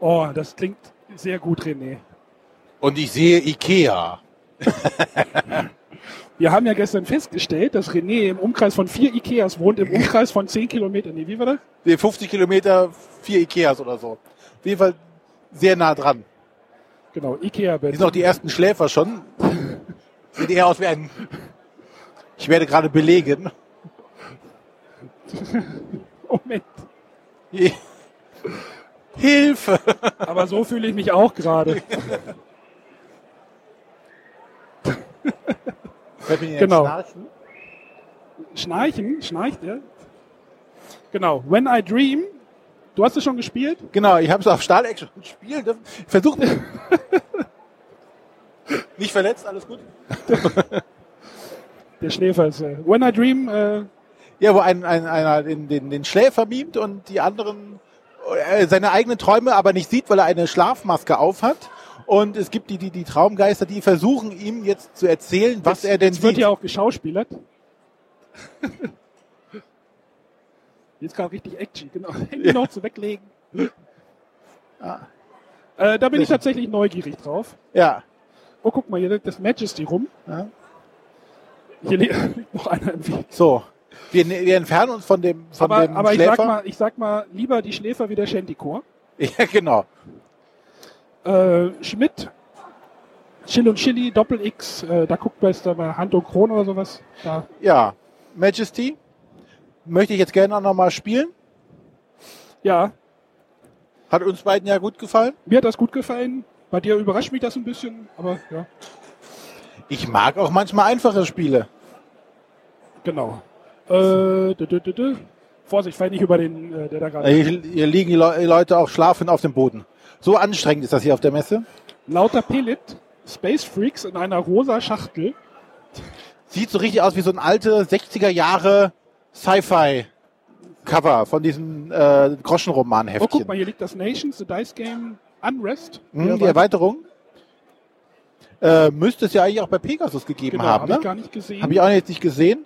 Oh, das klingt sehr gut, René. Und ich sehe Ikea. Wir haben ja gestern festgestellt, dass René im Umkreis von vier Ikeas wohnt, im Umkreis von 10 Kilometern. Nee, wie war das? Nee, 50 Kilometer, vier Ikeas oder so. Auf jeden Fall sehr nah dran. Genau, Ikea-Bett. Hier sind auch die ersten Schläfer schon. Sieht eher aus wie ein... Ich werde gerade belegen. Moment. Hilfe! Aber so fühle ich mich auch gerade. Genau. Schnarchen? Schnarchen, schnarcht er? Genau, When I Dream. Du hast es schon gespielt? Genau, ich habe es auf Stahl-Action spielen dürfen. Versucht. Nicht verletzt, alles gut? Der Schläfer ist. Äh, When I Dream. Äh, Ja, wo ein, ein, einer den, den, den Schläfer mimt und die anderen äh, seine eigenen Träume aber nicht sieht, weil er eine Schlafmaske aufhat. Und es gibt die, die, die Traumgeister, die versuchen ihm jetzt zu erzählen, was er denn Jetzt wird sieht. ja auch geschauspielert. Jetzt gerade richtig Action, genau. Handy Ja. noch zu weglegen. Ah. Äh, da bin ich tatsächlich neugierig drauf. Ja. Oh, guck mal, hier liegt das Majesty rum. Ja. Hier li- liegt noch einer im Weg. So. Wir, wir entfernen uns von dem, von Aber, dem aber ich, Schläfer. sag mal, ich sag mal, lieber die Schläfer wie der Shantycore. ja, genau. Äh, Schmidt, Chill und Chili, Doppel X, äh, da guckt man jetzt da mal Hand und Krone oder sowas. Da. Ja. Majesty. Möchte ich jetzt gerne auch nochmal spielen. Ja, Hat uns beiden ja gut gefallen. mir hat das gut gefallen. Bei dir überrascht mich das ein bisschen, aber ja, Ich mag auch manchmal einfache Spiele. genau. Äh, dü, dü, dü. Vorsicht, fall nicht über den, äh, der da gerade. Hier, hier liegen die Le Leute auch schlafen auf dem Boden. So anstrengend ist das hier auf der Messe. Lauter Pellet, Space Freaks in einer rosa Schachtel. Sieht so richtig aus wie so ein alte 60er Jahre Sci-Fi Cover von diesen äh, Oh, Groschenroman-Heftchen. guck mal, hier liegt das Nations, The Dice Game, Unrest. Hm, die Erweiterung. Äh, müsste es ja eigentlich auch bei Pegasus gegeben Genau, haben. hab ne? ich gar nicht gesehen. Habe ich auch jetzt nicht gesehen.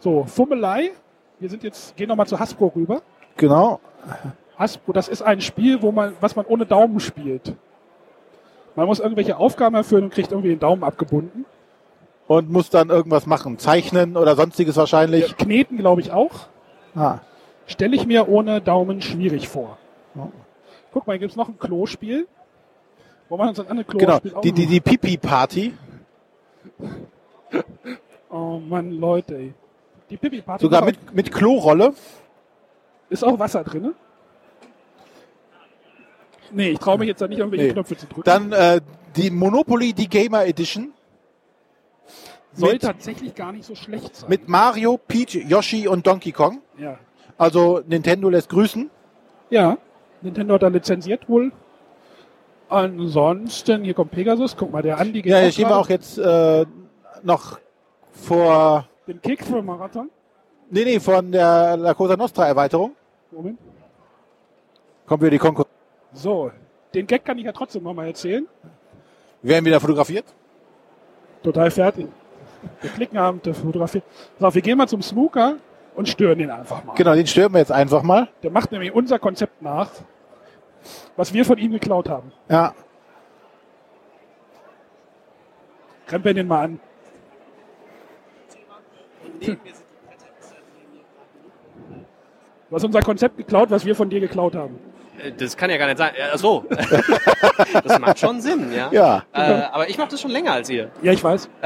So, Fummelei. Wir sind jetzt, gehen nochmal zu Hasbro rüber. Genau. Hasbro, das ist ein Spiel, wo man, was man ohne Daumen spielt. Man muss irgendwelche Aufgaben erfüllen und kriegt irgendwie den Daumen abgebunden. Und muss dann irgendwas machen. Zeichnen oder sonstiges wahrscheinlich. Kneten, glaube ich, auch. Ah. Stelle ich mir ohne Daumen schwierig vor. Guck mal, hier gibt's noch ein Klospiel. Wo man uns ein anderes Genau. Klospiel auch Die, die, die Pipi-Party. Oh Mann, Leute, ey. Die Pipi Party Sogar mit, mit Klorolle. ist auch Wasser drin. Nee, ich traue mich jetzt da nicht, irgendwelche Nee. Knöpfe zu drücken. Dann äh, die Monopoly, die Gamer Edition. Soll mit, tatsächlich gar nicht so schlecht sein. mit Mario, Peach, Yoshi und Donkey Kong. ja. Also Nintendo lässt grüßen. ja, Nintendo hat da lizenziert wohl. Ansonsten, hier kommt Pegasus, guck mal, der Andi geht Ja, hier stehen wir auch jetzt äh, noch vor, Den Kick für Marathon. nee, nee, von der La Cosa Nostra Erweiterung. Moment. Kommen wir die Konkurrenz. So, den Gag kann ich ja trotzdem noch mal erzählen. Wir werden wieder fotografiert. Total fertig. Wir klicken haben, der fotografiert. So, wir gehen mal zum Snooker und stören ihn einfach mal. Genau, den stören wir jetzt einfach mal. Der macht nämlich unser Konzept nach, was wir von ihm geklaut haben. Ja, Krempeln den mal an. Du hast unser Konzept geklaut, was wir von dir geklaut haben. Äh, Das kann ja gar nicht sein. Äh, Ach so. das macht schon Sinn, ja. Ja. Äh, aber ich mache das schon länger als ihr. Ja, ich weiß.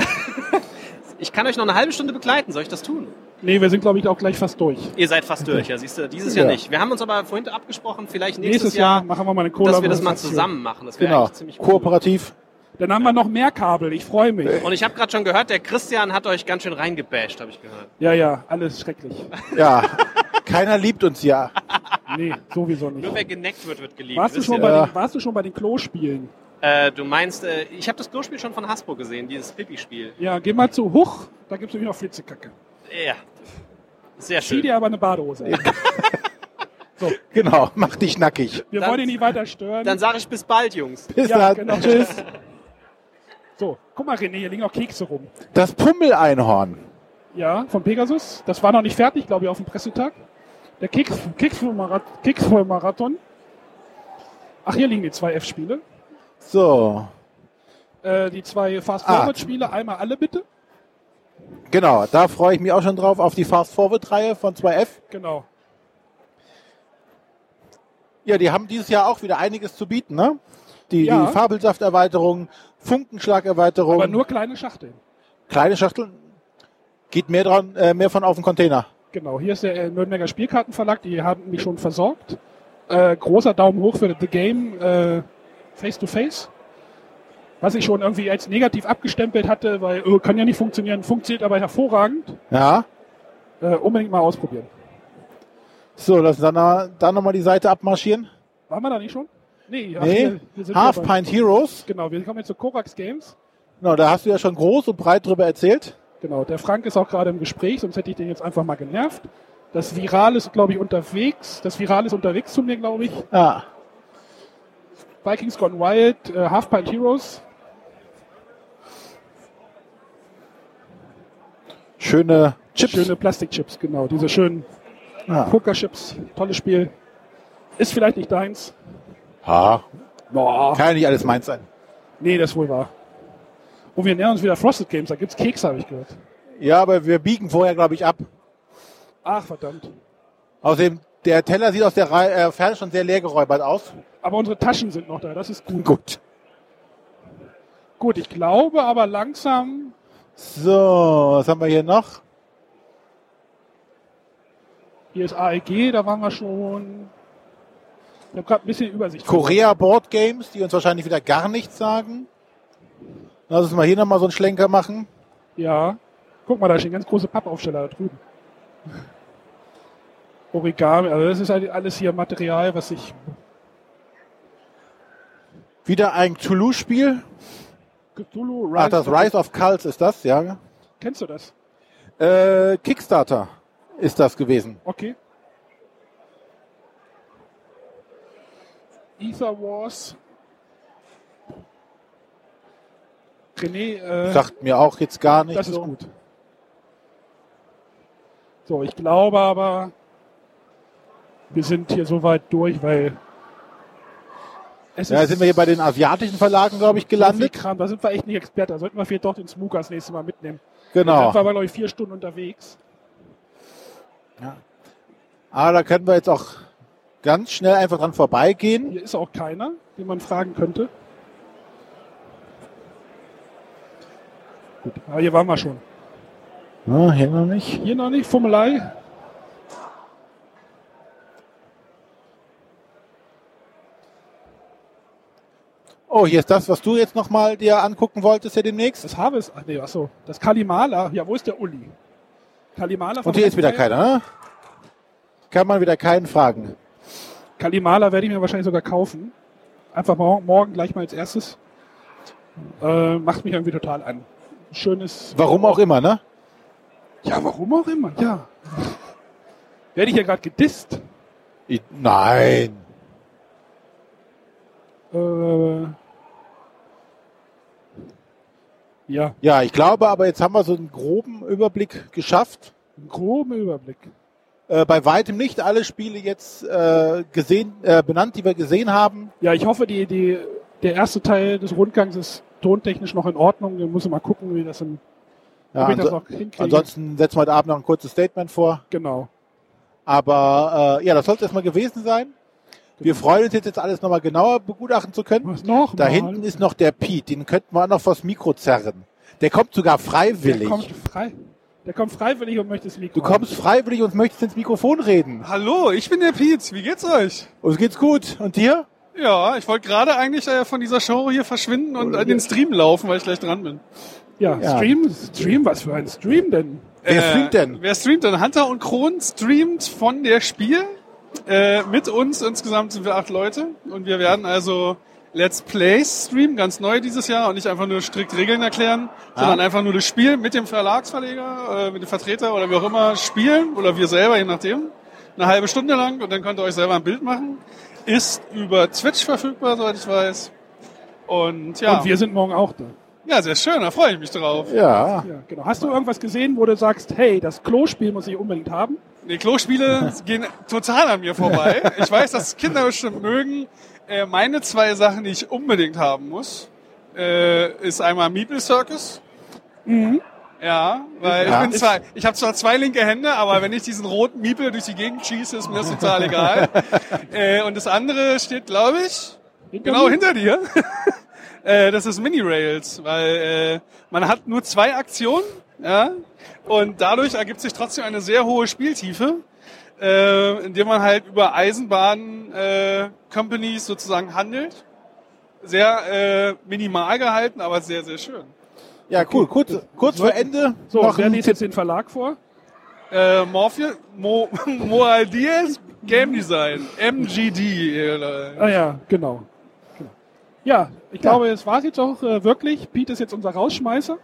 Ich kann euch noch eine halbe Stunde begleiten. Soll ich das tun? Nee, wir sind, glaube ich, auch gleich fast durch. Ihr seid fast durch, ja, siehst du. Dieses Jahr Ja. nicht. Wir haben uns aber vorhin abgesprochen, vielleicht nächstes, Nächstes Jahr, Jahr machen wir mal eine dass wir das mal zusammen machen. Das wäre genau. eigentlich ziemlich cool. Kooperativ. Dann haben wir noch mehr Kabel. Ich freue mich. Und ich habe gerade schon gehört, der Christian hat euch ganz schön reingebasht, habe ich gehört. Ja, ja, alles schrecklich. Ja, keiner liebt uns ja. Nee, sowieso nicht. Nur wer geneckt wird, wird geliebt. Warst du, schon bei den, warst du schon bei den Klospielen? Äh, du meinst, äh, ich habe das Klospiel schon von Hasbro gesehen, dieses Pipi-Spiel. Ja, geh mal zu Huch, da gibt's nämlich noch Flitzekacke. Ja. Sehr Zieh schön. dir aber eine Badehose an. Genau, mach dich nackig. Wir Dann- wollen ihn nicht weiter stören. Dann sage ich bis bald, Jungs. Bis ja, dann. genau, tschüss. So, guck mal, René, hier liegen auch Kekse rum. Das Pummeleinhorn. Ja, von Pegasus. Das war noch nicht fertig, glaube ich, auf dem Pressetag. Der Keks, Keks, für Marat Keks für Marathon. Ach, hier liegen die zwei F-Spiele. So, Äh, die zwei Ah. Fast-Forward-Spiele. Einmal alle bitte. genau, da freue ich mich auch schon drauf auf die Fast Forward Reihe von 2F. Genau. Ja, die haben dieses Jahr auch wieder einiges zu bieten, ne? Die, Ja. die Fabelsaft-Erweiterung, Funkenschlag-Erweiterung. Aber nur kleine Schachteln. kleine Schachteln. Geht mehr dran, äh, mehr von auf den Container. Genau, hier ist der äh, Nürnberger Spielkartenverlag, die haben mich schon versorgt. Äh, großer Daumen hoch für The Game äh, Face to Face. Was ich schon irgendwie als negativ abgestempelt hatte, weil äh, kann ja nicht funktionieren, funktioniert aber hervorragend. Ja. Äh, unbedingt mal ausprobieren. So, lass uns dann, dann nochmal die Seite abmarschieren. Waren wir da nicht schon? Nee, ach, Nee, Half. Pint Heroes. Genau, wir kommen jetzt zu Korax Games. Genau, da hast du ja schon groß und breit drüber erzählt. Genau, der Frank ist auch gerade im Gespräch, sonst hätte ich den jetzt einfach mal genervt. Das Viral ist, glaube ich, unterwegs. Das Viral ist unterwegs zu mir, glaube ich. Ja. Vikings Gone Wild, äh, Half Pint Heroes. Schöne Chips. Schöne Plastikchips, genau. Diese schönen Ja. Pokerchips. Tolles Spiel. Ist vielleicht nicht deins. Ha. Boah. Kann ja nicht alles meins sein. Nee, das ist wohl wahr. Und wir nähern uns wieder Frosted Games. Da gibt's Kekse, habe ich gehört. Ja, aber wir biegen vorher, glaube ich, ab. Ach, verdammt. Außerdem, der Teller sieht aus der Reihe, äh, Ferne schon sehr leergeräubert aus. Aber unsere Taschen sind noch da. Das ist gut. Gut. Gut, ich glaube aber langsam. So, was haben wir hier noch? Hier ist AEG, da waren wir schon. Ich habe gerade ein bisschen Übersicht. Korea Board Games, die uns wahrscheinlich wieder gar nichts sagen. Lass uns mal hier nochmal so einen Schlenker machen. Ja. Guck mal, da stehen ganz große Pappaufsteller da drüben. Origami, also das ist halt alles hier Material, was ich. Wieder ein Toulouse-Spiel. Cthulhu, Ach, das Rise of Cults ist das, ja. Kennst du das? Äh, Kickstarter ist das gewesen. Okay. Ether Wars. René, äh, Sagt mir auch jetzt gar nicht das ist so. gut. So, ich glaube aber, wir sind hier soweit durch, weil es Ja, sind wir hier bei den asiatischen Verlagen, glaube ich, gelandet. Kram, da sind wir echt nicht Experte. Da sollten wir vielleicht doch den Smooker das nächste Mal mitnehmen. Genau. Da sind wir aber, glaube ich, vier Stunden unterwegs. Aber da können wir jetzt auch ganz schnell einfach dran vorbeigehen. Hier ist auch keiner, den man fragen könnte. Gut, aber hier waren wir schon. Ja, hier noch nicht. Hier noch nicht, Fummelei. Oh, hier ist das, was du jetzt nochmal dir angucken wolltest ja demnächst. Das Harvest, ach nee, achso, das Kalimala, ja, wo ist der Uli? Kalimala Und hier ist wieder keiner, ne? Kann man wieder keinen fragen. Kalimala werde ich mir wahrscheinlich sogar kaufen. Einfach morgen, morgen gleich mal als erstes. Äh, macht mich irgendwie total an. Schönes. Warum auch immer, ne? Ja, warum auch immer, ja. Werde ich ja gerade gedisst. I- Nein. Äh, ja, Ja, ich glaube, aber jetzt haben wir so einen groben Überblick geschafft. einen groben Überblick. Äh, bei weitem nicht alle Spiele jetzt äh, gesehen, äh, benannt, die wir gesehen haben. Ja, ich hoffe, die, die, der erste Teil des Rundgangs ist tontechnisch noch in Ordnung. Wir müssen mal gucken, wie das im, Ja, das anso- ansonsten setzen wir heute Abend noch ein kurzes Statement vor. Genau. Aber äh, ja, das sollte erstmal gewesen sein. Wir freuen uns jetzt, jetzt alles nochmal genauer begutachten zu können. Was noch? Da mal? hinten ist noch der Pete, den könnten wir auch noch vors Mikro zerren. Der kommt sogar freiwillig. Der kommt, frei, der kommt freiwillig und möchte das Mikro. Du kommst freiwillig und möchtest ins Mikrofon reden. Hallo, ich bin der Piet. Wie geht's euch? Uns geht's gut. Und dir? Ja, ich wollte gerade eigentlich äh, von dieser Show hier verschwinden und an den Stream laufen, weil ich gleich dran bin. Ja, Ja. Stream, Stream, was für ein Stream denn? Wer streamt denn? Wer streamt denn? Hunter und Kron streamt von der Spiel. Äh, mit uns insgesamt sind wir acht Leute und wir werden also Let's Plays streamen, ganz neu dieses Jahr und nicht einfach nur strikt Regeln erklären, sondern einfach nur das Spiel mit dem Verlagsverleger, äh, mit dem Vertreter oder wie auch immer spielen oder wir selber, je nachdem. Eine halbe Stunde lang und dann könnt ihr euch selber ein Bild machen. Ist über Twitch verfügbar, soweit ich weiß. Und ja, Und wir sind morgen auch da. ja, sehr schön, da freue ich mich drauf. Ja. Ja, genau. Hast du irgendwas gesehen, wo du sagst, hey, das Klospiel muss ich unbedingt haben? Die Klospiele gehen total an mir vorbei. Ich weiß, dass Kinder bestimmt mögen. Äh, meine zwei Sachen, die ich unbedingt haben muss, äh, ist einmal Meeple Circus. Ja, weil Ja. ich bin zwar, ich habe zwar zwei linke Hände, aber wenn ich diesen roten Meeple durch die Gegend schieße, ist mir das total egal. äh, und das andere steht, glaube ich, genau mir? hinter dir. äh, das ist Mini Rails, weil äh, man hat nur zwei Aktionen, ja, und dadurch ergibt sich trotzdem eine sehr hohe Spieltiefe, äh, indem man halt über Eisenbahn äh, Companies sozusagen handelt. Sehr äh, minimal gehalten, aber sehr, sehr schön. Ja, cool. Kurz, kurz vor Ende So, noch wer liest jetzt den Verlag vor? Äh, Morphe, Mo, Moal Diaz Game Design, MGD. Ah ja, genau. genau. Ja, ich glaube, es war jetzt auch äh, wirklich. Pete ist jetzt unser Rausschmeißer.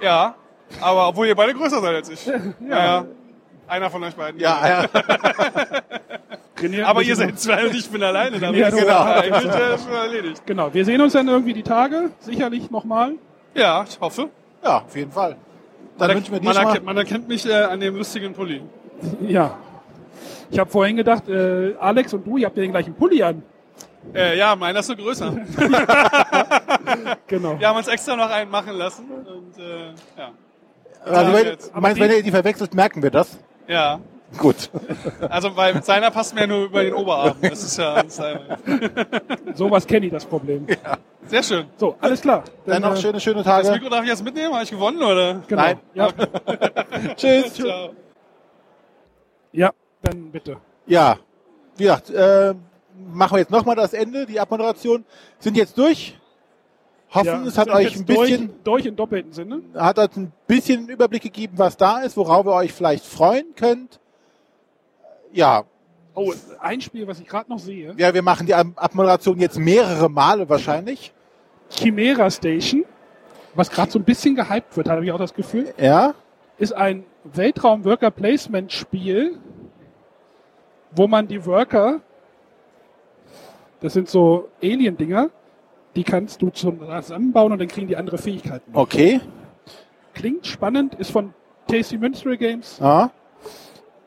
Ja, aber obwohl ihr beide größer seid als ich. ja. ja. Einer von euch beiden. Ja, ja. Aber ihr seid zwei und ich bin alleine damit. Ja, genau. genau. Eigentlich äh, schon erledigt. Genau, wir sehen uns dann irgendwie die Tage, sicherlich nochmal. Ja, ich hoffe. Ja, auf jeden Fall. Dann Man, wünschen wir dir man, erkennt, man erkennt mich äh, an dem lustigen Pulli. Ja. Ich habe vorhin gedacht, äh, Alex und du, ihr habt ja den gleichen Pulli an. Äh, ja, meiner ist so größer. Genau. Wir haben uns extra noch einen machen lassen. Und, äh, ja. also wenn, meinst, wenn ihr die verwechselt, merken wir das? Ja. Gut. Also weil mit seiner passt mir nur über den Oberarm. Das ist ja das Sowas kenne ich, das Problem. sehr schön. So, alles klar. Dann noch äh, schöne, schöne Das Tage. Mikro darf ich jetzt mitnehmen? Habe ich gewonnen oder? Genau. Nein. Ja, Tschüss. Ciao. ja, dann bitte. Ja, wie gesagt, äh, machen wir jetzt nochmal das Ende, die Abmoderation. Sind jetzt durch. Hoffen, ja, es hat euch ein bisschen, Durch, durch in doppelten Sinne. hat euch ein bisschen einen Überblick gegeben, was da ist, worauf ihr euch vielleicht freuen könnt. Ja, Oh, ein Spiel, was ich gerade noch sehe. ja, wir machen die Ab- Abmoderation jetzt mehrere Male wahrscheinlich. Chimera Station, was gerade so ein bisschen gehypt wird, habe ich auch das Gefühl, Ja, ist ein Weltraum-Worker-Placement-Spiel, wo man die Worker, das sind so Alien-Dinger, die kannst du zusammenbauen und dann kriegen die andere Fähigkeiten. okay. Klingt spannend, ist von Tasty Minstrel Games. Ja.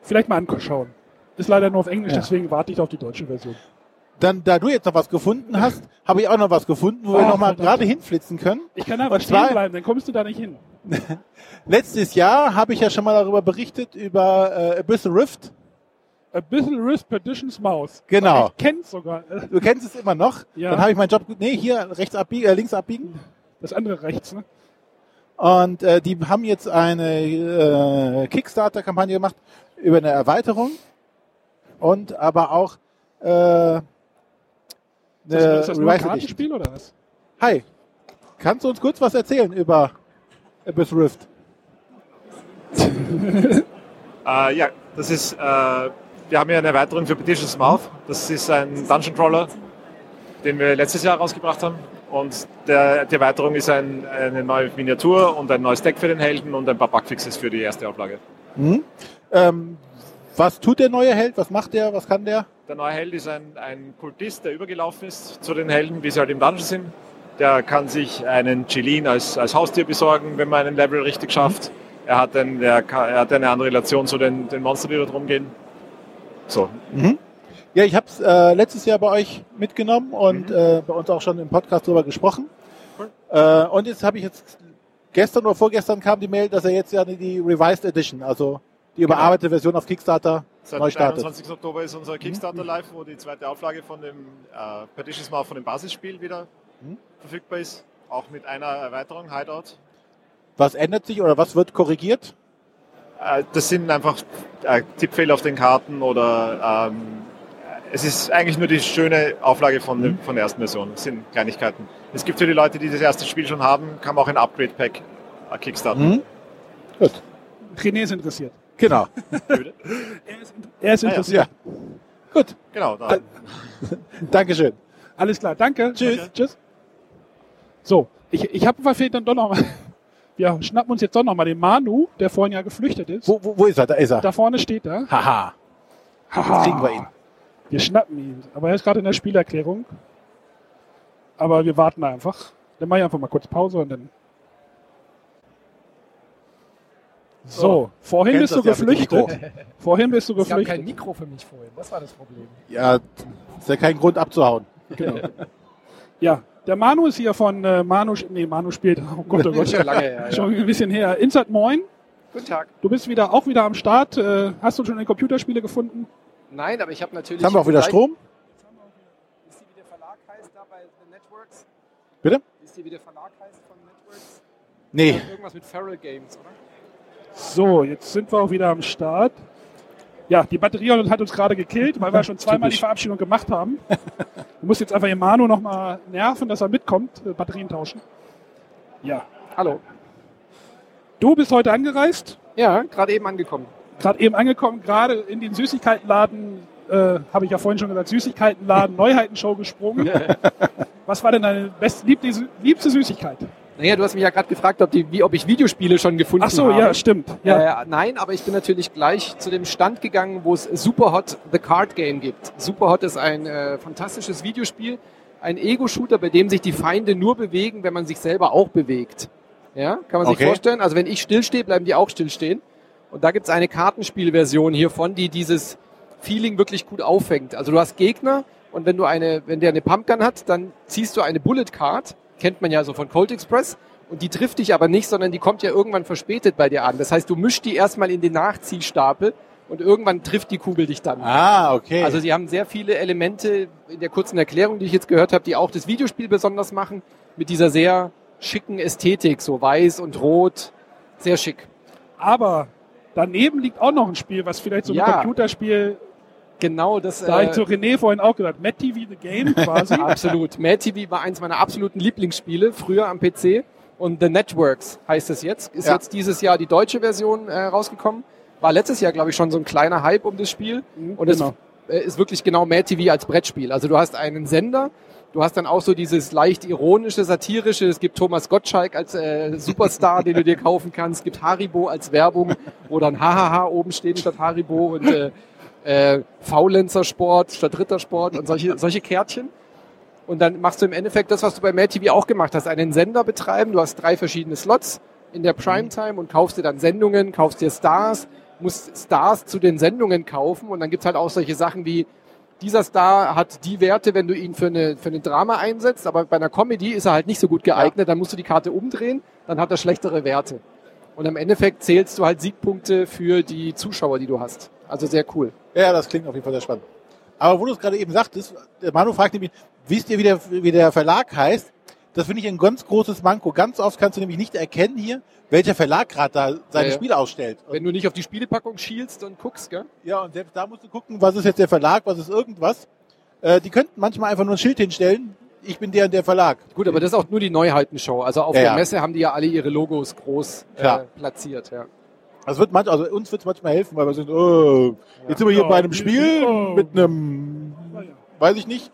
Vielleicht mal anschauen. Ist leider nur auf Englisch, Ja. deswegen warte ich auf die deutsche Version. Dann, da du jetzt noch was gefunden hast, habe ich auch noch was gefunden, wo wir Ach, nochmal gerade hinflitzen können. Ich kann aber stehen bleiben, dann kommst du da nicht hin. Letztes Jahr habe ich ja schon mal darüber berichtet, über äh, Abyssal Rift. A bisschen Risk Perdition's Maus. Genau. Ich kenn's sogar. Du kennst es immer noch. Ja. Dann habe ich meinen Job, nee, hier rechts abbiegen, äh, links abbiegen. Das andere rechts, ne? Und äh, die haben jetzt eine äh, Kickstarter-Kampagne gemacht über eine Erweiterung und aber auch äh, eine Ist das, ist das nur ein. Kartenspiel oder was? Hi, kannst du uns kurz was erzählen über Abyss Rift? Äh, ja, das ist, äh, wir haben hier eine Erweiterung für Petitions Mouth. Das ist ein Dungeon Crawler, den wir letztes Jahr rausgebracht haben. Und der, die Erweiterung ist ein, eine neue Miniatur und ein neues Deck für den Helden und ein paar Bugfixes für die erste Auflage. Mhm. Ähm, was tut der neue Held? Was macht der? Was kann der? Der neue Held ist ein, ein Kultist, der übergelaufen ist zu den Helden, wie sie halt im Dungeon sind. Der kann sich einen Chilin als, als Haustier besorgen, wenn man einen Level richtig schafft. Er, hat ein, er, kann, er hat eine andere Relation zu den, den Monstern, die dort rumgehen. So. Mhm. Ja, ich habe es äh, letztes Jahr bei euch mitgenommen und äh, bei uns auch schon im Podcast darüber gesprochen. Äh, und jetzt habe ich jetzt gestern oder vorgestern kam die Mail, dass er jetzt ja die Revised Edition, also die überarbeitete Version auf Kickstarter Seit neu startet. 21. Oktober ist unser Kickstarter live, wo die zweite Auflage von dem äh, Petitions Mouth von dem Basisspiel wieder Mhm. verfügbar ist. Auch mit einer Erweiterung, Hideout. Was ändert sich oder was wird korrigiert? Äh, Das sind einfach äh, Tippfehler auf den Karten oder ähm, es ist eigentlich nur die schöne Auflage von, dem, von der ersten Version. Es sind Kleinigkeiten. Es gibt für die Leute, die das erste Spiel schon haben, kann man auch ein Upgrade-Pack äh, kickstarten. Mhm. Gut. René ist interessiert. Genau. Er ist Ah, ja. interessiert. Gut. Genau. Da. Dankeschön. Alles klar, danke. Tschüss. Tschüss. So, ich, ich habe verfehlt dann doch noch mal. Wir schnappen uns jetzt doch noch mal den Manu, der vorhin ja geflüchtet ist. Wo, wo, wo ist er? Da ist er. Da vorne steht er. Haha. Haha. Jetzt kriegen wir ihn. Wir schnappen ihn. Aber er ist gerade in der Spielerklärung. Aber wir warten einfach. Dann mache ich einfach mal kurz Pause und dann. So, So, vorhin bist du ja geflüchtet. Vorhin bist du Es gab geflüchtet. kein Mikro für mich vorhin, das war das Problem. Ja, ist ja kein Grund abzuhauen. Genau. Ja, der Manu ist hier von äh, Manu, nee, Manu spielt, oh Gott, oh Gott, Schon lange her, ja. schon ein bisschen her. Insert Moin, Guten Tag. du bist wieder auch wieder am Start. Äh, hast du schon ein Computerspiele gefunden? Nein, aber ich habe natürlich. Jetzt haben wir auch wieder Strom. Wisst ihr, wie der Verlag heißt da bei The Networks? Bitte? Wisst ihr, wie der Verlag heißt von Networks? Nee. Irgendwas mit Feral Games, oder? So, jetzt sind wir auch wieder am Start. Ja, die Batterie hat uns gerade gekillt, weil wir schon zweimal die. Verabschiedung gemacht haben. Du musst jetzt einfach den Manu noch mal nerven, dass er mitkommt, äh, Batterien tauschen. Ja. Hallo. Du bist heute angereist? Ja, gerade eben angekommen. Gerade eben angekommen, gerade in den Süßigkeitenladen, äh, habe ich ja vorhin schon gesagt, Süßigkeitenladen, Neuheitenshow gesprungen. Was war denn deine best, liebste Süßigkeit? Naja, du hast mich ja gerade gefragt, ob, die, wie, ob ich Videospiele schon gefunden Ach so, habe. ja, stimmt. Ja. Äh, nein, aber ich bin natürlich gleich zu dem Stand gegangen, wo es Superhot The Card Game gibt. Superhot ist ein äh, fantastisches Videospiel, ein Ego-Shooter, bei dem sich die Feinde nur bewegen, wenn man sich selber auch bewegt. Ja, kann man sich Okay. vorstellen? Also wenn ich stillstehe, bleiben die auch stillstehen. Und da gibt es eine Kartenspielversion hiervon, die dieses Feeling wirklich gut auffängt. Also du hast Gegner und wenn du eine, wenn der eine Pumpgun hat, dann ziehst du eine Bullet Card, kennt man ja so von Colt Express, und die trifft dich aber nicht, sondern die kommt ja irgendwann verspätet bei dir an. Das heißt, du mischst die erstmal in den Nachziehstapel und irgendwann trifft die Kugel dich dann. Ah, okay. Also sie haben sehr viele Elemente in der kurzen Erklärung, die ich jetzt gehört habe, die auch das Videospiel besonders machen, mit dieser sehr schicken Ästhetik, so weiß und rot, sehr schick. Aber daneben liegt auch noch ein Spiel, was vielleicht so ein Ja. Computerspiel. Genau, das. Da habe äh, ich zu René vorhin auch gesagt. Mad TV The Game quasi. Absolut. Mad TV war eins meiner absoluten Lieblingsspiele, früher am PC. Und The Networks heißt es jetzt. Ist Ja. jetzt dieses Jahr die deutsche Version äh, rausgekommen. War letztes Jahr, glaube ich, schon so ein kleiner Hype um das Spiel. Und genau. es äh, ist wirklich genau Mad TV als Brettspiel. Also du hast einen Sender, du hast dann auch so dieses leicht ironische, satirische. Es gibt Thomas Gottschalk als äh, Superstar, den du dir kaufen kannst. Es gibt Haribo als Werbung, wo dann Hahaha oben steht statt Haribo und äh, äh, Faulenzer-Sport statt Rittersport und solche, solche Kärtchen. Und dann machst du im Endeffekt das, was du bei Mad TV auch gemacht hast, einen Sender betreiben. Du hast drei verschiedene Slots in der Primetime und kaufst dir dann Sendungen, kaufst dir Stars, musst Stars zu den Sendungen kaufen und dann gibt's halt auch solche Sachen wie, dieser Star hat die Werte, wenn du ihn für eine, für eine Drama einsetzt, aber bei einer Comedy ist er halt nicht so gut geeignet, dann musst du die Karte umdrehen, dann hat er schlechtere Werte. Und im Endeffekt zählst du halt Siegpunkte für die Zuschauer, die du hast. Also sehr cool. Ja, das klingt auf jeden Fall sehr spannend. Aber wo du es gerade eben sagtest, der Manu fragt nämlich, wisst ihr, wie der, wie der Verlag heißt? Das finde ich ein ganz großes Manko. Ganz oft kannst du nämlich nicht erkennen hier, welcher Verlag gerade da seine Ja, ja. Spiele ausstellt. Wenn du nicht auf die Spielepackung schielst und guckst, gell? Ja, und selbst da musst du gucken, was ist jetzt der Verlag, was ist irgendwas. Äh, die könnten manchmal einfach nur ein Schild hinstellen, ich bin der und der Verlag. Gut, aber das ist auch nur die Neuheitenshow. Also auf Ja, der. Messe haben die ja alle ihre Logos groß äh, platziert. Ja. Also, wird manch, also uns wird es manchmal helfen, weil wir sind, oh, jetzt sind wir hier bei einem Spiel oh. mit einem, weiß ich nicht.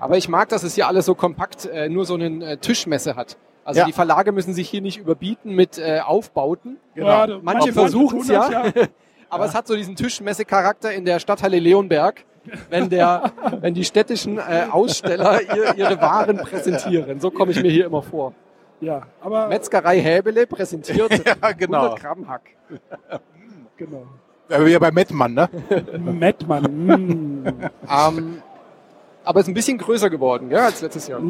Aber ich mag, dass es hier alles so kompakt äh, nur so einen äh, Tischmesse hat. Also Ja. die Verlage müssen sich hier nicht überbieten mit äh, Aufbauten. Genau. Ja, Manche versuchen es ja. ja. Aber es hat so diesen Tischmesse-Charakter in der Stadthalle Leonberg, wenn, der, wenn die städtischen äh, Aussteller ihr, ihre Waren präsentieren. So komme ich mir hier immer vor. Ja, aber Metzgerei Häbele präsentiert Ja, genau. 100 Gramm Hack. genau. Ja, wir bei Mettmann, ne? Mettmann. mm. Ähm, aber es ist ein bisschen größer geworden, ja, als letztes Jahr.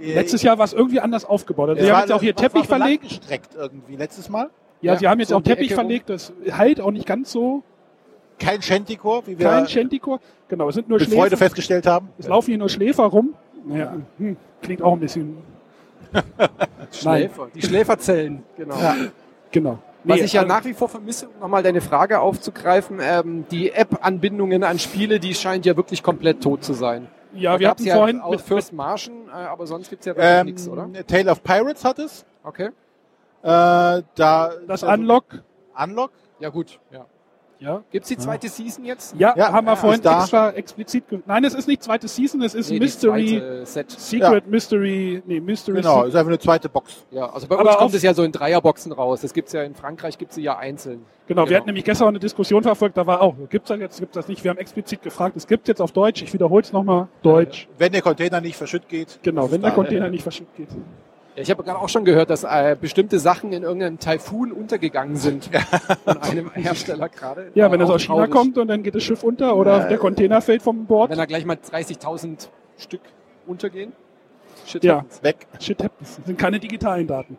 Letztes Jahr war es irgendwie anders aufgebaut. Also sie haben war- jetzt auch hier Teppich verlegt. gestreckt irgendwie letztes Mal. Ja, Ja, sie haben jetzt so auch um Teppich verlegt. Das hält auch nicht ganz so. Kein Shantycore, wie wir Kein Shantycore. Genau, es sind nur Schläfer. Freude festgestellt haben. Es laufen hier nur Schläfer rum. Naja, hm, klingt auch ein bisschen. Schläfer. Die Schläferzellen, genau. Ja, genau. Was Nee, ich ja nach wie vor vermisse, um nochmal deine Frage aufzugreifen, ähm, die App-Anbindungen an Spiele, die scheint ja wirklich komplett tot zu sein. Ja, Da wir hatten ja vorhin auch mit- First Martian, äh, aber sonst gibt's ja wirklich Ähm, nichts, oder? Tale of Pirates hat es. Okay. Äh, da Das also- Unlock. Unlock? Ja gut, ja. Ja. Gibt's die zweite Season jetzt? Ja, Ja, haben wir ja, vorhin extra explizit. Nein, es ist nicht zweite Season, es ist Nee, Mystery. Set. Secret Mystery. Nee, Mystery. Genau, Se- ist einfach eine zweite Box. Ja, also bei Aber uns kommt es ja so in Dreierboxen raus. Das gibt's ja in Frankreich, gibt's sie ja einzeln. Genau, wir hatten nämlich gestern auch eine Diskussion verfolgt, da war auch, gibt's das jetzt, gibt's das nicht? Wir haben explizit gefragt, es gibt jetzt auf Deutsch, ich wiederhole es nochmal, Deutsch. Wenn der Container nicht verschütt geht. Genau, wenn der. Container nicht verschickt geht. Ja, ich habe gerade auch schon gehört, dass äh, bestimmte Sachen in irgendeinem Taifun untergegangen sind von einem Hersteller gerade. Ja, wenn es auch aus China traurig. kommt und dann geht das Schiff unter oder Äh, der Container fällt vom Bord. Wenn da gleich mal 30.000 Stück untergehen. Shit Ja, happens. weg. Shit happens. Das sind keine digitalen Daten.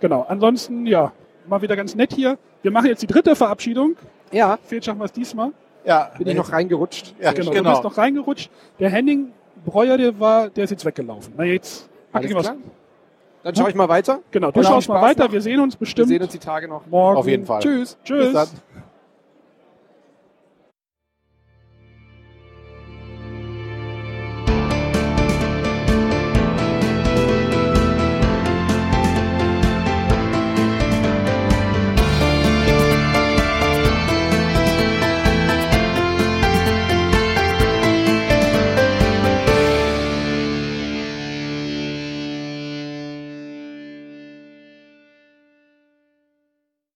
Genau, ansonsten, ja, mal wieder ganz nett hier. Wir machen jetzt die dritte Verabschiedung. Ja. Fehlt schaffen wir es diesmal. Ja, Bin ich noch reingerutscht? Ja, Genau, genau. du bist noch reingerutscht. Der Henning Breuer, der war, der ist jetzt weggelaufen. Na jetzt packen Alles wir was. Dann schaue ich mal weiter. Genau, du schaust mal weiter. noch. Wir sehen uns Wir bestimmt sehen uns die Tage noch. morgen. Auf jeden Fall. Tschüss. Tschüss. Bis dann.